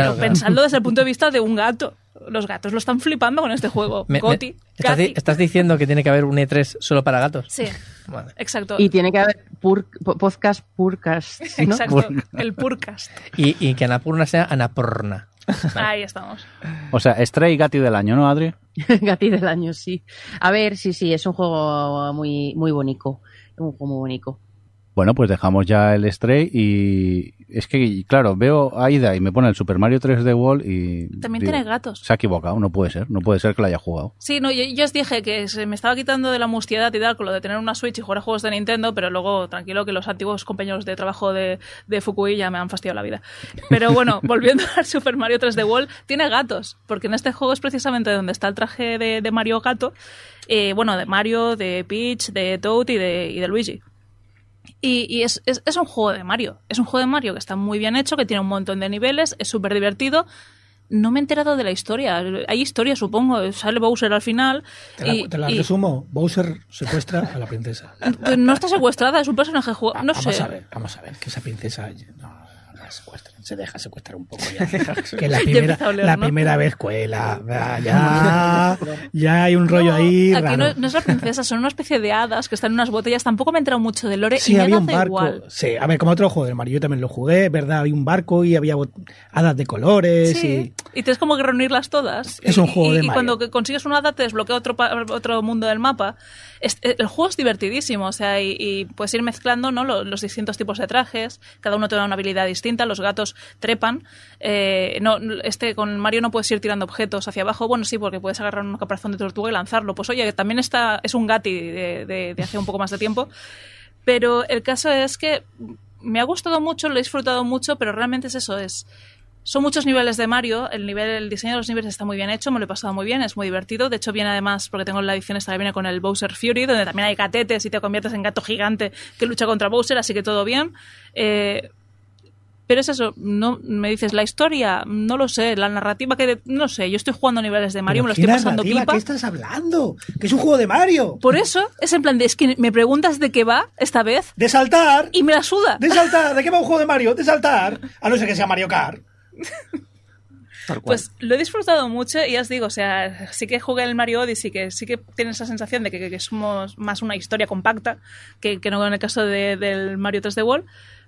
pero Claro, pensadlo desde el punto de vista de un gato. Los gatos lo están flipando con este juego. Me- ¿estás, di- Gati. estás diciendo que tiene que haber un E3 solo para gatos? Sí, Vale. exacto. Y tiene que haber pur- po- podcast purcast, ¿no? Exacto, el Purcast. Y, y que Anapurna sea Anapurna. Ahí estamos. O sea, Stray Gatti del año, ¿no, Adri? Gati del año, sí. A ver, sí, sí, es un juego muy, muy bonito. Un juego muy bonito. Bueno, pues dejamos ya el Stray y es que, claro, veo a Ida y me pone el Super Mario 3D World y... También digo, tiene gatos. Se ha equivocado, no puede ser, no puede ser que lo haya jugado. Sí, no, yo, yo os dije que se me estaba quitando de la mustiedad y tal con lo de tener una Switch y jugar a juegos de Nintendo, pero luego tranquilo que los antiguos compañeros de trabajo de, de Fukui ya me han fastidiado la vida. Pero bueno, volviendo al Super Mario 3D World, tiene gatos, porque en este juego es precisamente donde está el traje de, de Mario gato, eh, bueno, de Mario, de Peach, de Toad y de, y de Luigi. Y, y es, es, es un juego de Mario. Es un juego de Mario que está muy bien hecho, que tiene un montón de niveles, es súper divertido. No me he enterado de la historia. Hay historia, supongo. Sale Bowser al final. Te la, y- te la y- resumo. Bowser secuestra a la princesa. pues no está secuestrada, es un personaje jugado. No vamos sé. a ver, vamos a ver, que esa princesa no, se deja secuestrar un poco ya. que la primera, vez cuela, ya, ya, hay un rollo No, ahí aquí raro. no, no es la princesa, son una especie de hadas que están en unas botellas. Tampoco me he enterado mucho de lore Sí, y me había da un barco. igual. Sí, a ver, como otro juego del Mario, yo también lo jugué, ¿verdad? Había un barco y había hadas de colores Sí, y... y tienes como que reunirlas todas. Es Y- un juego y, de y Mario. cuando que consigues una hada te desbloquea otro, pa- otro mundo del mapa. Eh, el juego es divertidísimo, o sea, y, puedes ir mezclando ¿no? Lo- los, distintos tipos de trajes. Cada uno te da una habilidad distinta. Los gatos trepan. Eh, no, este con Mario no puedes ir tirando objetos hacia abajo. Bueno, sí, porque puedes agarrar un caparazón de tortuga y lanzarlo. Pues oye, también está, es un gati de, de- de hace un poco más de tiempo. Pero el caso es que me ha gustado mucho, lo he disfrutado mucho, pero realmente es eso, es... Son muchos niveles de Mario, el nivel, el diseño de los niveles está muy bien hecho, me lo he pasado muy bien, es muy divertido. De hecho, viene además, porque tengo la edición esta que viene con el Bowser Fury, donde también hay gatetes y te conviertes en gato gigante que lucha contra Bowser, así que todo bien. Eh, pero es eso, no me dices la historia, no lo sé, la narrativa que no sé, yo estoy jugando niveles de Mario, me lo ¿Qué estoy pasando narrativa? pipa. ¿Qué estás hablando? Que es un juego de Mario. Por eso es en plan de es que me preguntas de qué va esta vez De saltar. y me la suda. De saltar. ¿De qué va un juego de Mario? De saltar. A no ser que sea Mario Kart. Pues lo he disfrutado mucho y ya os digo, o sea, sí que jugué el Mario Odyssey, que sí que tiene esa sensación de que, que somos más una historia compacta que, que no en el caso de- del Mario 3D World.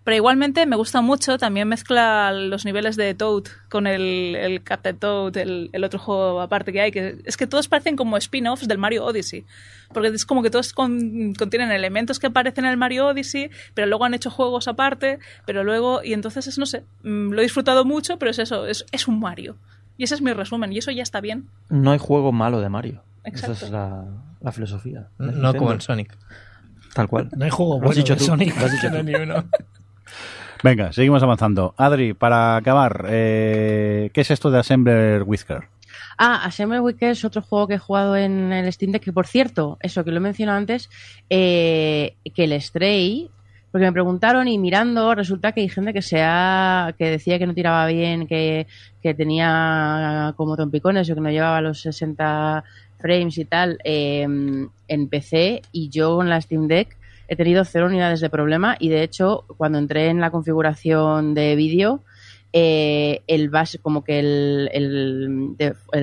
Pero igualmente me gusta mucho, también mezcla los niveles de Toad con el, el Captain Toad, el, el otro juego aparte que hay, que es que todos parecen como spin-offs del Mario Odyssey. Porque es como que todos con- contienen elementos que aparecen en el Mario Odyssey, pero luego han hecho juegos aparte, pero luego, y entonces es, no sé, mm, lo he disfrutado mucho, pero es eso, es, es un Mario. Y ese es mi resumen, y eso ya está bien. No hay juego malo de Mario. Exacto. Esa es la, la filosofía. No como en Sonic. Tal cual. No hay juego bueno dicho de Sonic. lo has dicho No hay ni uno. Venga, seguimos avanzando. Adri, para acabar, eh, ¿qué es esto de Assembler Whisker? Ah, Assembly Week es otro juego que he jugado en el Steam Deck, que por cierto, eso que lo he mencionado antes, eh, que el Stray, porque me preguntaron y mirando, resulta que hay gente que se ha, que decía que no tiraba bien, que, que tenía como trompicones o que no llevaba los 60 frames y tal eh, en PC y yo con la Steam Deck he tenido cero unidades de problema y de hecho cuando entré en la configuración de vídeo eh, el base, como que el,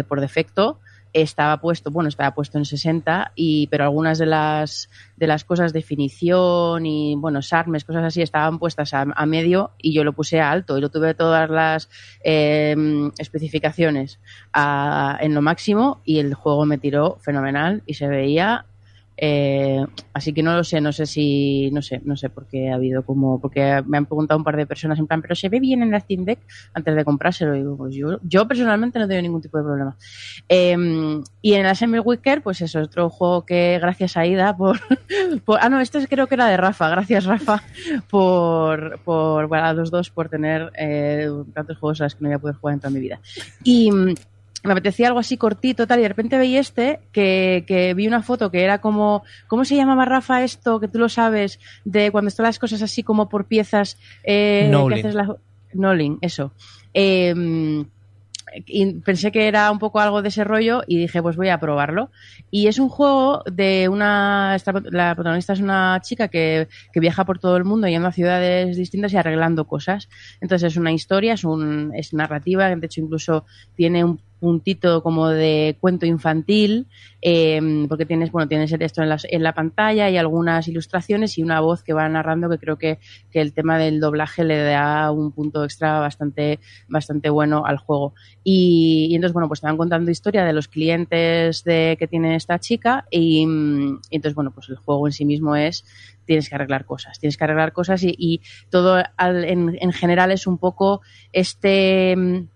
por defecto estaba puesto, bueno, estaba puesto en 60, y, pero algunas de las, de las cosas, definición y, bueno, SARMES, cosas así, estaban puestas a, a medio y yo lo puse a alto y lo tuve todas las eh, especificaciones a- en lo máximo y el juego me tiró fenomenal y se veía eh, así que no lo sé, no sé si, no sé, no sé por qué ha habido como, porque me han preguntado un par de personas en plan, pero se ve bien en la Steam Deck antes de comprárselo. Digo, pues yo, yo personalmente no tengo ningún tipo de problema. Eh, y en el Assembly Wicker, pues eso, es otro juego que gracias a Ida por, por- ah no, este es- creo que era de Rafa, gracias Rafa por, por, bueno, a los dos por tener eh, tantos juegos a los que no voy a poder jugar en toda mi vida. Y, me apetecía algo así cortito, tal, y de repente veí este, que, que vi una foto que era como, ¿cómo se llamaba Rafa esto? Que tú lo sabes, de cuando están las cosas así como por piezas. Eh, que haces la- Knowling, eso. Eh, y pensé que era un poco algo de ese rollo y dije, pues voy a probarlo. Y es un juego de una. La protagonista es una chica que, que viaja por todo el mundo yendo a ciudades distintas y arreglando cosas. Entonces es una historia, es, un, es narrativa, de hecho incluso tiene un puntito como de cuento infantil, eh, porque tienes, bueno, tienes el texto en la, en la pantalla y algunas ilustraciones y una voz que va narrando que creo que, que el tema del doblaje le da un punto extra bastante, bastante bueno al juego. Y, entonces, bueno, pues te van contando historia de los clientes de, que tiene esta chica y, mm, y entonces, bueno, pues el juego en sí mismo es tienes que arreglar cosas, tienes que arreglar cosas y, y todo al- en, en general es un poco este mm,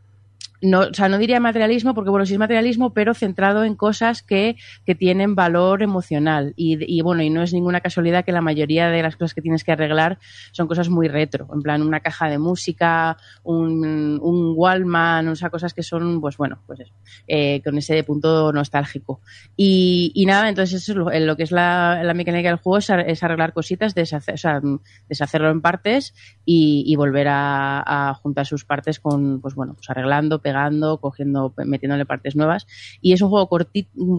no, o sea, no diría materialismo, porque bueno, sí es materialismo, pero centrado en cosas que, que tienen valor emocional. Y, y, bueno, y no es ninguna casualidad que la mayoría de las cosas que tienes que arreglar son cosas muy retro. En plan, una caja de música, un, un Wallman, o sea, cosas que son, pues bueno, pues eso, eh, con ese punto nostálgico. Y, y nada, entonces eso es lo, que es la, la mecánica del juego es, ar- es arreglar cositas, deshacer, o sea, deshacerlo en partes y, y volver a, a juntar sus partes con, pues bueno, pues arreglando, pegando, cogiendo, metiéndole partes nuevas. Y es un juego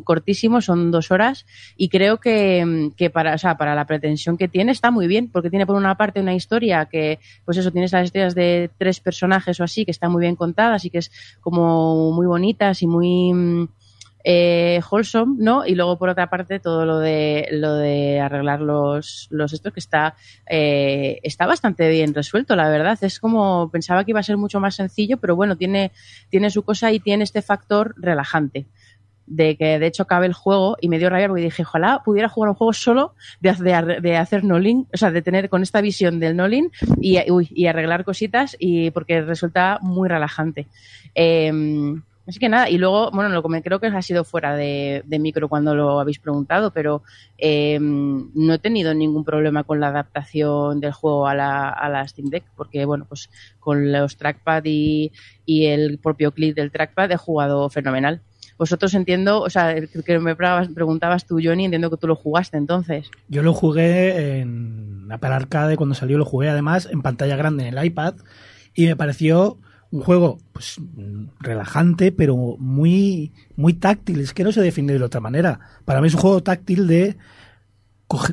cortísimo, son dos horas, y creo que, que para, o sea, para la pretensión que tiene está muy bien, porque tiene por una parte una historia que, pues eso, tienes las historias de tres personajes o así, que están muy bien contadas y que es como muy bonitas y muy eh, wholesome, ¿no? Y luego por otra parte todo lo de lo de arreglar los, los estos que está eh, está bastante bien resuelto, la verdad. Es como pensaba que iba a ser mucho más sencillo, pero bueno, tiene tiene su cosa y tiene este factor relajante de que de hecho acabe el juego y me dio rabia porque dije, ojalá pudiera jugar un juego solo de, de, hacer Nolin, o sea, de tener con esta visión del Nolin y, y arreglar cositas y porque resulta muy relajante. Eh, Así que nada, y luego, bueno, lo que creo que ha sido fuera de, de micro cuando lo habéis preguntado, pero eh, no he tenido ningún problema con la adaptación del juego a la, a la Steam Deck, porque bueno, pues con los trackpad y, y el propio clic del trackpad he jugado fenomenal. Vosotros entiendo, o sea, que me preguntabas tú, Johnny, entiendo que tú lo jugaste entonces. Yo lo jugué en Apple Arcade cuando salió, lo jugué además en pantalla grande en el iPad y me pareció un juego pues relajante pero muy muy táctil es que no se define de otra manera para mí es un juego táctil de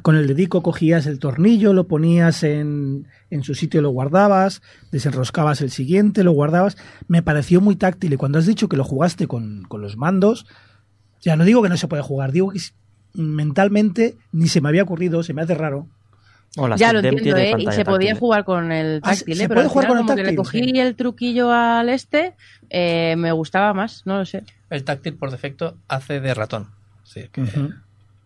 con el dedico cogías el tornillo, lo ponías en, en su sitio, lo guardabas, desenroscabas el siguiente, lo guardabas. Me pareció muy táctil y cuando has dicho que lo jugaste con, con los mandos, ya no digo que no se puede jugar, digo que mentalmente ni se me había ocurrido, se me hace raro. O la Ya lo entiendo, tiene ¿eh? Y se podía táctil. jugar con el Ah, táctil, ¿se ¿eh? Pero al jugar final con el como que le táctil? cogí Sí. el truquillo al este, eh, me gustaba más, no lo sé. El táctil por defecto hace de ratón. Sí, que, o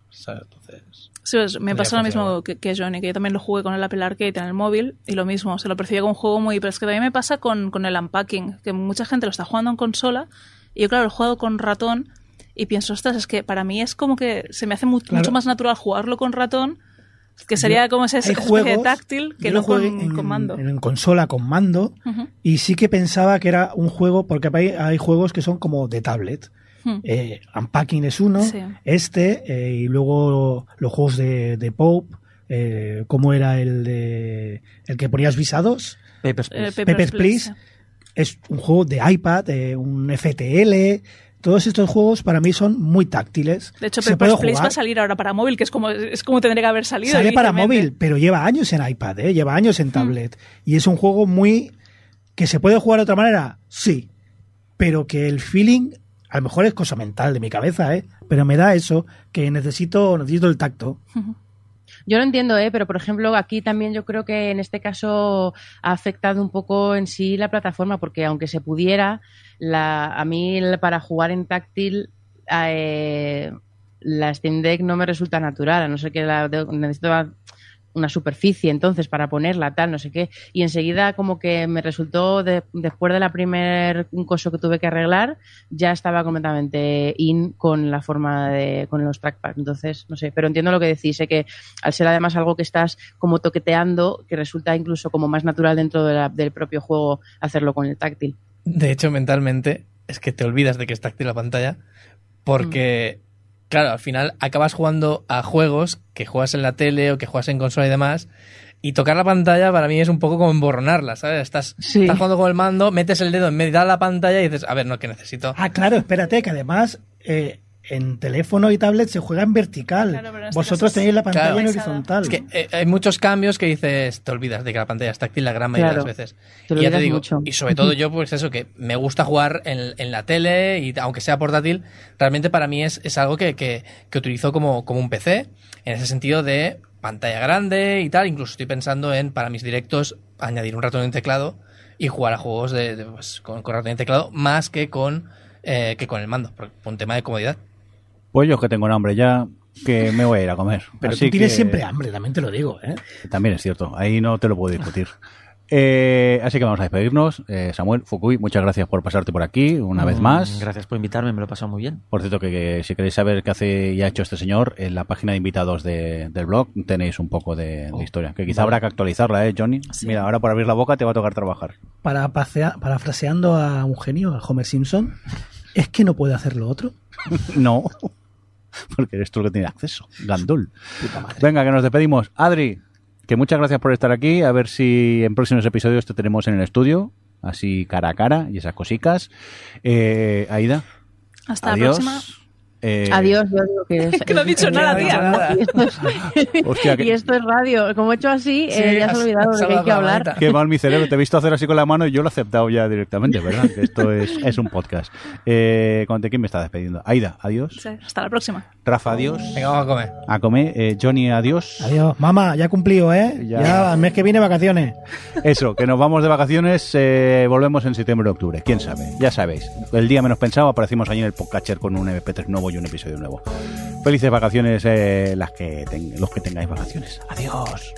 sea, entonces. Sí, pues, me pasó lo mismo que, que Johnny, que yo también lo jugué con el Apple Arcade en el móvil y lo mismo, se lo percibía como un juego muy... Pero es que también me pasa con, con el unpacking, que mucha gente lo está jugando en consola y yo claro, lo he jugado con ratón y pienso, ostras, es que para mí es como que se me hace mu- Claro. mucho más natural jugarlo con ratón, que sería Yo- como ese, especie táctil que yo no con, en, con mando. en consola con mando y sí que pensaba que era un juego, porque hay, hay juegos que son como de tablet. Hmm. Eh, Unpacking es uno, Sí. este, eh, y luego los juegos de, de Pope, eh, ¿cómo era el de el que ponías visados? Papers, Eh, Please. Papers, Please. Es un juego de iPad, eh, un FTL. Todos estos juegos para mí son muy táctiles. De hecho, Se Papers puede Please jugar. va a salir ahora para móvil, que es como, es como tendría que haber salido. Sale para móvil, pero lleva años en iPad, ¿eh? lleva años en tablet. Y es un juego muy... ¿Que se puede jugar de otra manera? Sí. Pero que el feeling, a lo mejor es cosa mental de mi cabeza, ¿eh? pero me da eso, que necesito, necesito el tacto. Yo lo entiendo, ¿eh? pero por ejemplo, aquí también yo creo que en este caso ha afectado un poco en sí la plataforma, porque aunque se pudiera, la, a mí para jugar en táctil, eh, la Steam Deck no me resulta natural, a no ser que la, necesito una superficie entonces para ponerla, tal, no sé qué. Y enseguida como que me resultó, de- después de la primer coso que tuve que arreglar, ya estaba completamente in con la forma de, con los trackpad. Entonces, no sé, pero entiendo lo que decís, sé que al ser además algo que estás como toqueteando, que resulta incluso como más natural dentro del propio juego hacerlo con el táctil. De hecho, mentalmente, es que te olvidas de que es táctil la pantalla. Porque, claro, al final acabas jugando a juegos que juegas en la tele o que juegas en consola y demás. Y tocar la pantalla para mí es un poco como emborronarla, ¿sabes? Estás, Sí. estás jugando con el mando, metes el dedo en medio de la pantalla y dices, a ver, no, que necesito. Ah, claro, espérate, que además eh, en teléfono y tablet se juega en vertical. Claro, pero en este Vosotros tenéis la pantalla Claro. en horizontal. Es que eh, hay muchos cambios que dices, te olvidas de que la pantalla es táctil la gran mayoría Claro. de las veces. Te y ya te digo, mucho. y sobre todo yo, pues eso, que me gusta jugar en, en la tele y aunque sea portátil, realmente para mí es, es algo que, que, que utilizo como, como un PC, en ese sentido de pantalla grande y tal. Incluso estoy pensando en, para mis directos, añadir un ratón y un teclado y jugar a juegos de, de, pues, con, con ratón y teclado más que con, eh, que con el mando, por, por un tema de comodidad. Pues yo que tengo un hambre ya, que me voy a ir a comer. Pero Así tú tienes que- siempre hambre, también te lo digo, ¿eh? También es cierto, ahí no te lo puedo discutir. Eh, así que vamos a despedirnos. Eh, Samuel, Fukui, muchas gracias por pasarte por aquí una vez más. Mm, Gracias por invitarme, me lo he pasado muy bien. Por cierto, que, que si queréis saber qué hace y ha hecho este señor, en la página de invitados de- del blog tenéis un poco de, de historia. Que quizá habrá que actualizarla, ¿eh, Johnny? Sí. Mira, ahora por abrir la boca te va a tocar trabajar. Para parafraseando a un genio, a Homer Simpson, ¿es que no puede hacer lo otro? no, porque eres tú el que tiene acceso. Gandul. Venga, que nos despedimos. Adri, que muchas gracias por estar aquí. A ver si en próximos episodios te tenemos en el estudio, así cara a cara y esas cositas. Eh, Aida, Hasta adiós. la próxima. Eh, Adiós, yo digo que es... Que no ha dicho nada, tía. Y esto es, Hostia, que- y esto es radio. Como he hecho así, eh, ya se ha olvidado de que hay que hablar. Qué mal mi cerebro. Te he visto hacer así con la mano y yo lo he aceptado ya directamente, ¿verdad? Que esto es, es un podcast. Eh, ¿Con de quién me está despediendo? Aida, adiós. Sí, hasta la próxima. Rafa, adiós. Venga, vamos a comer. A comer. Eh, Johnny, adiós. Adiós. Mamá, ya cumplido, ¿eh? Ya. Ya, el mes que viene vacaciones. Eso, que nos vamos de vacaciones, eh, volvemos en septiembre o octubre, quién sabe, ya sabéis. El día menos pensado aparecimos allí en el podcatcher con un MP3 nuevo y un episodio nuevo. Felices vacaciones eh, las que los que tengáis vacaciones. Adiós.